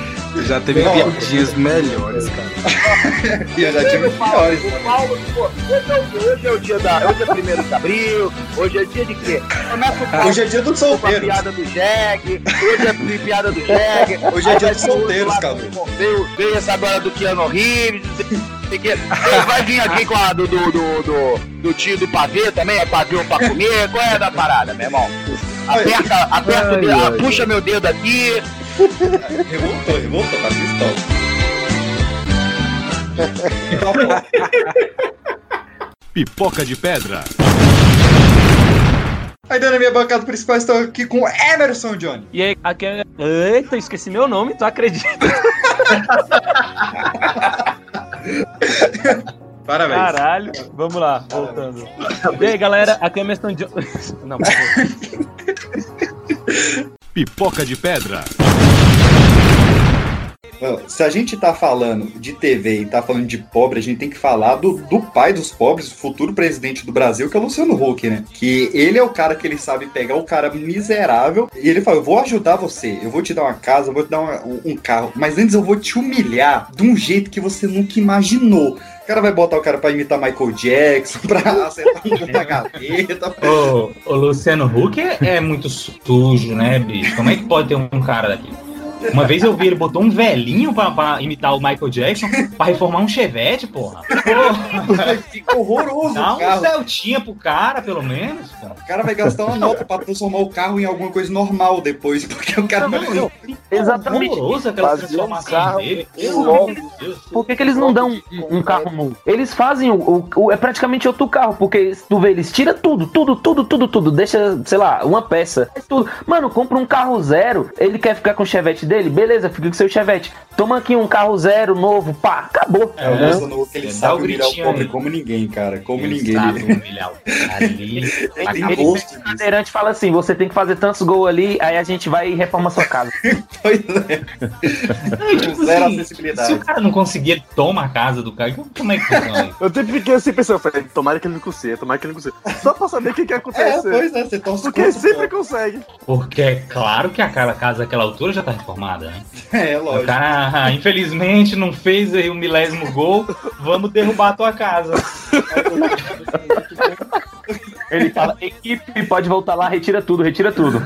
Já teve Não. piadinhas melhores, cara. E *laughs* eu já tive piores. O Paulo, pô, hoje é o dia, hoje é o dia da. Hoje é 1 de abril, hoje é dia de quê? Começa o Paulo Hoje é dia a solteiros. piada do Jeg, hoje é piada do Jeg. Hoje é aí dia dos solteiros, Cadu. Veio, veio essa agora do Keanu Reeves, sei o quê. Ele vai vir aqui com a do, do, do, do, do tio do pavê também, é pavê pra comer. Qual é a da parada, meu irmão? Aperta, aperta o Ai, dedo, ai, puxa meu dedo aqui. Revoltou, revoltou, tá pistola. *laughs* Pipoca de pedra. Ainda na minha bancada principal estou aqui com Emerson Johnny. E aí, aqui é... Eita, esqueci meu nome, tu acredita? *laughs* *laughs* Parabéns. Caralho, vamos lá, voltando. E aí, galera, aqui é John. *laughs* Não, *laughs* por favor. Pipoca de pedra. Se a gente tá falando de TV e tá falando de pobre, a gente tem que falar do, do pai dos pobres, o futuro presidente do Brasil, que é o Luciano Huck, né? Que ele é o cara que ele sabe pegar o cara miserável e ele fala: Eu vou ajudar você, eu vou te dar uma casa, eu vou te dar uma- um, um carro, mas antes eu vou te humilhar de um jeito que você nunca imaginou. O cara vai botar o cara pra imitar Michael Jackson, *laughs* pra acertar um na gaveta. Ô, o Luciano Huck é, é muito sujo, né, bicho? Como é que pode ter um cara daqui? Uma vez eu vi, ele botou um velhinho pra, pra imitar o Michael Jackson pra reformar um chevette, porra. Porra. Fica horroroso Dá o um carro. Celtinha pro cara, pelo menos. O cara vai gastar uma nota pra transformar o carro em alguma coisa normal depois, porque o cara vai. *laughs* Exatamente. Horroroso aquela Fazer um transformação carro dele. logo. Por que, que eles não dão um, um carro novo? Eles fazem o, o- o- É praticamente outro carro, porque tu vê, eles tiram tudo, tudo, tudo, tudo, tudo. Deixa, sei lá, uma peça. Tudo. Mano, compra um carro zero. Ele quer ficar com o chevette dele? Beleza, fica com seu chevette. Toma aqui um carro zero novo, pá, acabou. É, o Luciano Huck, ele Dá sabe o humilhar o gritinho pobre aí. como ninguém, cara. Como Ele ninguém. sabe humilhar o ali. *laughs* Ele o cadeirante fala assim: você tem que fazer tantos gols ali, aí a gente vai e reforma a sua casa. *laughs* Não, e, *laughs* tipo Zero assim, acessibilidade. Se o cara não conseguir, ele toma a casa do cara. Como é que funciona? Eu sempre fiquei assim pensando, falei, tomara que ele não consiga, tomara que ele não consiga. Só pra saber o que, que ia acontecer. É, pois é, você torce Porque sempre consegue. Porque é claro que aquela casa daquela altura já tá reformada, né? *laughs* É, O lógico. cara, ah, infelizmente, não fez aí o milésimo gol, vamos derrubar a tua casa. Ele fala: equipe, pode voltar lá, retira tudo, retira tudo.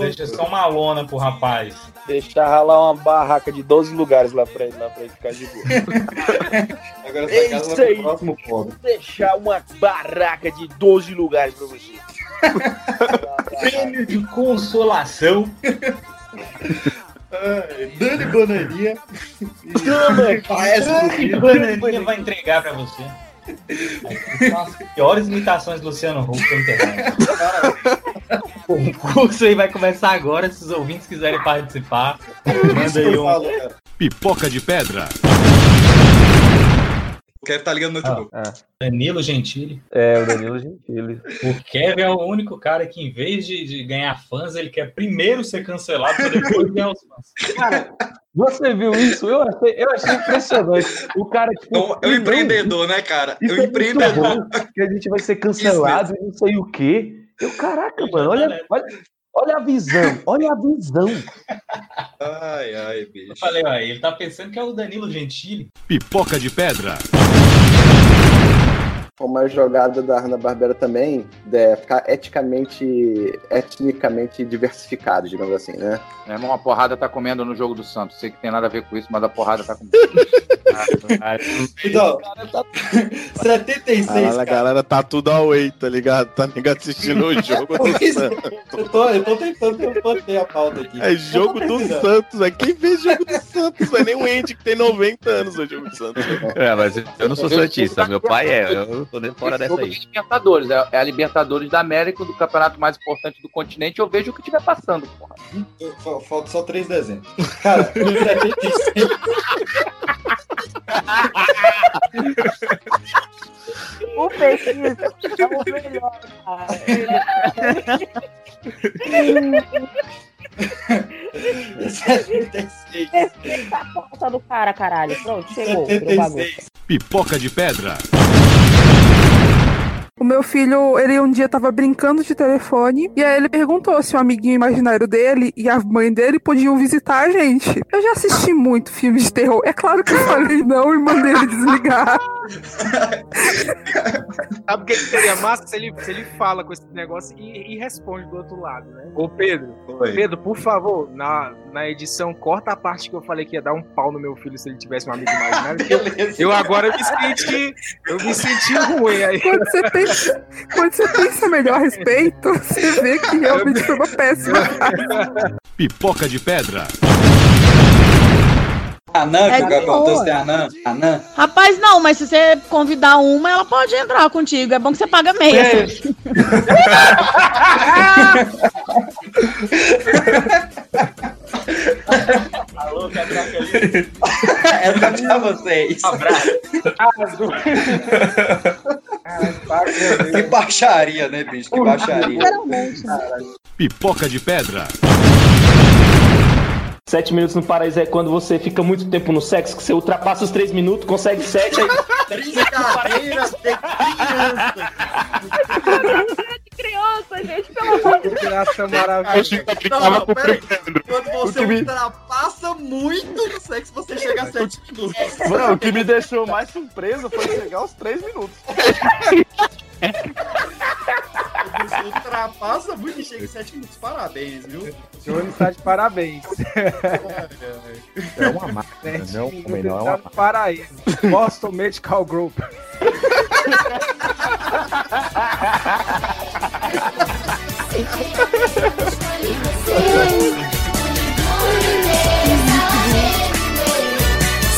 Deixa só uma lona pro rapaz. Deixar ralar uma barraca de 12 lugares lá pra ele, lá pra ele ficar de boa. *laughs* Agora É essa casa isso vai pro próximo pobre. Deixar uma barraca de 12 lugares pra você. Prêmio de consolação. *laughs* Ai, Dani Bananinha. Dani. Bananinha vai entregar pra você. São as piores imitações do Luciano Huck da internet. O concurso aí vai começar agora. Se os ouvintes quiserem participar, manda aí um. Pipoca de pedra. Quero estar ligando no notebook. Danilo Gentili. É, o Danilo Gentili. O Kevin é o único cara que, em vez de, de ganhar fãs, ele quer primeiro ser cancelado para depois ganhar os fãs. Cara, você viu isso? Eu achei, eu achei impressionante. O cara, tipo. É um empreendedor, né, cara? É um é empreendedor. bom, que a gente vai ser cancelado e não sei o quê. Eu, caraca, mano, olha, olha, olha a visão, olha a visão. Ai, ai, bicho. Eu falei, ó, ele tá pensando que é o Danilo Gentili. Pipoca de pedra. Uma jogada da Hanna-Barbera também é ficar eticamente, etnicamente diversificado, digamos assim, né? Meu irmão, a porrada tá comendo no jogo do Santos. Sei que tem nada a ver com isso, mas a porrada tá comendo. *laughs* Então, 76, *laughs* A cara. galera tá tudo away, tá ligado? Tá ligado assistindo o *laughs* jogo do. Santos. Eu tô, eu tô tentando manter a pauta aqui. É jogo do Santos, é quem vê jogo do Santos, não é nem o Andy que tem 90 anos no jogo do Santos. É, mas eu não sou santista, meu pai é, eu tô dentro fora dessa jogo aí. de Libertadores. É, é a Libertadores da América, do campeonato mais importante do continente. Eu vejo o que estiver passando, porra. Fal- Falta só 3 dezembro. Cara, 76. *laughs* O pesquisa é o melhor, cara. 76. Respeita a pauta do cara, caralho. Pronto, chegou. Pipoca de pedra. O meu filho, ele um dia tava brincando de telefone e aí ele perguntou se o amiguinho imaginário dele e a mãe dele podiam visitar a gente. Eu já assisti muito filme de terror. É claro que eu falei não e mandei ele desligar. Sabe o que seria massa se ele, se ele fala com esse negócio e, e responde do outro lado, né? Ô Pedro, Oi. Pedro, por favor, na, na edição, corta a parte que eu falei que ia dar um pau no meu filho se ele tivesse um amigo imaginário. eu, *laughs* eu agora me senti. Eu me senti ruim aí. Quando você pensa, quando você pensa melhor a respeito, você vê que realmente foi uma péssima. *laughs* Pipoca de pedra. Anã, É que o. Contas tem Anã. Anã. Rapaz, não, mas se você convidar uma, ela pode entrar contigo. É bom que você paga meia. É. assim. Alô, Gabriel Felipe. Essa é pra vocês. Abraço. *laughs* Que baixaria, né, bicho? Que baixaria. Pipoca de pedra. Sete minutos no paraíso é quando você fica muito tempo no sexo, que você ultrapassa os três minutos, consegue sete, aí Brincadeira de criança. De *laughs* criança, gente, pelo amor de Deus. Criação maravilhosa. Não, pera. Quando você ultrapassa muito no sexo, você chega a 7 minutos. Mano, o que me deixou mais surpreso foi chegar aos 3 minutos. *laughs* Você ultrapassa muito e chega em 7 minutos. Parabéns, viu? Johnny está de parabéns. É uma máquina, não, também não é uma no paraíso. Boston Medical Group.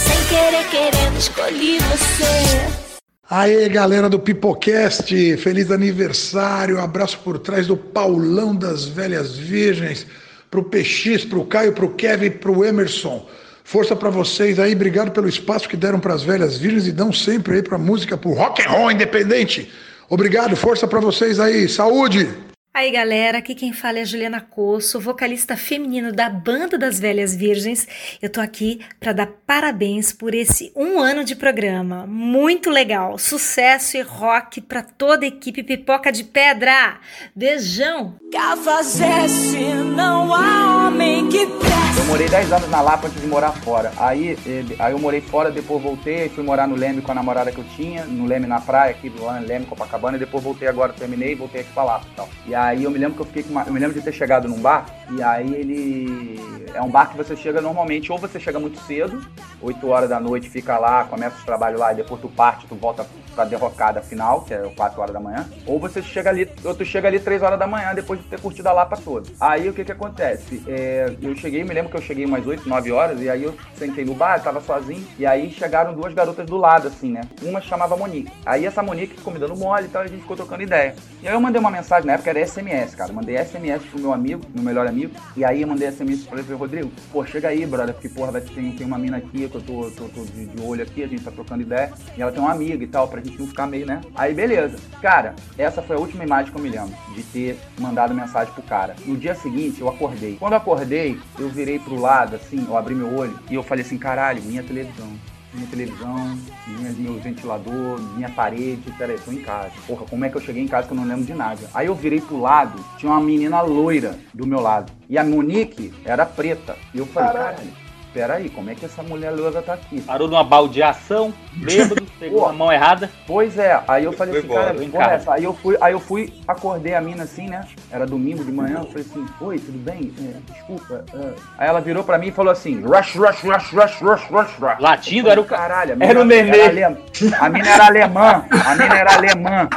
Sem querer, querendo, escolhi você. Aê, galera do Pipocast, feliz aniversário, abraço por trás do Paulão das Velhas Virgens, pro PX, pro Caio, pro Kevin, pro Emerson. Força pra vocês aí, obrigado pelo espaço que deram pras Velhas Virgens e dão sempre aí pra música, pro rock and roll independente. Obrigado, força pra vocês aí, saúde! Aí galera, aqui quem fala é a Juliana Coço, vocalista feminino da Banda das Velhas Virgens. Eu tô aqui para dar parabéns por esse um ano de programa. Muito legal, sucesso e rock para toda a equipe Pipoca de Pedra. Beijão! Cafajeste, não há homem que preste. Eu morei 10 anos na Lapa antes de morar fora. Aí, ele- aí eu morei fora, depois voltei, fui morar no Leme com a namorada que eu tinha, no Leme na praia, aqui do Leme, Copacabana, e depois voltei agora, terminei e voltei aqui pra Lapa e tal. E aí eu me lembro que eu fiquei uma, Eu me lembro de ter chegado num bar, e aí ele. É um bar que você chega normalmente, ou você chega muito cedo, 8 horas da noite, fica lá, começa os trabalhos lá, e depois tu parte, tu volta pra derrocada final, que é 4 horas da manhã. Ou você chega ali, ou tu chega ali 3 horas da manhã, depois de ter curtido a Lapa toda. Aí o que que acontece? É, eu cheguei, me lembro que eu cheguei umas 8, 9 horas, e aí eu sentei no bar, tava sozinho, e aí chegaram duas garotas do lado, assim, né? Uma chamava Monique. Aí essa Monique ficou me dando mole e tal, e a gente ficou trocando ideia. E aí eu mandei uma mensagem, na época era SMS, cara. Mandei SMS pro meu amigo, meu melhor amigo, e aí eu mandei SMS pra ele, Rodrigo, pô, chega aí, brother, porque, porra, vai ter, tem uma mina aqui que eu tô, tô, tô de, de olho aqui, a gente tá trocando ideia, e ela tem uma amiga e tal, pra gente não ficar meio, né? Aí, beleza. Cara, essa foi a última imagem que eu me lembro, de ter mandado mensagem pro cara. No dia seguinte, eu acordei. Quando eu acordei, eu virei pro lado, assim, eu abri meu olho, e eu falei assim, caralho, minha televisão minha televisão, minha, meu ventilador, minha parede, peraí, tô em casa. Porra, como é que eu cheguei em casa que eu não lembro de nada? Aí eu virei pro lado, tinha uma menina loira do meu lado. E a Monique era preta. E eu falei, caralho, peraí, como é que essa mulher loira tá aqui? Parou numa baldeação, bêbado, *laughs* pegou a mão errada. Pois é, aí eu falei Foi assim, cara, foi em porra casa. essa? Aí eu fui, aí eu fui, acordei a mina assim, né? Era domingo de manhã, eu falei assim, oi, tudo bem? É, desculpa. é." Aí ela virou pra mim e falou assim, rush, rush, rush, rush, rush, rush, rush. Latindo era o caralho, era o. Era alem- A mina era alemã, a mina era alemã.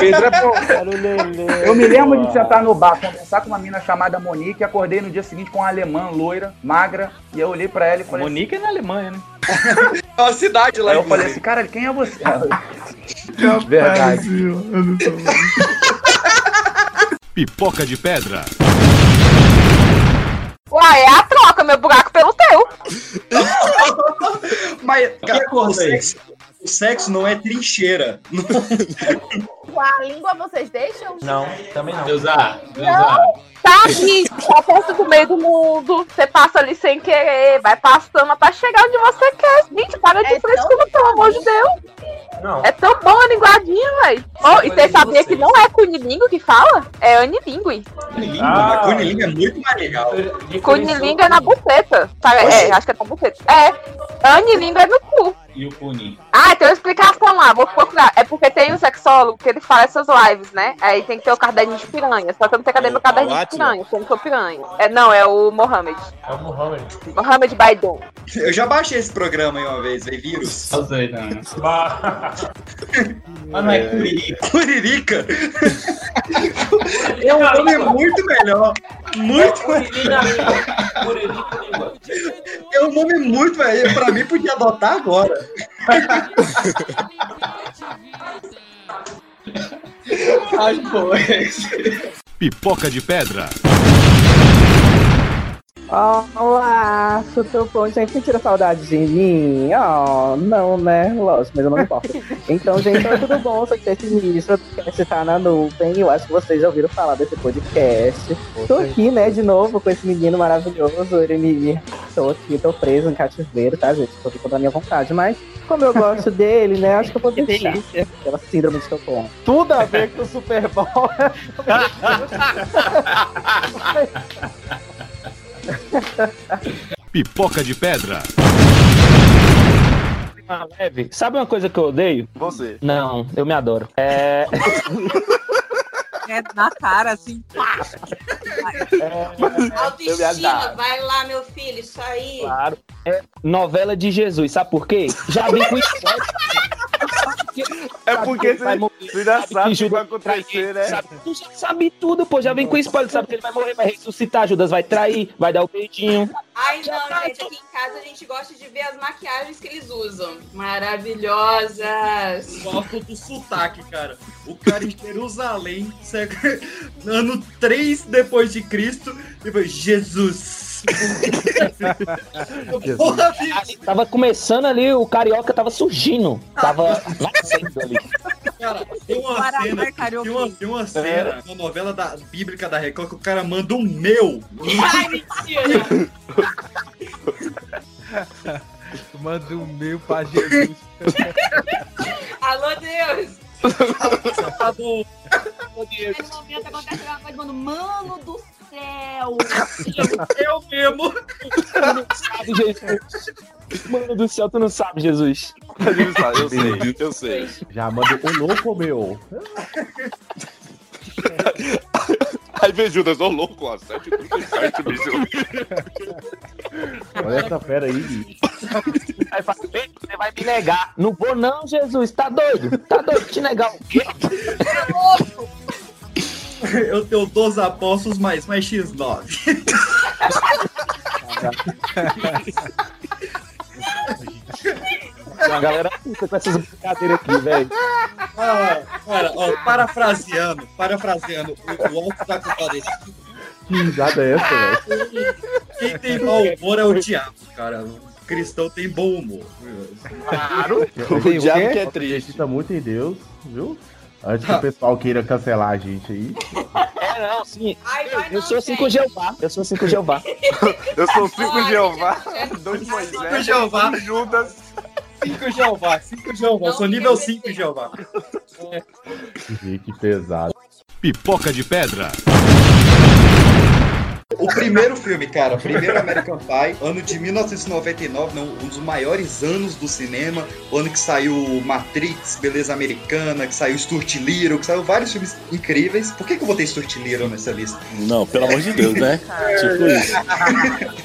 Pedro é bom. Eu me lembro de sentar no bar, conversar com uma mina chamada Monique e acordei no dia seguinte com uma alemã loira, magra, e eu olhei pra ela e falei Monique é na Alemanha, né? É uma cidade lá. Aí eu falei assim, cara, quem é você? Verdade. Pipoca de pedra. Uai, é a troca, meu buraco pelo teu. *laughs* Mas, cara, o sexo, o sexo não é trincheira. Com a língua vocês deixam? Não, também não. Deusar, Não, tá aqui, tá perto do meio do mundo. Você passa ali sem querer, vai passando até chegar onde você quer. Gente, para de frescura, pelo amor de Deus. Não. É tão bom a linguadinha, velho. Oh, e você sabia que não é cunilingo que fala? É anilingue. Cunilingo, Ah. cunilingo é muito mais legal. Cunilingo é na buceta. É, acho que é na buceta. É, anilingo é no cu. E o Puni. Ah, tem uma explicação lá, vou procurar. É porque tem um sexólogo que ele fala essas lives, né? Aí tem que ter o caderninho de piranha. Só que eu não tenho cadê meu caderninho de piranha, porque eu não sou piranha. É, não, é o Mohamed. É o Muhammad. Mohamed Baidon. Eu já baixei esse programa aí uma vez, veio vírus. Eu sei, não. Mas não é Curirica. Curirica? É um nome muito melhor. Muito melhor. É um nome muito melhor. Pra mim, podia adotar agora. Ai, pô. Pipoca de pedra. Olá, super bom. Gente, tira saudade de mim? Oh, não, né? Lógico, mas eu não me importo. *laughs* Então, gente, oi, tudo bom? Sou Tete Ministro, o podcast tá na nuvem. Eu acho que vocês já ouviram falar desse podcast. Tô aqui, né, de novo com esse menino maravilhoso. Ele me. me- Tô aqui, tô preso em cativeiro, tá, gente? Tô aqui contra a minha vontade, mas como eu gosto dele, né, acho que eu vou deixar. Aquela síndrome de Estocolmo. Tudo a ver com o Super Bowl. *laughs* *laughs* *laughs* Pipoca de pedra. Ah, leve. Sabe uma coisa que eu odeio? Você. Não, eu me adoro. É. *laughs* É na cara, assim. pá. Autoestima, vai lá, meu filho, isso aí. Claro. É novela de Jesus, sabe por quê? Já vim com *laughs* spoiler. É porque vai morrer, você já sabe o que vai acontecer, né? Sabe, tu já sabe tudo, pô. Já vem com spoiler, sabe que ele vai morrer, vai ressuscitar, Judas vai trair, vai dar o beijinho. Ai, não, gente, aqui em casa a gente gosta de ver as maquiagens que eles usam. Maravilhosas. Gosto do sotaque, cara. O cara em Jerusalém, *laughs* ano 3 depois de Cristo, e foi Jesus. *laughs* Porra, bicho. Tava começando ali, o carioca tava surgindo. Tava nascendo ali. Cara, tem uma Paraná, cena, tem uma, tem uma cena na novela da, bíblica da Record que o cara manda um meu. Ai, mentira. *laughs* Manda um meu pra Jesus. Alô, Deus. Tá bom. Nesse momento acontece uma coisa, mano. Mano do céu. Eu mesmo. Tu não sabe, Jesus. Mano do céu, tu não sabe, Jesus. Eu sei, eu sei. Já manda o louco, meu. Aí vem Judas, ô louco, ó, 737, bicho. Olha essa fera aí, bicho. Aí fala, "Bem, você vai me negar. Não vou não, Jesus. Tá doido? Tá doido te negar o quê? *laughs* Eu tenho 12 apóstolos mais, mais X9. A galera fica com essas brincadeiras aqui, velho. Olha, olha, ó, parafraseando, parafraseando, o, o alto da compadecida. Que risada é essa, velho? Quem tem mau humor é o diabo, cara. O cristão tem bom humor. Claro. O diabo que é triste. Acredita muito em Deus, viu? Antes que o pessoal queira cancelar a gente aí. É, não, sim. Eu sou assim com Jeová. Eu sou assim com Jeová. Eu sou cinco Jeová, *laughs* dois Moisés, Cinco Jeová. Judas. 5 Jeová, 5 Jeová. Eu sou nível 5 Jeová. Gente, que pesado. Pipoca de pedra. O primeiro filme, cara, o primeiro American Pie, ano de 1999, não, um dos maiores anos do cinema, o ano que saiu Matrix, Beleza Americana, que saiu Stuart Little, que saiu vários filmes incríveis. Por que, que eu botei Stuart Little nessa lista? Não, pelo amor de Deus, né? *laughs* tipo isso.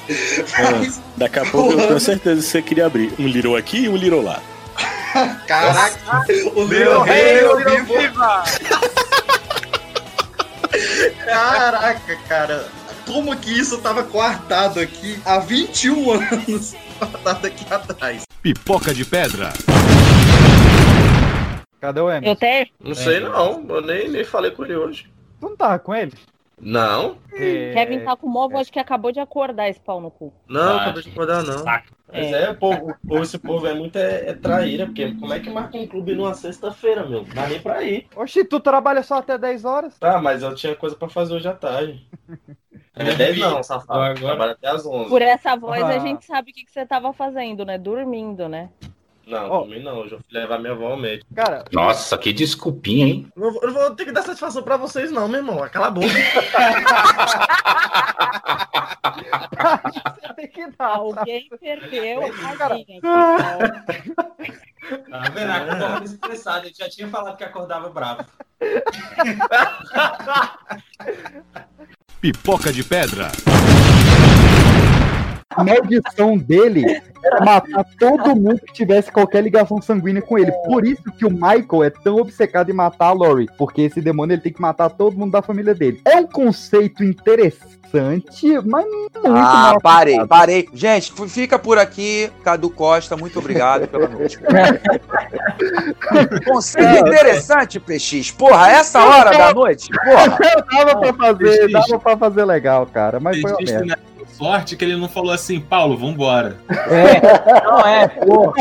*laughs* É, daqui a pouco eu tenho certeza que você queria abrir um Little aqui e um Little lá. *laughs* Caraca, o Little rei, o Little vivo. Caraca, cara. Como que isso tava guardado aqui há 21 anos? *laughs* Guardado aqui atrás. Pipoca de pedra. Cadê o Emerson? Eu tenho? Não sei não, eu nem, nem falei com ele hoje. Tu não tava com ele? Não, Kevin tá com mó voz que acabou de acordar esse pau no cu. não, Ah, acabei de acordar não. Mas É. é, povo, o povo- esse povo é muito é, é traíra, porque como é que marca um clube numa sexta-feira, meu? Não dá nem pra ir. Oxi, tu trabalha só até 10 horas? Tá, mas eu tinha coisa pra fazer hoje à tarde. *laughs* É 10 não, safado. Agora- Trabalho até às 11. Por essa voz Ah. a gente sabe o que, que você tava fazendo, né? Dormindo, né? Não, Ó. também não. Hoje eu fui levar minha avó ao médico. Cara, Nossa, que desculpinha, hein? Não, vou- eu não vou ter que dar satisfação pra vocês, não, meu irmão. Cala a boca. você *laughs* tem que dar. Alguém perdeu a linha. Tá vendo? Acordava estressado. Ele já tinha falado que acordava bravo. *laughs* Pipoca de pedra. A maldição dele era matar todo mundo que tivesse qualquer ligação sanguínea com ele. Por isso que o Michael é tão obcecado em matar a Lori. Porque esse demônio ele tem que matar todo mundo da família dele. É um conceito interessante, mas muito Ah, mal parei, aplicado. parei. Gente, fica por aqui. Cadu Costa, muito obrigado pela noite. *laughs* Conceito interessante, PX. Porra, essa hora da noite? Porra. *laughs* dava pra fazer, dava pra fazer legal, cara. Mas foi uma merda. Sorte que ele não falou assim, Paulo, vambora. Não é, pô.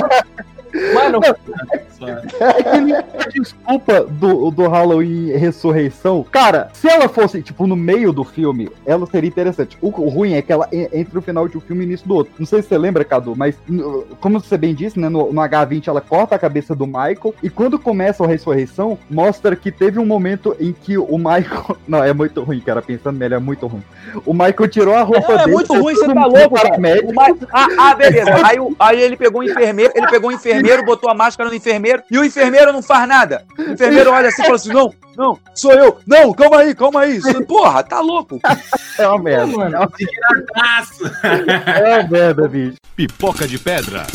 Mano, *laughs* é que nem a desculpa do, do Halloween Ressurreição. Cara, se ela fosse, tipo, no meio do filme, ela seria interessante. O, o ruim é que ela en- entre o final de um filme e o início do outro. Não sei se você lembra, Cadu, mas como você bem disse, né? No, no H20 ela corta a cabeça do Michael. E quando começa a ressurreição, mostra que teve um momento em que o Michael. *laughs* Não, é muito ruim, cara. Pensando nele, é muito ruim. O Michael tirou a roupa Não, é dele. muito fez ruim, você tá louco, para cara. Ma- Ah, ah, beleza. *laughs* Aí, aí ele pegou o enfermeiro, ele pegou o enfermeiro, botou a máscara no enfermeiro, e o enfermeiro não faz nada. O enfermeiro olha assim e fala assim: não, não, sou eu. Não, calma aí, calma aí. Porra, tá louco. É uma merda. Mano, É uma- É uma merda, bicho. Pipoca de pedra.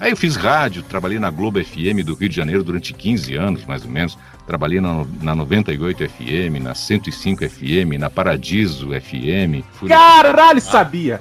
Aí eu fiz rádio, trabalhei na Globo FM do Rio de Janeiro durante 15 anos, mais ou menos. Trabalhei na, na 98 FM, na 105 FM, na Paradiso FM. Fui- Caralho, sabia!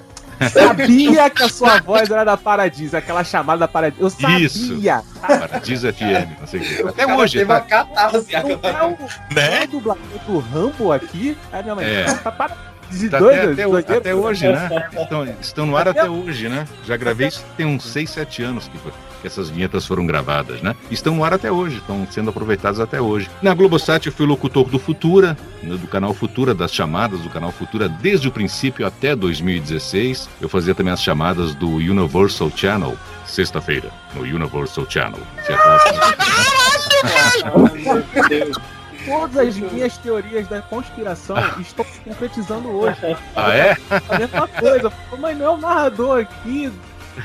Sabia que a sua voz era da Paradiso, aquela chamada da Paradiso. Eu sabia! Isso. Paradiso FM, não sei o quê. Até cara hoje, teve tá? uma catarse agora. Não, Né? o dublador do Rambo aqui. Aí minha mãe, É. tá para de Tá dois, até, dois, até, dois, até hoje, né? *laughs* Estão, estão no ar até hoje, né? Já gravei isso tem uns 6, 7 anos que, foi- que essas vinhetas foram gravadas, né? Estão no ar até hoje, estão sendo aproveitadas até hoje. Na Globosat eu fui locutor do Futura, né, do canal Futura, das chamadas do canal Futura desde o princípio até 2016. Eu fazia também as chamadas do Universal Channel, sexta-feira, no Universal Channel. Se é fácil. Todas as minhas teorias da conspiração estão se concretizando hoje. Ah, é? A mesma coisa. Mas não é o narrador aqui.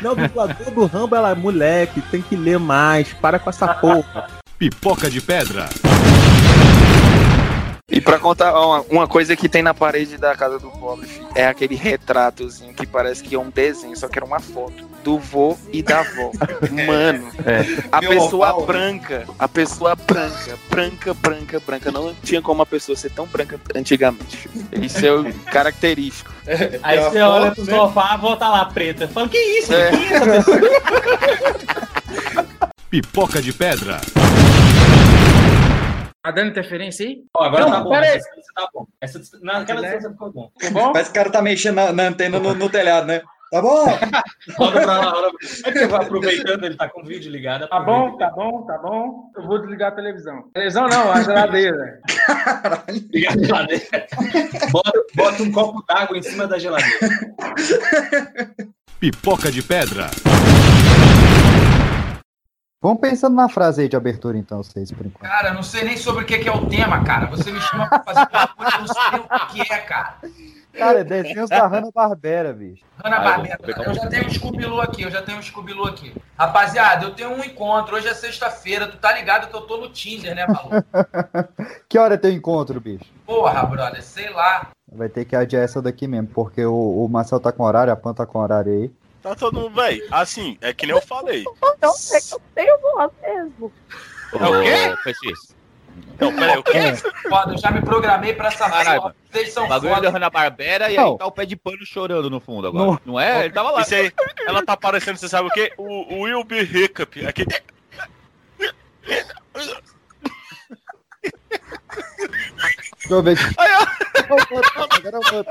Não, o dublador do Rambo, ela, moleque, tem que ler mais. Para com essa porra. Pipoca de pedra. E pra contar uma, uma coisa que tem na parede da casa do pobre, é aquele retratozinho que parece que é um desenho, só que era uma foto do vô e da avó. Mano, a Meu pessoa branca, a pessoa branca, branca, branca, branca, não tinha como uma pessoa ser tão branca antigamente. Isso é o característico. Aí você olha pro sofá, a avó tá lá preta. Fala, que isso? É. Que isso, pessoa? *laughs* Pipoca de pedra. Tá dando interferência aí? Ó, agora Não, tá bom. pera aí. Essa tá bom. Essa naquela distância ficou bom. Parece que o cara tá mexendo na, na antena no, no telhado, né? Tá bom? *laughs* Roda pra lá, roda pra lá. É que vai aproveitando, ele tá com o vídeo ligado. Tá bom, tá bom, tá bom. Eu vou desligar a televisão. Televisão não, a geladeira. Liga a geladeira. Bota, bota um copo d'água em cima da geladeira. Pipoca de pedra. Vamos pensando na frase aí de abertura, então, vocês, por enquanto. Cara, eu não sei nem sobre o que que é o tema, cara. Você me chama pra fazer uma coisa, eu não sei o que é, cara. Cara, é desenhos da Hanna-Barbera, bicho. Hanna Ah, Barbera, eu já tenho um Scooby-Loo aqui, eu já tenho um Scooby-Loo aqui. Rapaziada, eu tenho um encontro, hoje é sexta-feira, tu tá ligado que eu tô no Tinder, né, maluco? *laughs* Que hora é teu encontro, bicho? Porra, brother, sei lá. Vai ter que adiar essa daqui mesmo, porque o, o Marcel tá com horário, a Pan tá com horário aí. Tá todo mundo, véi. Assim, é que nem eu falei. Então, é que eu tenho voz mesmo. É o quê? Peixes. Não, peraí, o quê? Foda, eu já me programei pra essa Caralho. Vocês são O bagulho foda. da Hanna-Barbera e Não. aí tá o pé de pano chorando no fundo agora. Não, é? Ele tava lá. Isso aí, ela tá parecendo, você sabe o quê? O, o Will Be Hiccup. Aqui. *laughs* Deixa eu ver. Aí, ó. Agora eu vou.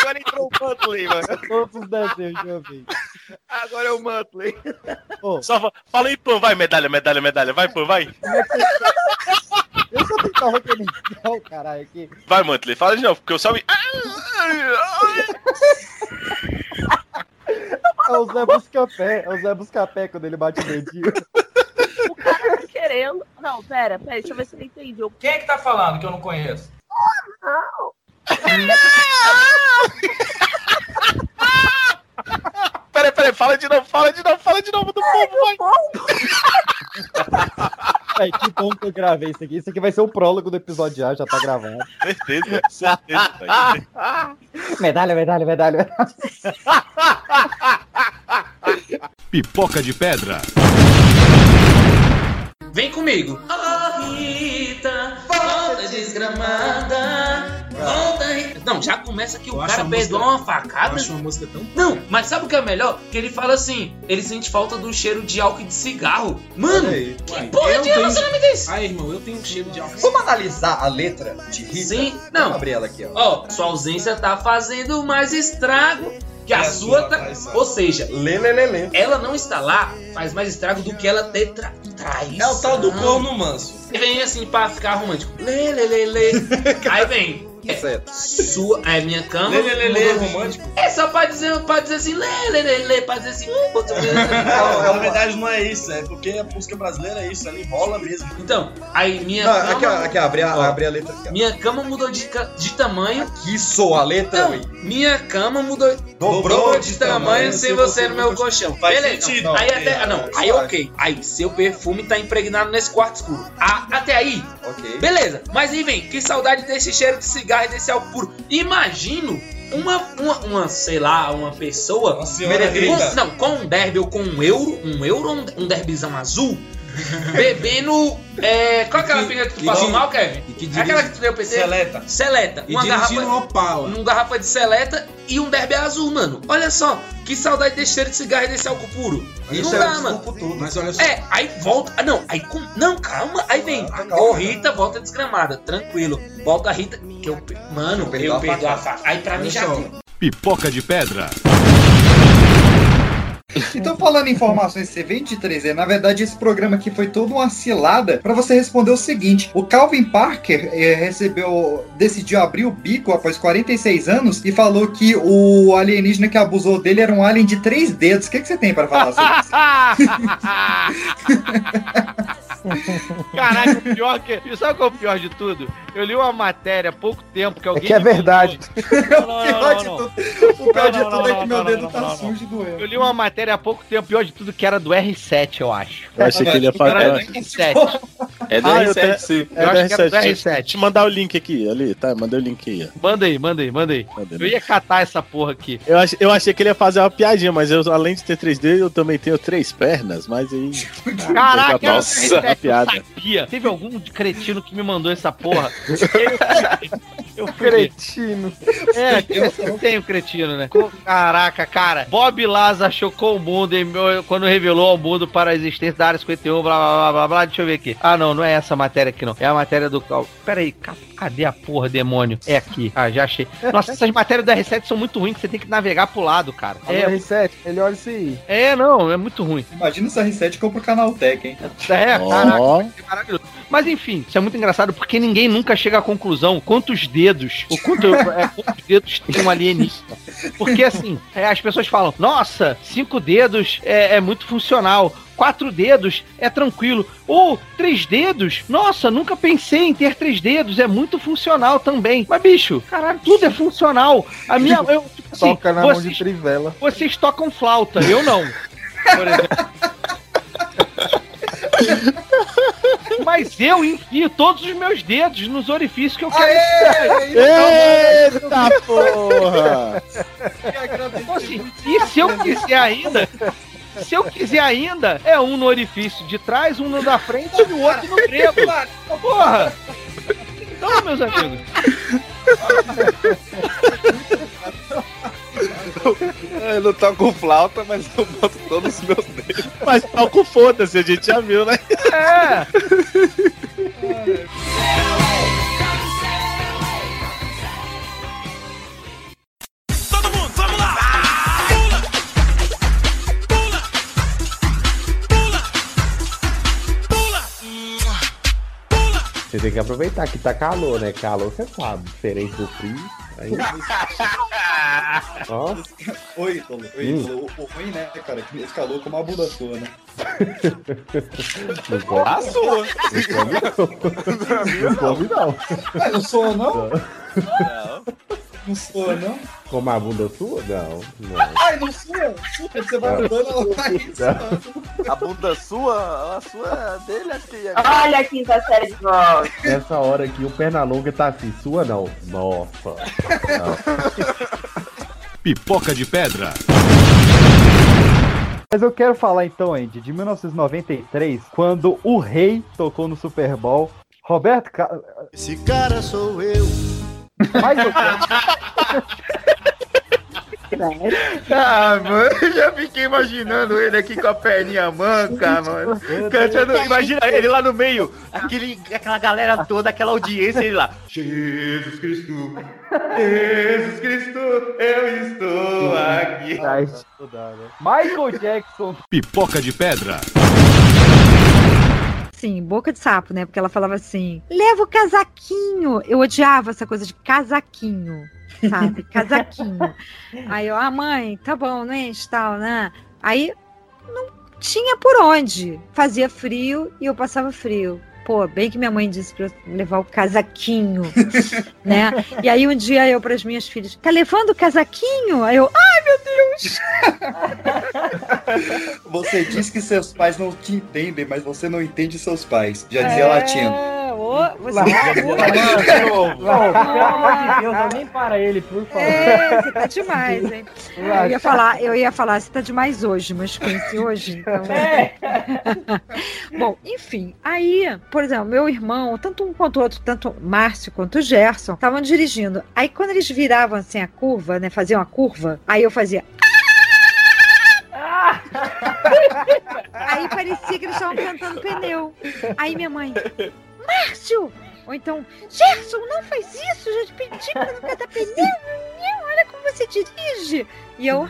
Agora entrou o Mantley, mano. Todos os desenhos, deixa eu ver. Agora é o Mantley. Só fa- fala aí, Pan, vai, medalha, medalha, medalha. Vai, Pan, vai. Eu tentar organizar o caralho aqui. Vai, Mantley, fala de novo, porque eu só me. É o Zé Buscapé, é o Zé Buscapé quando ele bate o dedinho. O cara tá querendo. Não, pera, pera, deixa eu ver se eu entendi. Eu- Quem é que tá falando que eu não conheço? *laughs* Não. Peraí, peraí, fala de novo, fala de novo, fala de novo do povo, vai. Véi, *laughs* que bom que eu gravei isso aqui. Isso aqui vai ser o prólogo do episódio já, já tá gravado. Certeza, certeza, velho. Medalha, medalha, medalha. *laughs* Pipoca de pedra. Vem comigo. Oh, Rita, volta desgramada. Volta, Rita. Não, já começa que o Eu acho cara música- uma facada. eu acho uma música tão. Não, mas sabe o que é melhor? Que ele fala assim: ele sente falta do cheiro de álcool e de cigarro. Mano, que porra eu de tenho- relacionamento é esse? Irmão, eu tenho um cheiro de álcool. Vamos analisar a letra de Rita? Sim, não. Vamos abrir ela aqui, ó. Ó, sua ausência tá fazendo mais estrago que a a sua sua tá. faz? Ou seja, Lê, lê, lê, lê. ela não está lá faz mais estrago do que ela ter tra... traição. É o tal do corno manso. E vem assim pra ficar romântico. Lê, lê, lê, lê. Aí vem. É, sua, é minha cama. Lê, lê, lê, romântico. É só pra dizer, pra dizer assim, lê, lê, lê, lê, pra dizer assim. *laughs* Não, na verdade não é isso, é porque a música brasileira é isso, ela enrola mesmo. Então, aí minha Não, cama. aqui, aqui, abre a, abre a letra aqui, ó. Minha cama mudou de, de tamanho. Isso, a letra, minha cama mudou, dobrou de tamanho sem você no meu colchão. Faz Beleza. sentido. aí até. é, ah, não, é aí suave. ok. Aí seu perfume tá impregnado nesse quarto escuro. Ah, até aí. Ok. Beleza. Mas aí vem, que saudade desse cheiro de cigarro e desse álcool puro. Imagino. Uma, uma, uma, sei lá, uma pessoa. senhora com- não, com um derby ou com um euro, um euro ou um, um derbizão azul, bebendo. É, qual é aquela que- pinga que tu e passou que- mal, Kevin? que é dirige- aquela que tu deu PT? Seleta. Seleta. E uma garrafa, uma Opala. um garrafa de seleta e um derby azul, mano. Olha só, que saudade desse cheiro de cigarro e desse álcool puro. Não é dá, mano. tudo. Mas olha só. É, aí volta. Ah, não, aí com. Não, calma. Aí vem. Ô, Rita, volta desgramada. Tranquilo. Volta a Rita. Que eu. Mano, eu perdoo a perdo a facada. faca. Aí pra mim Olha já só. deu. Pipoca de pedra. Então, falando em informações que você vem de 3 na verdade esse programa aqui foi toda uma cilada pra você responder o seguinte: o Calvin Parker eh, recebeu, decidiu abrir o bico após 46 anos e falou que o alienígena que abusou dele era um alien de três dedos. O que, que você tem pra falar sobre isso? *laughs* Caraca, o pior que. e Sabe qual é o pior de tudo? Eu li uma matéria há pouco tempo que É alguém. que é verdade. *laughs* Não, não, não, não. O pior de tudo é que meu dedo tá sujo doendo. Eu li uma matéria há pouco tempo, pior de tudo, que era do R7, eu acho. Eu achei que ele ia falar. Era do R7. É do Ah, eu R7, tenho- sim. É Eu do acho que era do R7. R7. Deixa eu te mandar o link aqui, ali, tá? Mandei o link aí. ó. Manda aí, manda aí, manda aí. Mandei, Eu ia catar essa porra aqui. Eu, ach, eu achei que ele ia fazer uma piadinha, mas eu, além de ter 3D, eu também tenho três pernas, mas aí. *laughs* Caraca, do Nossa, R7, uma piada. eu sabia. Teve algum cretino que me mandou essa porra. *laughs* Eu fui. Cretino. É, eu sempre tenho cretino, né? Caraca, cara. Bob Laza chocou o mundo em meu- quando revelou ao mundo para a existência da área 51, blá blá blá blá blá. Deixa eu ver aqui. Ah, não, não é essa matéria aqui, não. É a matéria do. Pera aí, ca- cadê a porra, demônio? É aqui. Ah, já achei. Nossa, essas matérias do R7 são muito ruins, que você tem que navegar pro lado, cara. É. É, R7, melhor isso aí. é, não, é muito ruim. Imagina se a R7 compra o canal Tech, hein? É, Ó. caraca, é maravilhoso. Mas enfim, isso é muito engraçado porque ninguém nunca chega à conclusão quantos dedos, o quanto, é, quantos dedos tem um alienígena. Porque assim, é, as pessoas falam, nossa, cinco dedos é, é muito funcional. Quatro dedos é tranquilo. Ou três dedos, nossa, nunca pensei em ter três dedos, é muito funcional também. Mas, bicho, caralho, tudo é funcional. A minha. Eu, tipo assim, Toca na mão de vocês, trivela. vocês tocam flauta, eu não. Por exemplo. Mas eu enfio todos os meus dedos nos orifícios que eu quero. Eita porra! Assim, e se eu quiser ainda. Se eu quiser ainda, é um no orifício de trás, um no da frente e o outro no grego. Porra! Então, meus amigos. Eu não toco flauta, mas eu boto todos os meus dedos. Mas toca o foda-se, a gente já viu, né? É! *laughs* Você tem que aproveitar que tá calor, né? Calor, você sabe. Diferente do frio. Aí... Nossa. *laughs* Oi, Tolo. Oi, Hum. O, o ruim, né, cara, que esse calor como a bunda sua, né? Não come, A sua. não come, não. Ah, não sou, não? Não. Não sou, não? Como a bunda sua? Não, não. *laughs* Ai, não sou. Super, você vai andando, ela vai A bunda sua, a sua dele, acho que é. Olha a quinta série de volta. Nessa hora aqui, o Pernalonga tá assim, sua não. Nossa. *laughs* Pipoca de pedra. Mas eu quero falar então, Andy, de 1993, quando o Rei tocou no Super Bowl. Roberto Ca... Esse cara sou eu. Eu Ah, mano, eu já fiquei imaginando ele aqui com a perninha manca, mano. Cantando, imagina ele lá no meio, aquele, aquela galera toda, aquela audiência, ele lá. Jesus Cristo, Jesus Cristo, eu estou aqui. Michael Jackson. Pipoca de pedra. Sim, boca de sapo, né? Porque ela falava assim: leva o casaquinho. Eu odiava essa coisa de casaquinho, sabe? *laughs* Casaquinho. Aí eu, ah, mãe, tá bom, não enche tal, né? Aí não tinha por onde. Fazia frio e eu passava frio. Pô, bem que minha mãe disse pra eu levar o casaquinho, *laughs* né? E aí um dia eu para as minhas filhas, tá levando o casaquinho? Aí eu, ai meu Deus! *laughs* Você diz que seus pais não te entendem, mas você não entende seus pais. Já dizia latino. É, ô, você Não, pelo amor de Deus, alguém para ele, por favor. É, você tá demais, hein? Eu ia falar, eu ia falar, você tá demais hoje, mas conheci hoje, então. *laughs* *laughs* Bom, enfim, aí, por exemplo, meu irmão, tanto um quanto o outro, tanto o Márcio quanto o Gerson, estavam dirigindo. Aí quando eles viravam assim a curva, né? Faziam a curva, aí eu fazia. *laughs* Aí parecia que eles estavam cantando pneu. Aí minha mãe, Márcio! Ou então, Gerson, não faz isso, já te pedi pra não cantar pneu, olha como você dirige. E eu.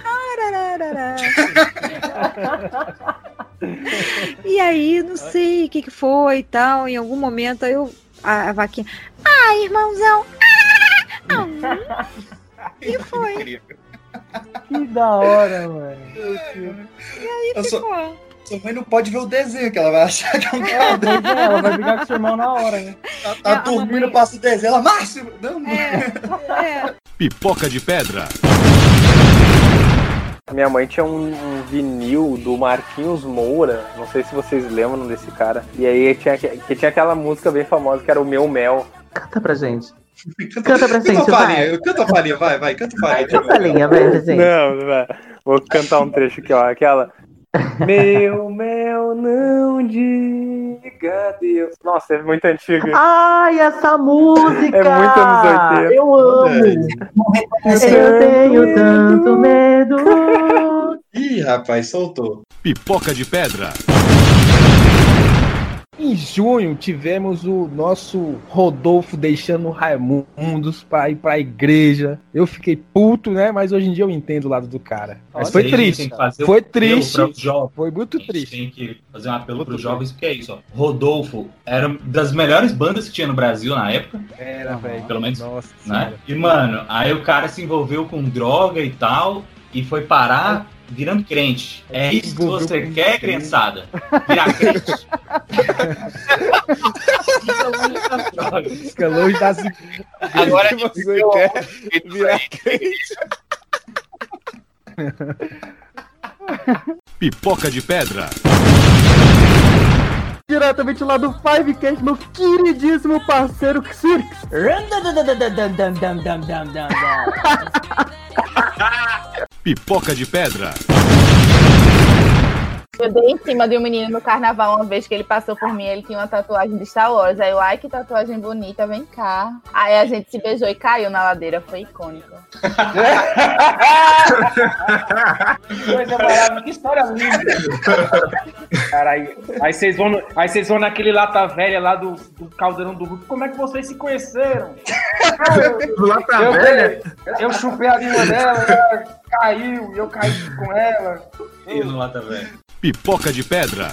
E aí, não sei o que, que foi e tal. Em algum momento, aí eu, a, a vaquinha, ah, irmãozão, ah, ah." E foi. Que da hora, mano. E aí Eu só- ficou. Sua mãe não pode ver o desenho, que ela vai achar que é um Pois *laughs* é, ela vai brigar com seu irmão na hora, né? Tá, tá dormindo, passa o desenho, ela, Márcio! Não, É, Pipoca de pedra. Minha mãe tinha um, um vinil do Marquinhos Moura, não sei se vocês lembram desse cara. E aí tinha, que tinha aquela música bem famosa que era o Meu Mel. Canta pra gente. Canta pra gente, Canta a vai. canta a palhinha, vai, vai, canta a palhinha. Canta a palhinha, vai, gente. Não vai. Vou cantar um trecho aqui, ó. Aquela. Meu mel, não diga Deus. Nossa, é muito antiga. Ai, essa música! É muito anos 80. Eu amo! Eu tenho tanto medo. Ih, rapaz, soltou. Pipoca de pedra. Em junho tivemos o nosso Rodolfo deixando o Raimundos pra ir pra igreja. Eu fiquei puto, né? Mas hoje em dia eu entendo o lado do cara. Mas foi a triste. Foi triste. para. Foi muito A triste. Tem que fazer um apelo para os jovens, porque é isso, ó. Rodolfo era das melhores bandas que tinha no Brasil na época. Era, velho. Pelo menos. Nossa né? E, mano, aí o cara se envolveu com droga e tal, e foi parar virando crente. É isso que você quer, criançada? Virar crente. Fica longe das Agora *laughs* que você quer virar *laughs* Pipoca de pedra. Diretamente lá do Fivecast, meu queridíssimo parceiro Xirx. Pipoca de pedra. Eu dei em cima de um menino no carnaval uma vez que ele passou por mim, ele tinha uma tatuagem de Star Wars. Aí eu, ai, que tatuagem bonita, vem cá. Aí a gente se beijou e caiu na ladeira, foi icônico. *laughs* Coisa maravilhosa, que história linda. Cara, aí, aí vocês vão, no- aí vocês vão naquele lata velha lá do, do caldeirão do Hulk. Como é que vocês se conheceram? Lata eu, velha? Eu chupei a língua dela, ela caiu, e eu caí com ela. Lata Velho. Pipoca de pedra.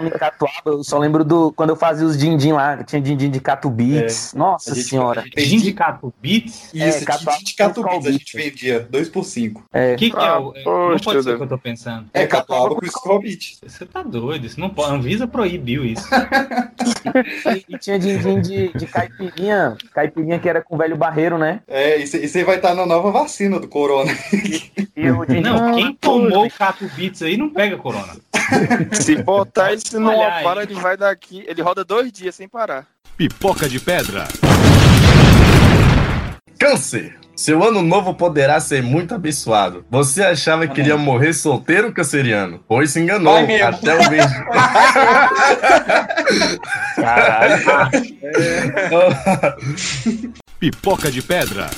Em Catuaba, eu só lembro do quando eu fazia os din-din lá, tinha din-din de Catu Beats. Nossa É. A gente- senhora. Din de Catu Beats? Isso, Catuaba de, de a gente vendia, 2 por 5 É. O que, que é o. Ah, não pode ser o que eu tô pensando. É Catuaba com Skull Beat. Você tá doido, isso não pode. A Anvisa proibiu isso. E, *laughs* e tinha din-din de, de caipirinha, caipirinha que era com o velho barreiro, né? É, e você vai estar na nova vacina do corona. E o din-din- Não, quem tomou o Cato Beats aí não pega corona. Se botar Olha aí. para, ele vai daqui. Ele roda dois dias sem parar. Pipoca de pedra. Câncer. Seu ano novo poderá ser muito abençoado. Você achava que iria morrer solteiro, canceriano? Pois se enganou. Vai mesmo. Até o mês. *laughs* Pipoca de pedra.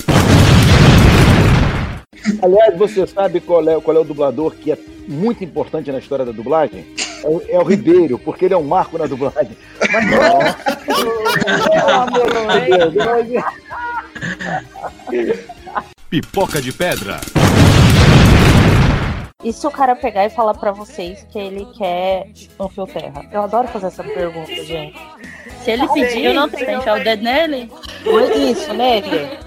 Aliás, você sabe qual é, qual é o dublador que é muito importante na história da dublagem? É o, é o Ribeiro, porque ele é um marco na dublagem. Mas não. Pipoca de pedra. E se o cara pegar e falar pra vocês que ele quer um fio terra? Eu adoro fazer essa pergunta, gente. Se ele pedir, eu não tenho. enfiar o dedo nele? Isso, nele.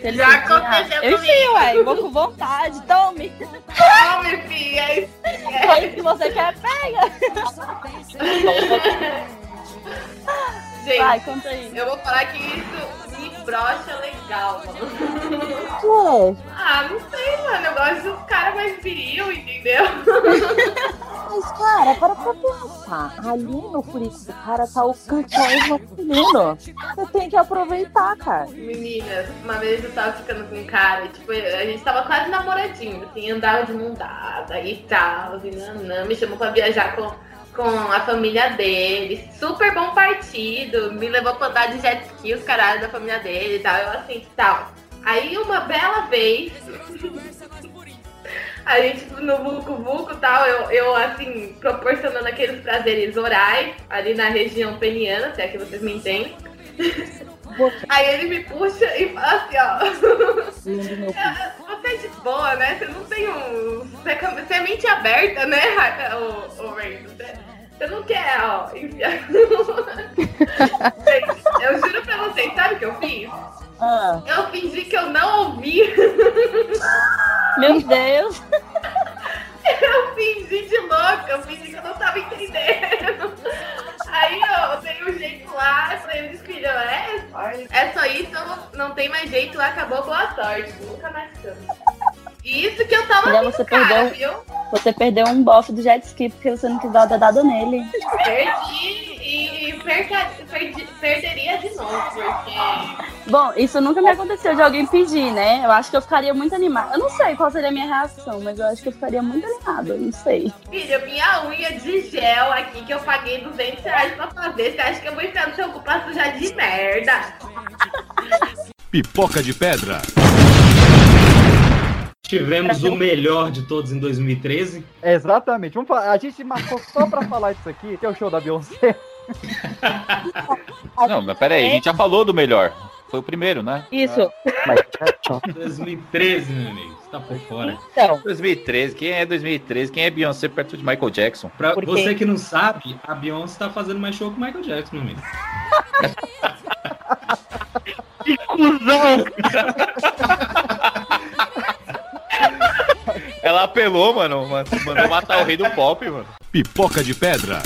Se ele Já pedir, aconteceu ah, Eu enfio, ué. Vou com vontade. Tome. Tome, filha. Aí se você quer, pega. Gente, Vai, conta aí. eu vou falar que isso me brocha legal, mano. Ué, Ah, não sei, mano. Eu gosto dos caras mais viril, entendeu? *laughs* mas cara, para pra pensar. Ali no furico do cara tá o canções masculino. Você tem que aproveitar, cara. Meninas, uma vez eu tava ficando com um cara, tipo, a gente tava quase namoradinho, assim, andava de mão dada e tal, e nanã, me chamou pra viajar com, com a família dele, super bom partido, me levou pra andar de jet ski, os caras da família dele e tal, eu assim, tal. Aí uma bela vez, a gente no Vucu Vucu e tal, eu, eu assim, proporcionando aqueles prazeres orais ali na região peniana, se é que vocês me entendem. Aí ele me puxa e fala assim, ó. Lindo meu "Ah, *laughs* Você é de boa, né? Você não tem um. Você é, é mente aberta, né, ô Ray? Você, não quer, ó, enfiar. *laughs* Eu juro pra vocês, sabe o que eu fiz? Ah. Eu fingi que eu não ouvi. Meu Deus. Louca, eu fingi que eu não tava entendendo. Aí eu dei um jeito lá, falei, eles filho, é, é só isso, não, tem mais jeito, acabou, boa sorte. Nunca mais ficamos. Isso que eu tava você cara, perdeu, viu? você perdeu um bofe do jet ski porque você não quis dar o dedado nele. Perdi e perca, perdi, perderia de novo, porque. Bom, isso nunca me aconteceu de alguém pedir, né? Eu acho que eu ficaria muito animada. Eu não sei qual seria a minha reação, mas eu acho que eu ficaria muito animada, eu não sei. Filha, minha unha de gel aqui que eu paguei 200 reais pra fazer, você acha que eu vou enfiar no seu cu pra sujar de merda? *laughs* Pipoca de pedra. Tivemos o melhor de todos em 2013. Exatamente. Vamos falar, a gente marcou só pra falar disso aqui, que é o show da Beyoncé. Não, mas peraí, a gente já falou do melhor. Foi o primeiro, né? Isso. 2013, *laughs* meu amigo. Você tá por fora. Então. 2013. Quem é 2013? Quem é Beyoncé perto de Michael Jackson? Pra Por quê? você que não sabe, a Beyoncé tá fazendo mais show que o Michael Jackson, meu amigo. *laughs* Que cuzão! Ela apelou, mano, Mandou matar o rei do pop, mano. Pipoca de pedra.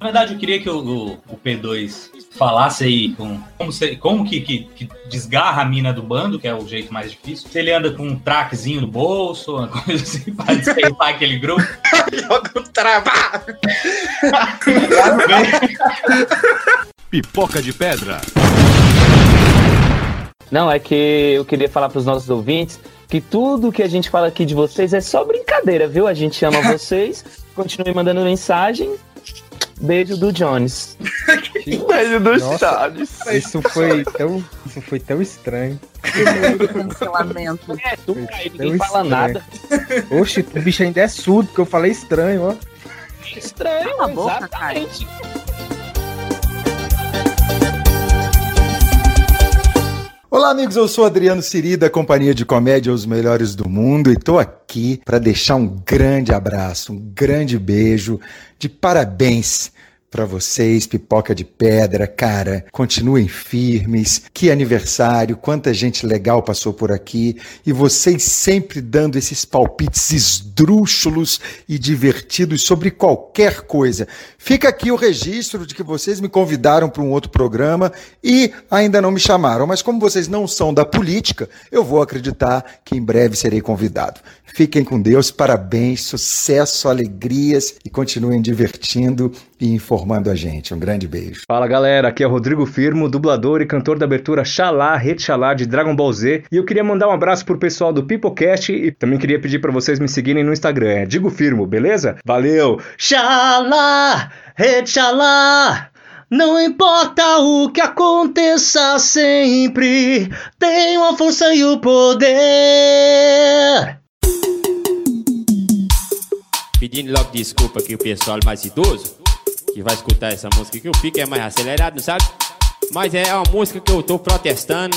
Na verdade, eu queria que o, o- o P2 falasse aí com, como, se- como que, que- que desgarra a mina do bando, que é o jeito mais difícil. Se ele anda com um traquezinho no bolso, uma *laughs* coisa assim, pra despertar aquele grupo. *laughs* Joga travar! Pipoca de pedra. Não, é que eu queria falar pros nossos ouvintes que tudo que a gente fala aqui de vocês é só brincadeira, viu? A gente ama vocês. Continue mandando mensagem. Beijo do Jones. *laughs* Beijo do Chaves. Isso foi tão, isso foi tão estranho. Cancelamento. É, tu, tão ninguém fala nada. Oxe, o bicho ainda é surdo, que eu falei estranho, ó. Estranho, Cala a boca, Olá, amigos. Eu sou Adriano Siri, da Companhia de Comédia Os Melhores do Mundo, e estou aqui para deixar um grande abraço, um grande beijo de parabéns para vocês, pipoca de pedra, cara. Continuem firmes. Que aniversário, quanta gente legal passou por aqui e vocês sempre dando esses palpites esdrúxulos e divertidos sobre qualquer coisa. Fica aqui o registro de que vocês me convidaram para um outro programa e ainda não me chamaram, mas como vocês não são da política, eu vou acreditar que em breve serei convidado. Fiquem com Deus, parabéns, sucesso, alegrias e continuem divertindo e informando a gente. Um grande beijo. Fala galera, aqui é o Rodrigo Firmo, dublador e cantor da abertura Xalá, Rede Xalá de Dragon Ball Z. E eu queria mandar um abraço pro pessoal do Pipocast e também queria pedir pra vocês me seguirem no Instagram, é Digo Firmo, beleza? Valeu! Xalá, Rede Xalá! Não importa o que aconteça sempre, tenho a força e o poder. Pedindo logo desculpa aqui o pessoal mais idoso que vai escutar essa música que o pique é mais acelerado, sabe? Mas é uma música que eu tô protestando,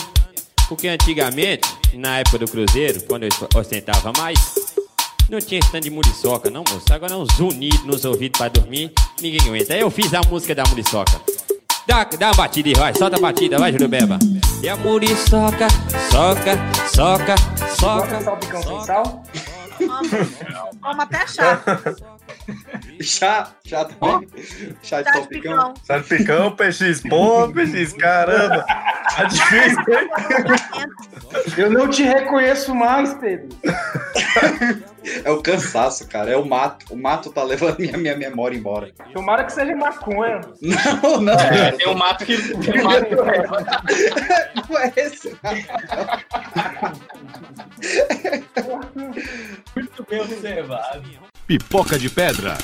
porque antigamente, na época do Cruzeiro, quando eu ostentava mais, não tinha stand de muriçoca, não, moço. Agora é um zunido nos ouvidos pra dormir, ninguém aguenta. Aí eu fiz a música da muriçoca. Dá, dá uma batida aí, vai, solta a batida, vai, Jurubeba. E a muriçoca, soca, soca, soca. Salpicão sem Vamos até chá. Chá, chá também. Chá de salpicão. Salpicão, PX. Pô, PX, caramba. Tá difícil, hein? Eu não te reconheço mais, Pedro. É o cansaço, cara. É o mato. O mato tá levando minha, minha memória embora. Tomara que seja maconha. Não, não. É, tem um mato que. Tem um mato que leva. Não é esse. Muito bem observado. Pipoca de pedra.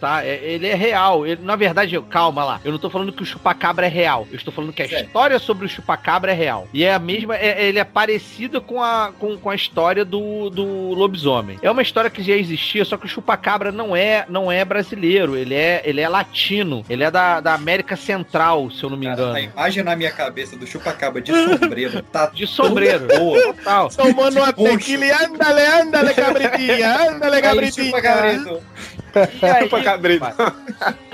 Tá, é- ele é real. Ele, na verdade, eu- calma lá. Eu não tô falando que o chupacabra é real. Eu estou falando que a história sobre o chupacabra é real. E é a mesma. é- ele é parecido com a, com, com a história do, do lobisomem. É uma história que já existia, só que o chupacabra não é, não é brasileiro. Ele é, ele é latino. Ele é da, da América Central, se eu não me engano. A imagem na minha cabeça do chupacaba de sombreiro tá De sombreiro. boa. Total. Tomando uma tequila e ándale, ándale, cabritinha, ándale, Aí, cabritinha. chupa, cabrito. E aí, Chupa, cabrito. compadre?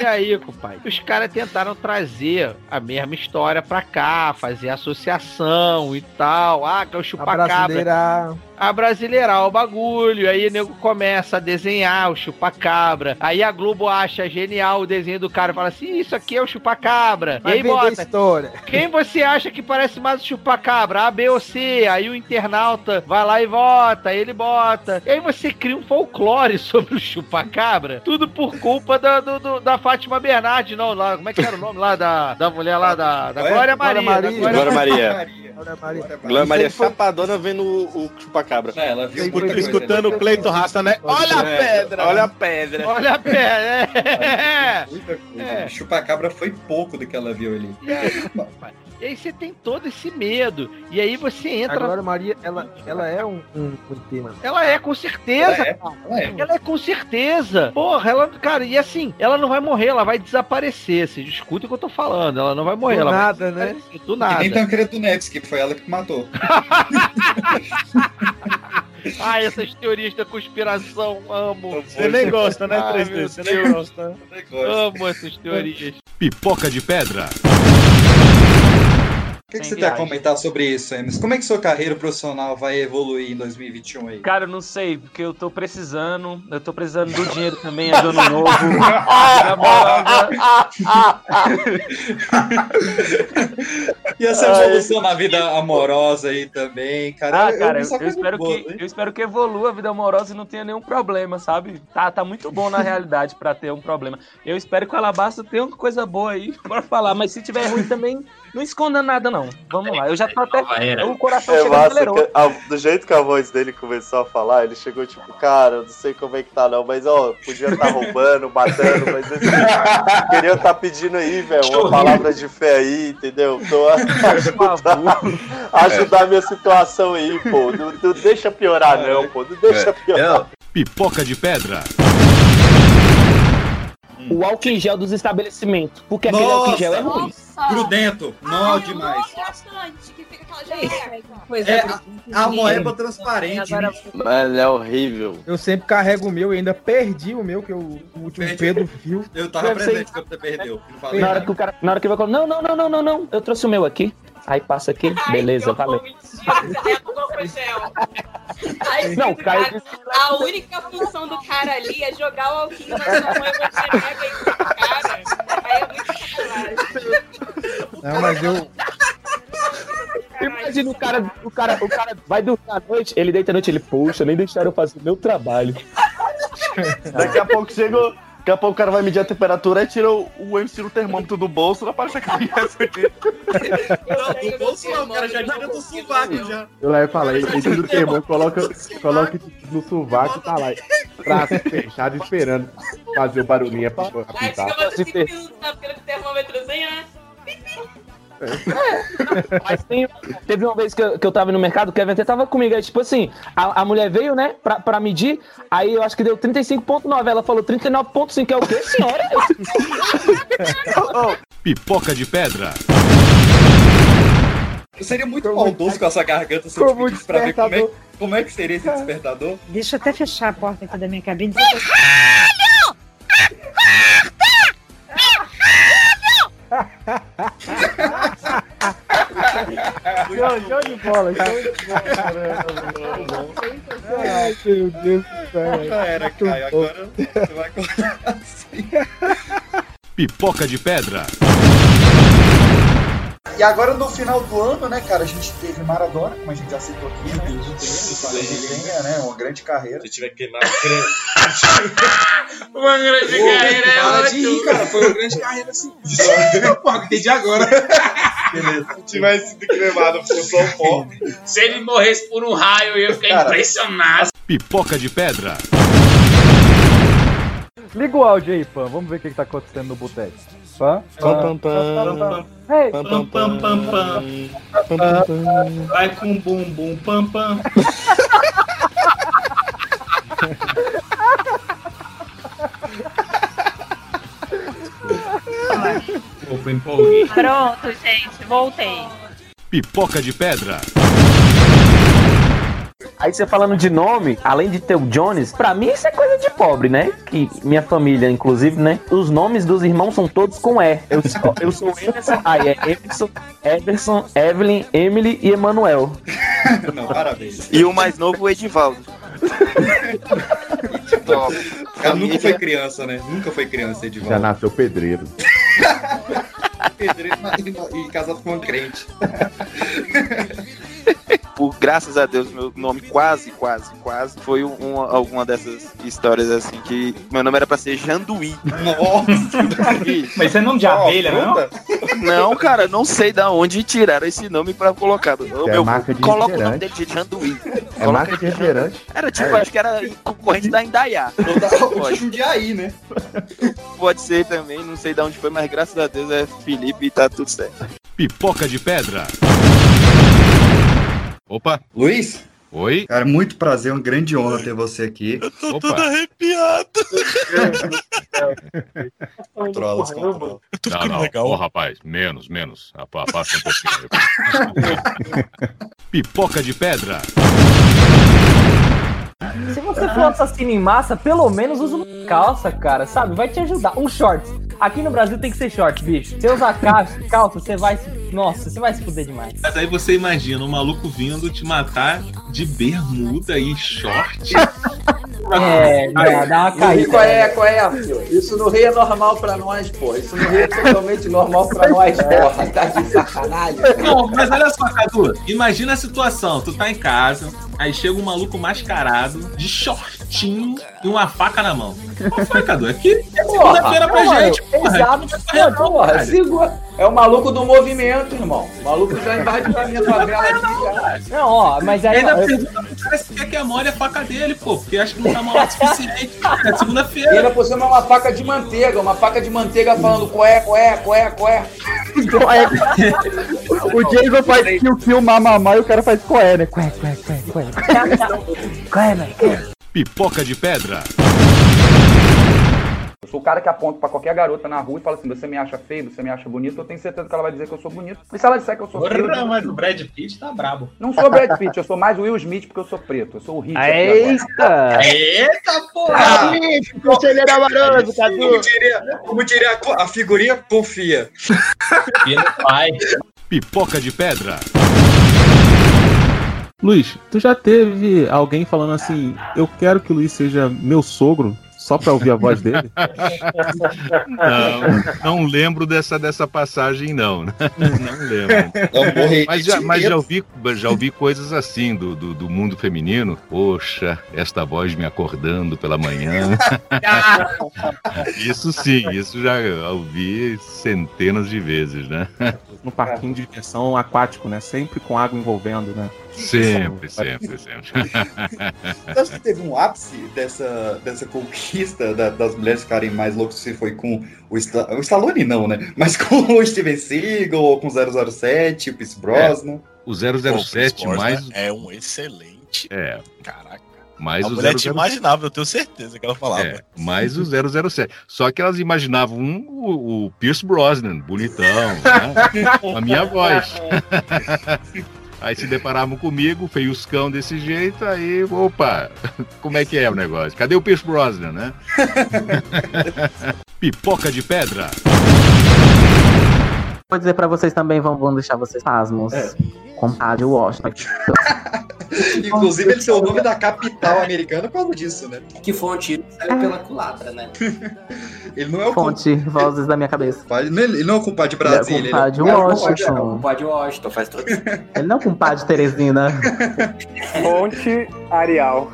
E aí, compadre? Os caras tentaram trazer a mesma história pra cá, fazer associação e tal. Ah, que é o chupacabra. A brasileirar o bagulho. Aí o nego começa a desenhar o chupacabra. Aí a Globo acha genial o desenho do cara e fala assim: Isso aqui é o chupacabra. Vai e aí bota. história. *laughs* Quem você acha que parece mais o chupacabra? A, B ou C? Aí o internauta vai lá e vota, ele bota. E aí você cria um folclore *laughs* sobre o chupacabra. Tudo por culpa da, do- do- da Fátima Bernardi, não. Lá, como é que era o nome lá da, da mulher lá da, da Glória Maria. da Glória Maria. Glória Maria. Glória Maria chapadona vendo o, o chupacabra. É, ela viu Escuta- coisa, escutando né? o Cleito Raça, né? Olha a É, pedra! olha a pedra! Olha a pedra! É. Muita coisa. Chupacabra foi pouco do que ela viu ali. E aí, e você tem todo esse medo. E aí você entra. A Glória Maria, ela, ela é um, um, um tema. Ela é, com certeza. Ela é, cara. ela é. Ela é com certeza. Porra, ela, cara, e assim, ela não vai morrer, ela vai desaparecer. Vocês escutem o que eu tô falando. Ela não vai morrer. Do ela vai nada, né? Do E nada. nem Tancredo Neves, que foi ela que matou. *laughs* Ah, essas teorias da conspiração, amo. Você nem gosta, né, Ai, 3D? meu Você nem gosta. Amo essas teorias. Pipoca de pedra. O que, que você tem a viagem. comentar sobre isso, Emerson? Como é que sua carreira profissional vai evoluir em 2021 aí? Cara, eu não sei, porque eu tô precisando, eu tô precisando do dinheiro também, é do ano novo. *laughs* E essa evolução na vida amorosa aí também, cara? Ah, Eu- cara, eu, eu espero boa, que, hein? eu espero que evolua a vida amorosa e não tenha nenhum problema, sabe? Tá, tá muito bom na realidade pra ter um problema. Eu espero que o Alabasta tenha uma coisa boa aí *laughs* pra falar, mas se tiver ruim também, não esconda nada não. Vamos lá, eu já tô até... O coração É massa, que a- do jeito que a voz dele começou a falar, ele chegou tipo, cara, eu não sei como é que tá não, mas ó, podia estar roubando, matando, mas assim, *laughs* queria estar pedindo aí, velho, uma palavra de fé aí, entendeu? Tô a *laughs* ajudar, ajudar a minha situação aí, pô, não, não deixa piorar não, pô, não deixa piorar. Pipoca de pedra. O álcool em gel dos estabelecimentos. Porque aquele álcool em gel é ruim. Grudento, nó demais. É, a, a moeba transparente. Mano, é horrível. Eu sempre carrego o meu e ainda perdi o meu, que o, o último Pedro viu. Eu tava presente quando você perdeu. Não falei Na hora que o cara, na hora que vai falar, não, não, não, não, não, não, eu trouxe o meu aqui. Aí passa aqui, beleza, valeu. Aí, *laughs* Não, Caio cara, a única função do cara ali é jogar o alquinho na sua mãe e você pega isso pro cara. Aí é muito sacanagem. Não, mas eu. Imagina o cara, o cara, o cara vai dormir à noite, ele deita à noite, ele, poxa, nem deixaram eu fazer meu trabalho. Daqui a pouco chega. Daqui a pouco o cara vai medir a temperatura e tira o, o MC no termômetro do bolso, não parece que criança aqui. Não, do bolso não, o cara já tira do sovaco já. Eu lá ele ele tira o termômetro, coloca, coloca no sovaco e tá lá. Braço fechado esperando fazer o barulhinho pra Aí apitar. fica mais 5 minutos na fila com o termômetrozinho, né? Mas tem- teve uma vez que eu, que eu tava no mercado, o Kevin até tava comigo, aí tipo assim, a, a mulher veio, né, pra, pra medir, aí eu acho que deu 35.9, ela falou 39.5, é o quê, senhora? *laughs* Pipoca de pedra. Eu seria muito maldoso com essa garganta se eu te pedisse pra ver como é, como é que seria esse despertador. Deixa eu até fechar a porta aqui da minha cabine. Show, show de bola, show de bola. Ai, meu Deus do céu. Já era, Caio. Agora você vai acordar assim. Pipoca de pedra. E agora no final do ano, né, cara, a gente teve Maradona, como a gente já citou aqui, né? Desenha, né? Uma grande carreira. Se tiver queimado, *laughs* Uma grande carreira é Para de rir, cara. Foi uma grande carreira assim. Pô, entendi agora. Beleza. Se tivesse sido cremado por São Paulo. Se ele morresse por um raio, eu ia ficar Cara, impressionado. Pipoca de pedra. Liga o áudio aí, Pan. Vamos ver o que, que tá acontecendo no boteco. Pan? Pam, pam, pam. Ei. Pam, pam, pam, pam, pam. Vai com bum, bum, pam, pam. Pronto, gente, voltei. Pipoca de pedra. Aí você falando de nome, além de ter o Jones, pra mim isso é coisa de pobre, né? Que minha família, inclusive, né? Os nomes dos irmãos são todos com E. Eu sou, eu sou Emerson, aí é Emerson, Everson, Evelyn, Emily e Emanuel. *laughs* Não, parabéns. E o mais novo, o Edivaldo. Cara, nunca foi criança, né? Nunca foi criança, Já Edivaldo. nasceu pedreiro. *laughs* Pedreiro e casado com um crente. *laughs* Por graças a Deus, meu nome quase, quase, quase foi um, alguma dessas histórias assim que meu nome era pra ser Janduí. Nossa! *laughs* Mas isso é nome de abelha, não? Não, cara, não sei da onde tiraram esse nome pra colocar. É meu, marca de coloca o nome dele de Janduí. É Coloca marca de refrigerante. Era tipo, É. acho que era concorrente da Indaiá. O Jundiaí, né? Pode ser também, não sei de onde foi, mas graças a Deus é Felipe e tá tudo certo. Pipoca de pedra. Opa. Luiz? Oi? Cara, muito prazer, uma grande honra ter você aqui. Tô todo arrepiado. Controla, controla. Não, não. Ô, rapaz, menos, menos. Apa- Abaixa um pouquinho. Pipoca de pedra. Se você for assassino em massa, pelo menos usa uma calça, cara, sabe? Vai te ajudar. Um shorts. Aqui no Brasil tem que ser shorts, bicho. Se usar calça, calça, você vai se. Nossa, você vai se fuder demais. Mas aí você imagina um maluco vindo te matar de bermuda e short. *laughs* É, *laughs* dá, dá uma caída. qual é, qual é, filho? Isso no Rio é normal pra nós, pô. Isso no Rio é totalmente normal pra nós, porra. Tá de sacanagem. Não, mas olha só, Cadu. Imagina a situação. Tu tá em casa, aí chega um maluco mascarado, de shortinho e uma faca na mão. Qual foi, Cadu? Aqui é segunda-feira pra Porra, gente, porra. Exato, Aqui porra. É o maluco do movimento, irmão. O maluco já invadiu a minha favela aqui. Não, ó, mas aí. Ainda pergunta pro cara se quer que amole a faca dele, pô, porque acha que não tá mal o suficiente. É E segunda-feira. ainda por cima é uma faca de manteiga, uma faca de manteiga falando coé, coé, coé, coé. O Jason faz kill, kill, mamamá e o cara faz coé, né? Coé, coé, coé, coé. Coé, né? Pipoca de pedra. Eu sou o cara que aponta pra qualquer garota na rua e fala assim: você me acha feio, você me acha bonito, eu tenho certeza que ela vai dizer que eu sou bonito. E se ela disser que eu sou feio. Porra, digo mas que- o Brad Pitt tá brabo. Não sou Brad Pitt, eu sou mais Will Smith porque eu sou preto. Eu sou o Hit. Eita! Eita, porra! Ah, conselheiro amoroso, Cadu. Como diria, como diria a, a figurinha, confia. E no pai. Pipoca de pedra. Luiz, tu já teve alguém falando assim, eu quero que o Luiz seja meu sogro, só pra ouvir a voz dele? Não, não lembro dessa, dessa passagem, não. Não lembro. Morri Mas já, mas já, ouvi, já ouvi coisas assim do, do, do mundo feminino. Poxa, esta voz me acordando pela manhã. *laughs* Isso sim, isso já ouvi centenas de vezes, né? No parquinho de diversão aquático, né? Sempre com água envolvendo, né? Sempre, sempre, sempre. *laughs* Você acha que teve um ápice dessa, dessa conquista da- das mulheres ficarem mais loucas se foi com o, Sta- o Stallone, não, né? Mas *laughs* com o Steven Seagal, ou com o 007, o Pierce Brosnan. O 007 mais. É um excelente. É. Caraca. Mais a o mulher 007. te imaginava, eu tenho certeza que ela falava. É, mais o 007. Só que elas imaginavam um, o, o Pierce Brosnan, bonitão, né? *laughs* a minha voz. Aí se deparavam comigo, feioscão desse jeito, aí, opa, *laughs* como é que é o negócio? Cadê o Pierce Brosnan, né? *laughs* Pipoca de pedra. Vou dizer pra vocês também, vão, vão deixar vocês pasmos. É. Compadre Washington. *laughs* Inclusive, ele tem o nome da capital americana por causa disso, né? Que foi um tiro que saiu pela culatra, né? *laughs* Ele não é o Fonte, vozes da minha cabeça. compadre. Ele não é o compadre de Ele é o Brasília. compadre ele é o Washington. É o compadre Washington, faz todo Ele não é um compadre de Teresina. *laughs* Fonte Arial.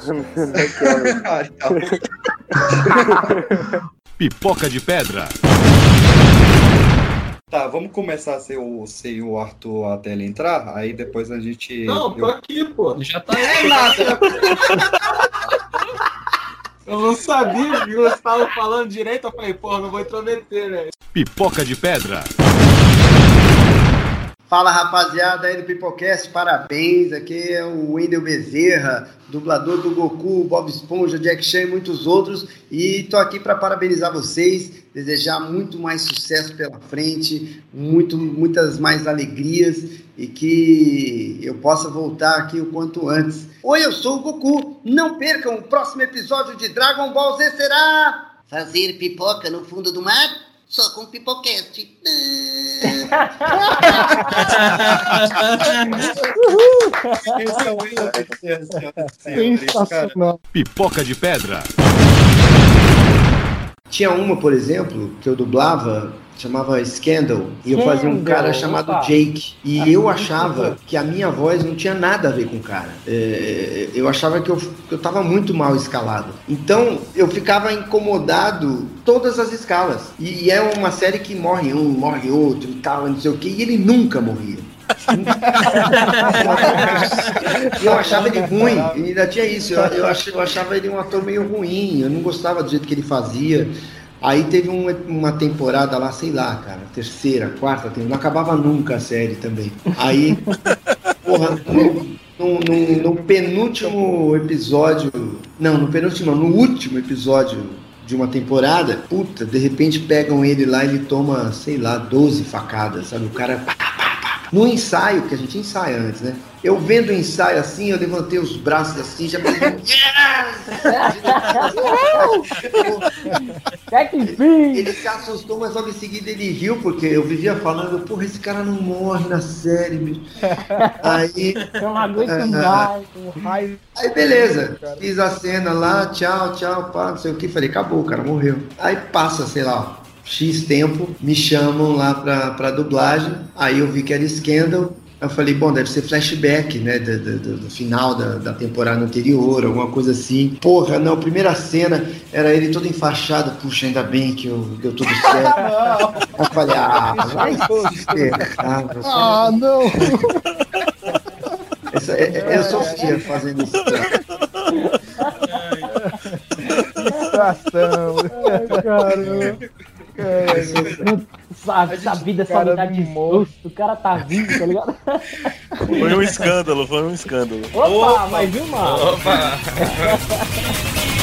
Pipoca de pedra. Tá, vamos começar sem o, sem o Arthur até ele entrar, aí depois a gente. Não, tô eu- aqui, pô. Já tá *laughs* É nada. Eu não sabia que você tava falando direito. Eu falei, porra, não vou intrometer, né? Pipoca de pedra. Fala rapaziada aí do Pipocast, parabéns. Aqui é o Wendel Bezerra, dublador do Goku, Bob Esponja, Jack Chan e muitos outros. E tô aqui para parabenizar vocês, desejar muito mais sucesso pela frente, muito, muitas mais alegrias e que eu possa voltar aqui o quanto antes. Oi, eu sou o Goku. Não percam o próximo episódio de Dragon Ball Z será Fazer pipoca no fundo do mar? Só com é e senhores, cara. Pipoca de pedra. Tinha uma, por exemplo, que eu dublava, chamava Scandal, e eu fazia um cara chamado opa. Jake. E Ah, eu achava que a minha voz não tinha nada a ver com o cara. É, eu achava que eu, que eu tava muito mal escalado. Então, eu ficava incomodado todas as escalas. E, e é uma série que morre um, morre outro e tal, não sei o que, e ele nunca morria. *laughs* Eu achava ele ruim, e ainda tinha isso. Eu, eu achava ele um ator meio ruim, eu não gostava do jeito que ele fazia. Aí teve um- uma temporada lá, sei lá, cara, terceira, quarta, não acabava nunca a série também. Aí, *laughs* porra, no, no- no- penúltimo episódio, não, no penúltimo, no último episódio de uma temporada, puta, de repente pegam ele lá e ele toma, sei lá, 12 facadas, sabe? O cara no ensaio, que a gente ensaia antes, né? Eu vendo o ensaio assim, eu levantei os braços assim, já *laughs* ele, ele se assustou, mas logo em seguida ele riu, porque eu vivia falando, porra, esse cara não morre na série, bicho. Aí. Eu não aguento mais, com raiva. Aí beleza, fiz a cena lá, tchau, tchau, pá, não sei o que, falei, acabou, o cara morreu. Aí passa, sei lá, X tempo, me chamam lá pra, pra dublagem, aí eu vi que era Scandal, eu falei, bom, deve ser flashback, né, do, do- do- final da, da temporada anterior, alguma coisa assim. Porra, não, a primeira cena era ele todo enfaixado, puxa, ainda bem que eu, deu tudo certo. *laughs* Eu falei, ah, vai *laughs* se ferrar, você Ah, não! *laughs* essa, é, é, eu sofria fazendo isso. Situação. Ai, caramba. Sabe, essa vida só me dá desgosto. O cara tá vivo, tá ligado? Foi um escândalo, foi um escândalo. Opa, mais uma! Opa! *laughs*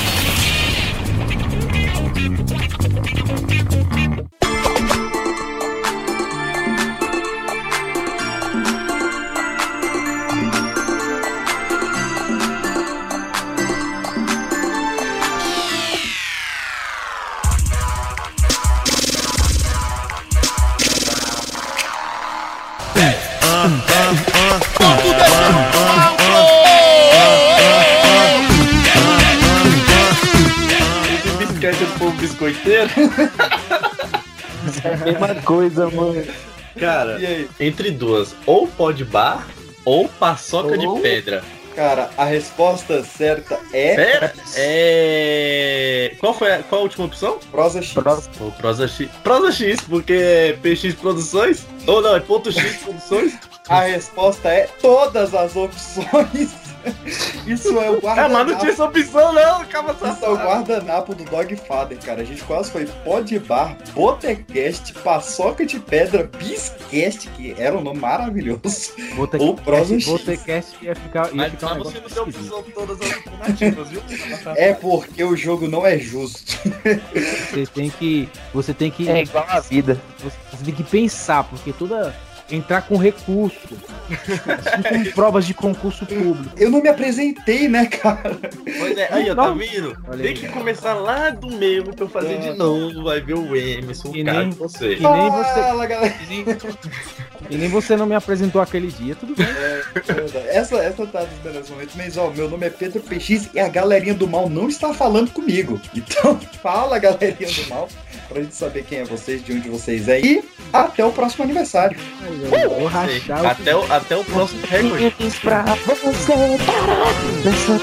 biscoiteiro. *laughs* É a mesma coisa, mano. Cara, entre duas, ou pode bar ou paçoca Ou- de pedra. Cara, a resposta certa é. Pera, é. Qual foi a, qual a última opção? Prosa X. O Prosa X. Prosa X, porque é PX Produções? Ou não, é ponto X Produções? A resposta é todas as opções. *laughs* Isso é o guardanapo. Ah, mas não tinha essa opção, não, só. Isso é o guardanapo do Dogfather, cara. A gente quase foi Pod Bar, Botecast, Paçoca de Pedra, Biscast, que era um nome maravilhoso. Ou Prosa X. Botecast ia ficar, ia Mas, ficar um você não deu opção todas as alternativas, viu? *laughs* É porque o jogo não é justo. Você tem que. Você tem que. É igual a vida. Você tem que pensar, porque toda. Entrar com recurso. Assim como provas de concurso público. Eu não me apresentei, né, cara? Pois é, aí, ó, tá vendo? Olha Tem aí. que começar lá do meio pra eu fazer de novo. Vai ver o Emerson, o cara nem- de você. que nem você- Fala, galera. E nem você não me apresentou aquele dia, tudo bem. Essa, essa tá dos melhores momentos, mas ó, meu nome é Pedro PX e a galerinha do mal não está falando comigo. Então, *laughs* fala, galerinha do mal, pra gente saber quem é vocês, de onde vocês é. E até o próximo aniversário. Vou rachar o Até o, até o próximo recorde. Pra você parar nessa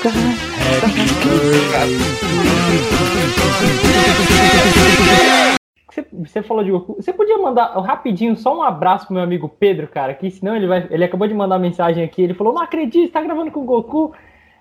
Você, você falou de Goku. Você podia mandar rapidinho só um abraço pro meu amigo Pedro, cara, que senão ele vai. Ele acabou de mandar mensagem aqui. Ele falou: Não acredito, tá gravando com o Goku.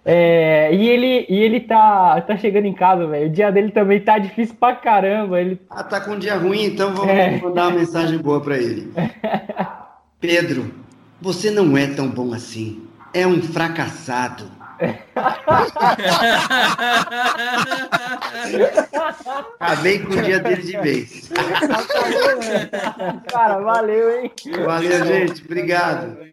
É, e ele, e ele tá, tá chegando em casa, velho. O dia dele também tá difícil pra caramba. Ele... Ah, tá com um dia ruim, então vamos É. mandar uma mensagem boa pra ele. *laughs* Pedro, você não é tão bom assim. É um fracassado. *laughs* Acabei com o dia dele de vez. Cara, valeu, hein? Valeu, gente. Obrigado.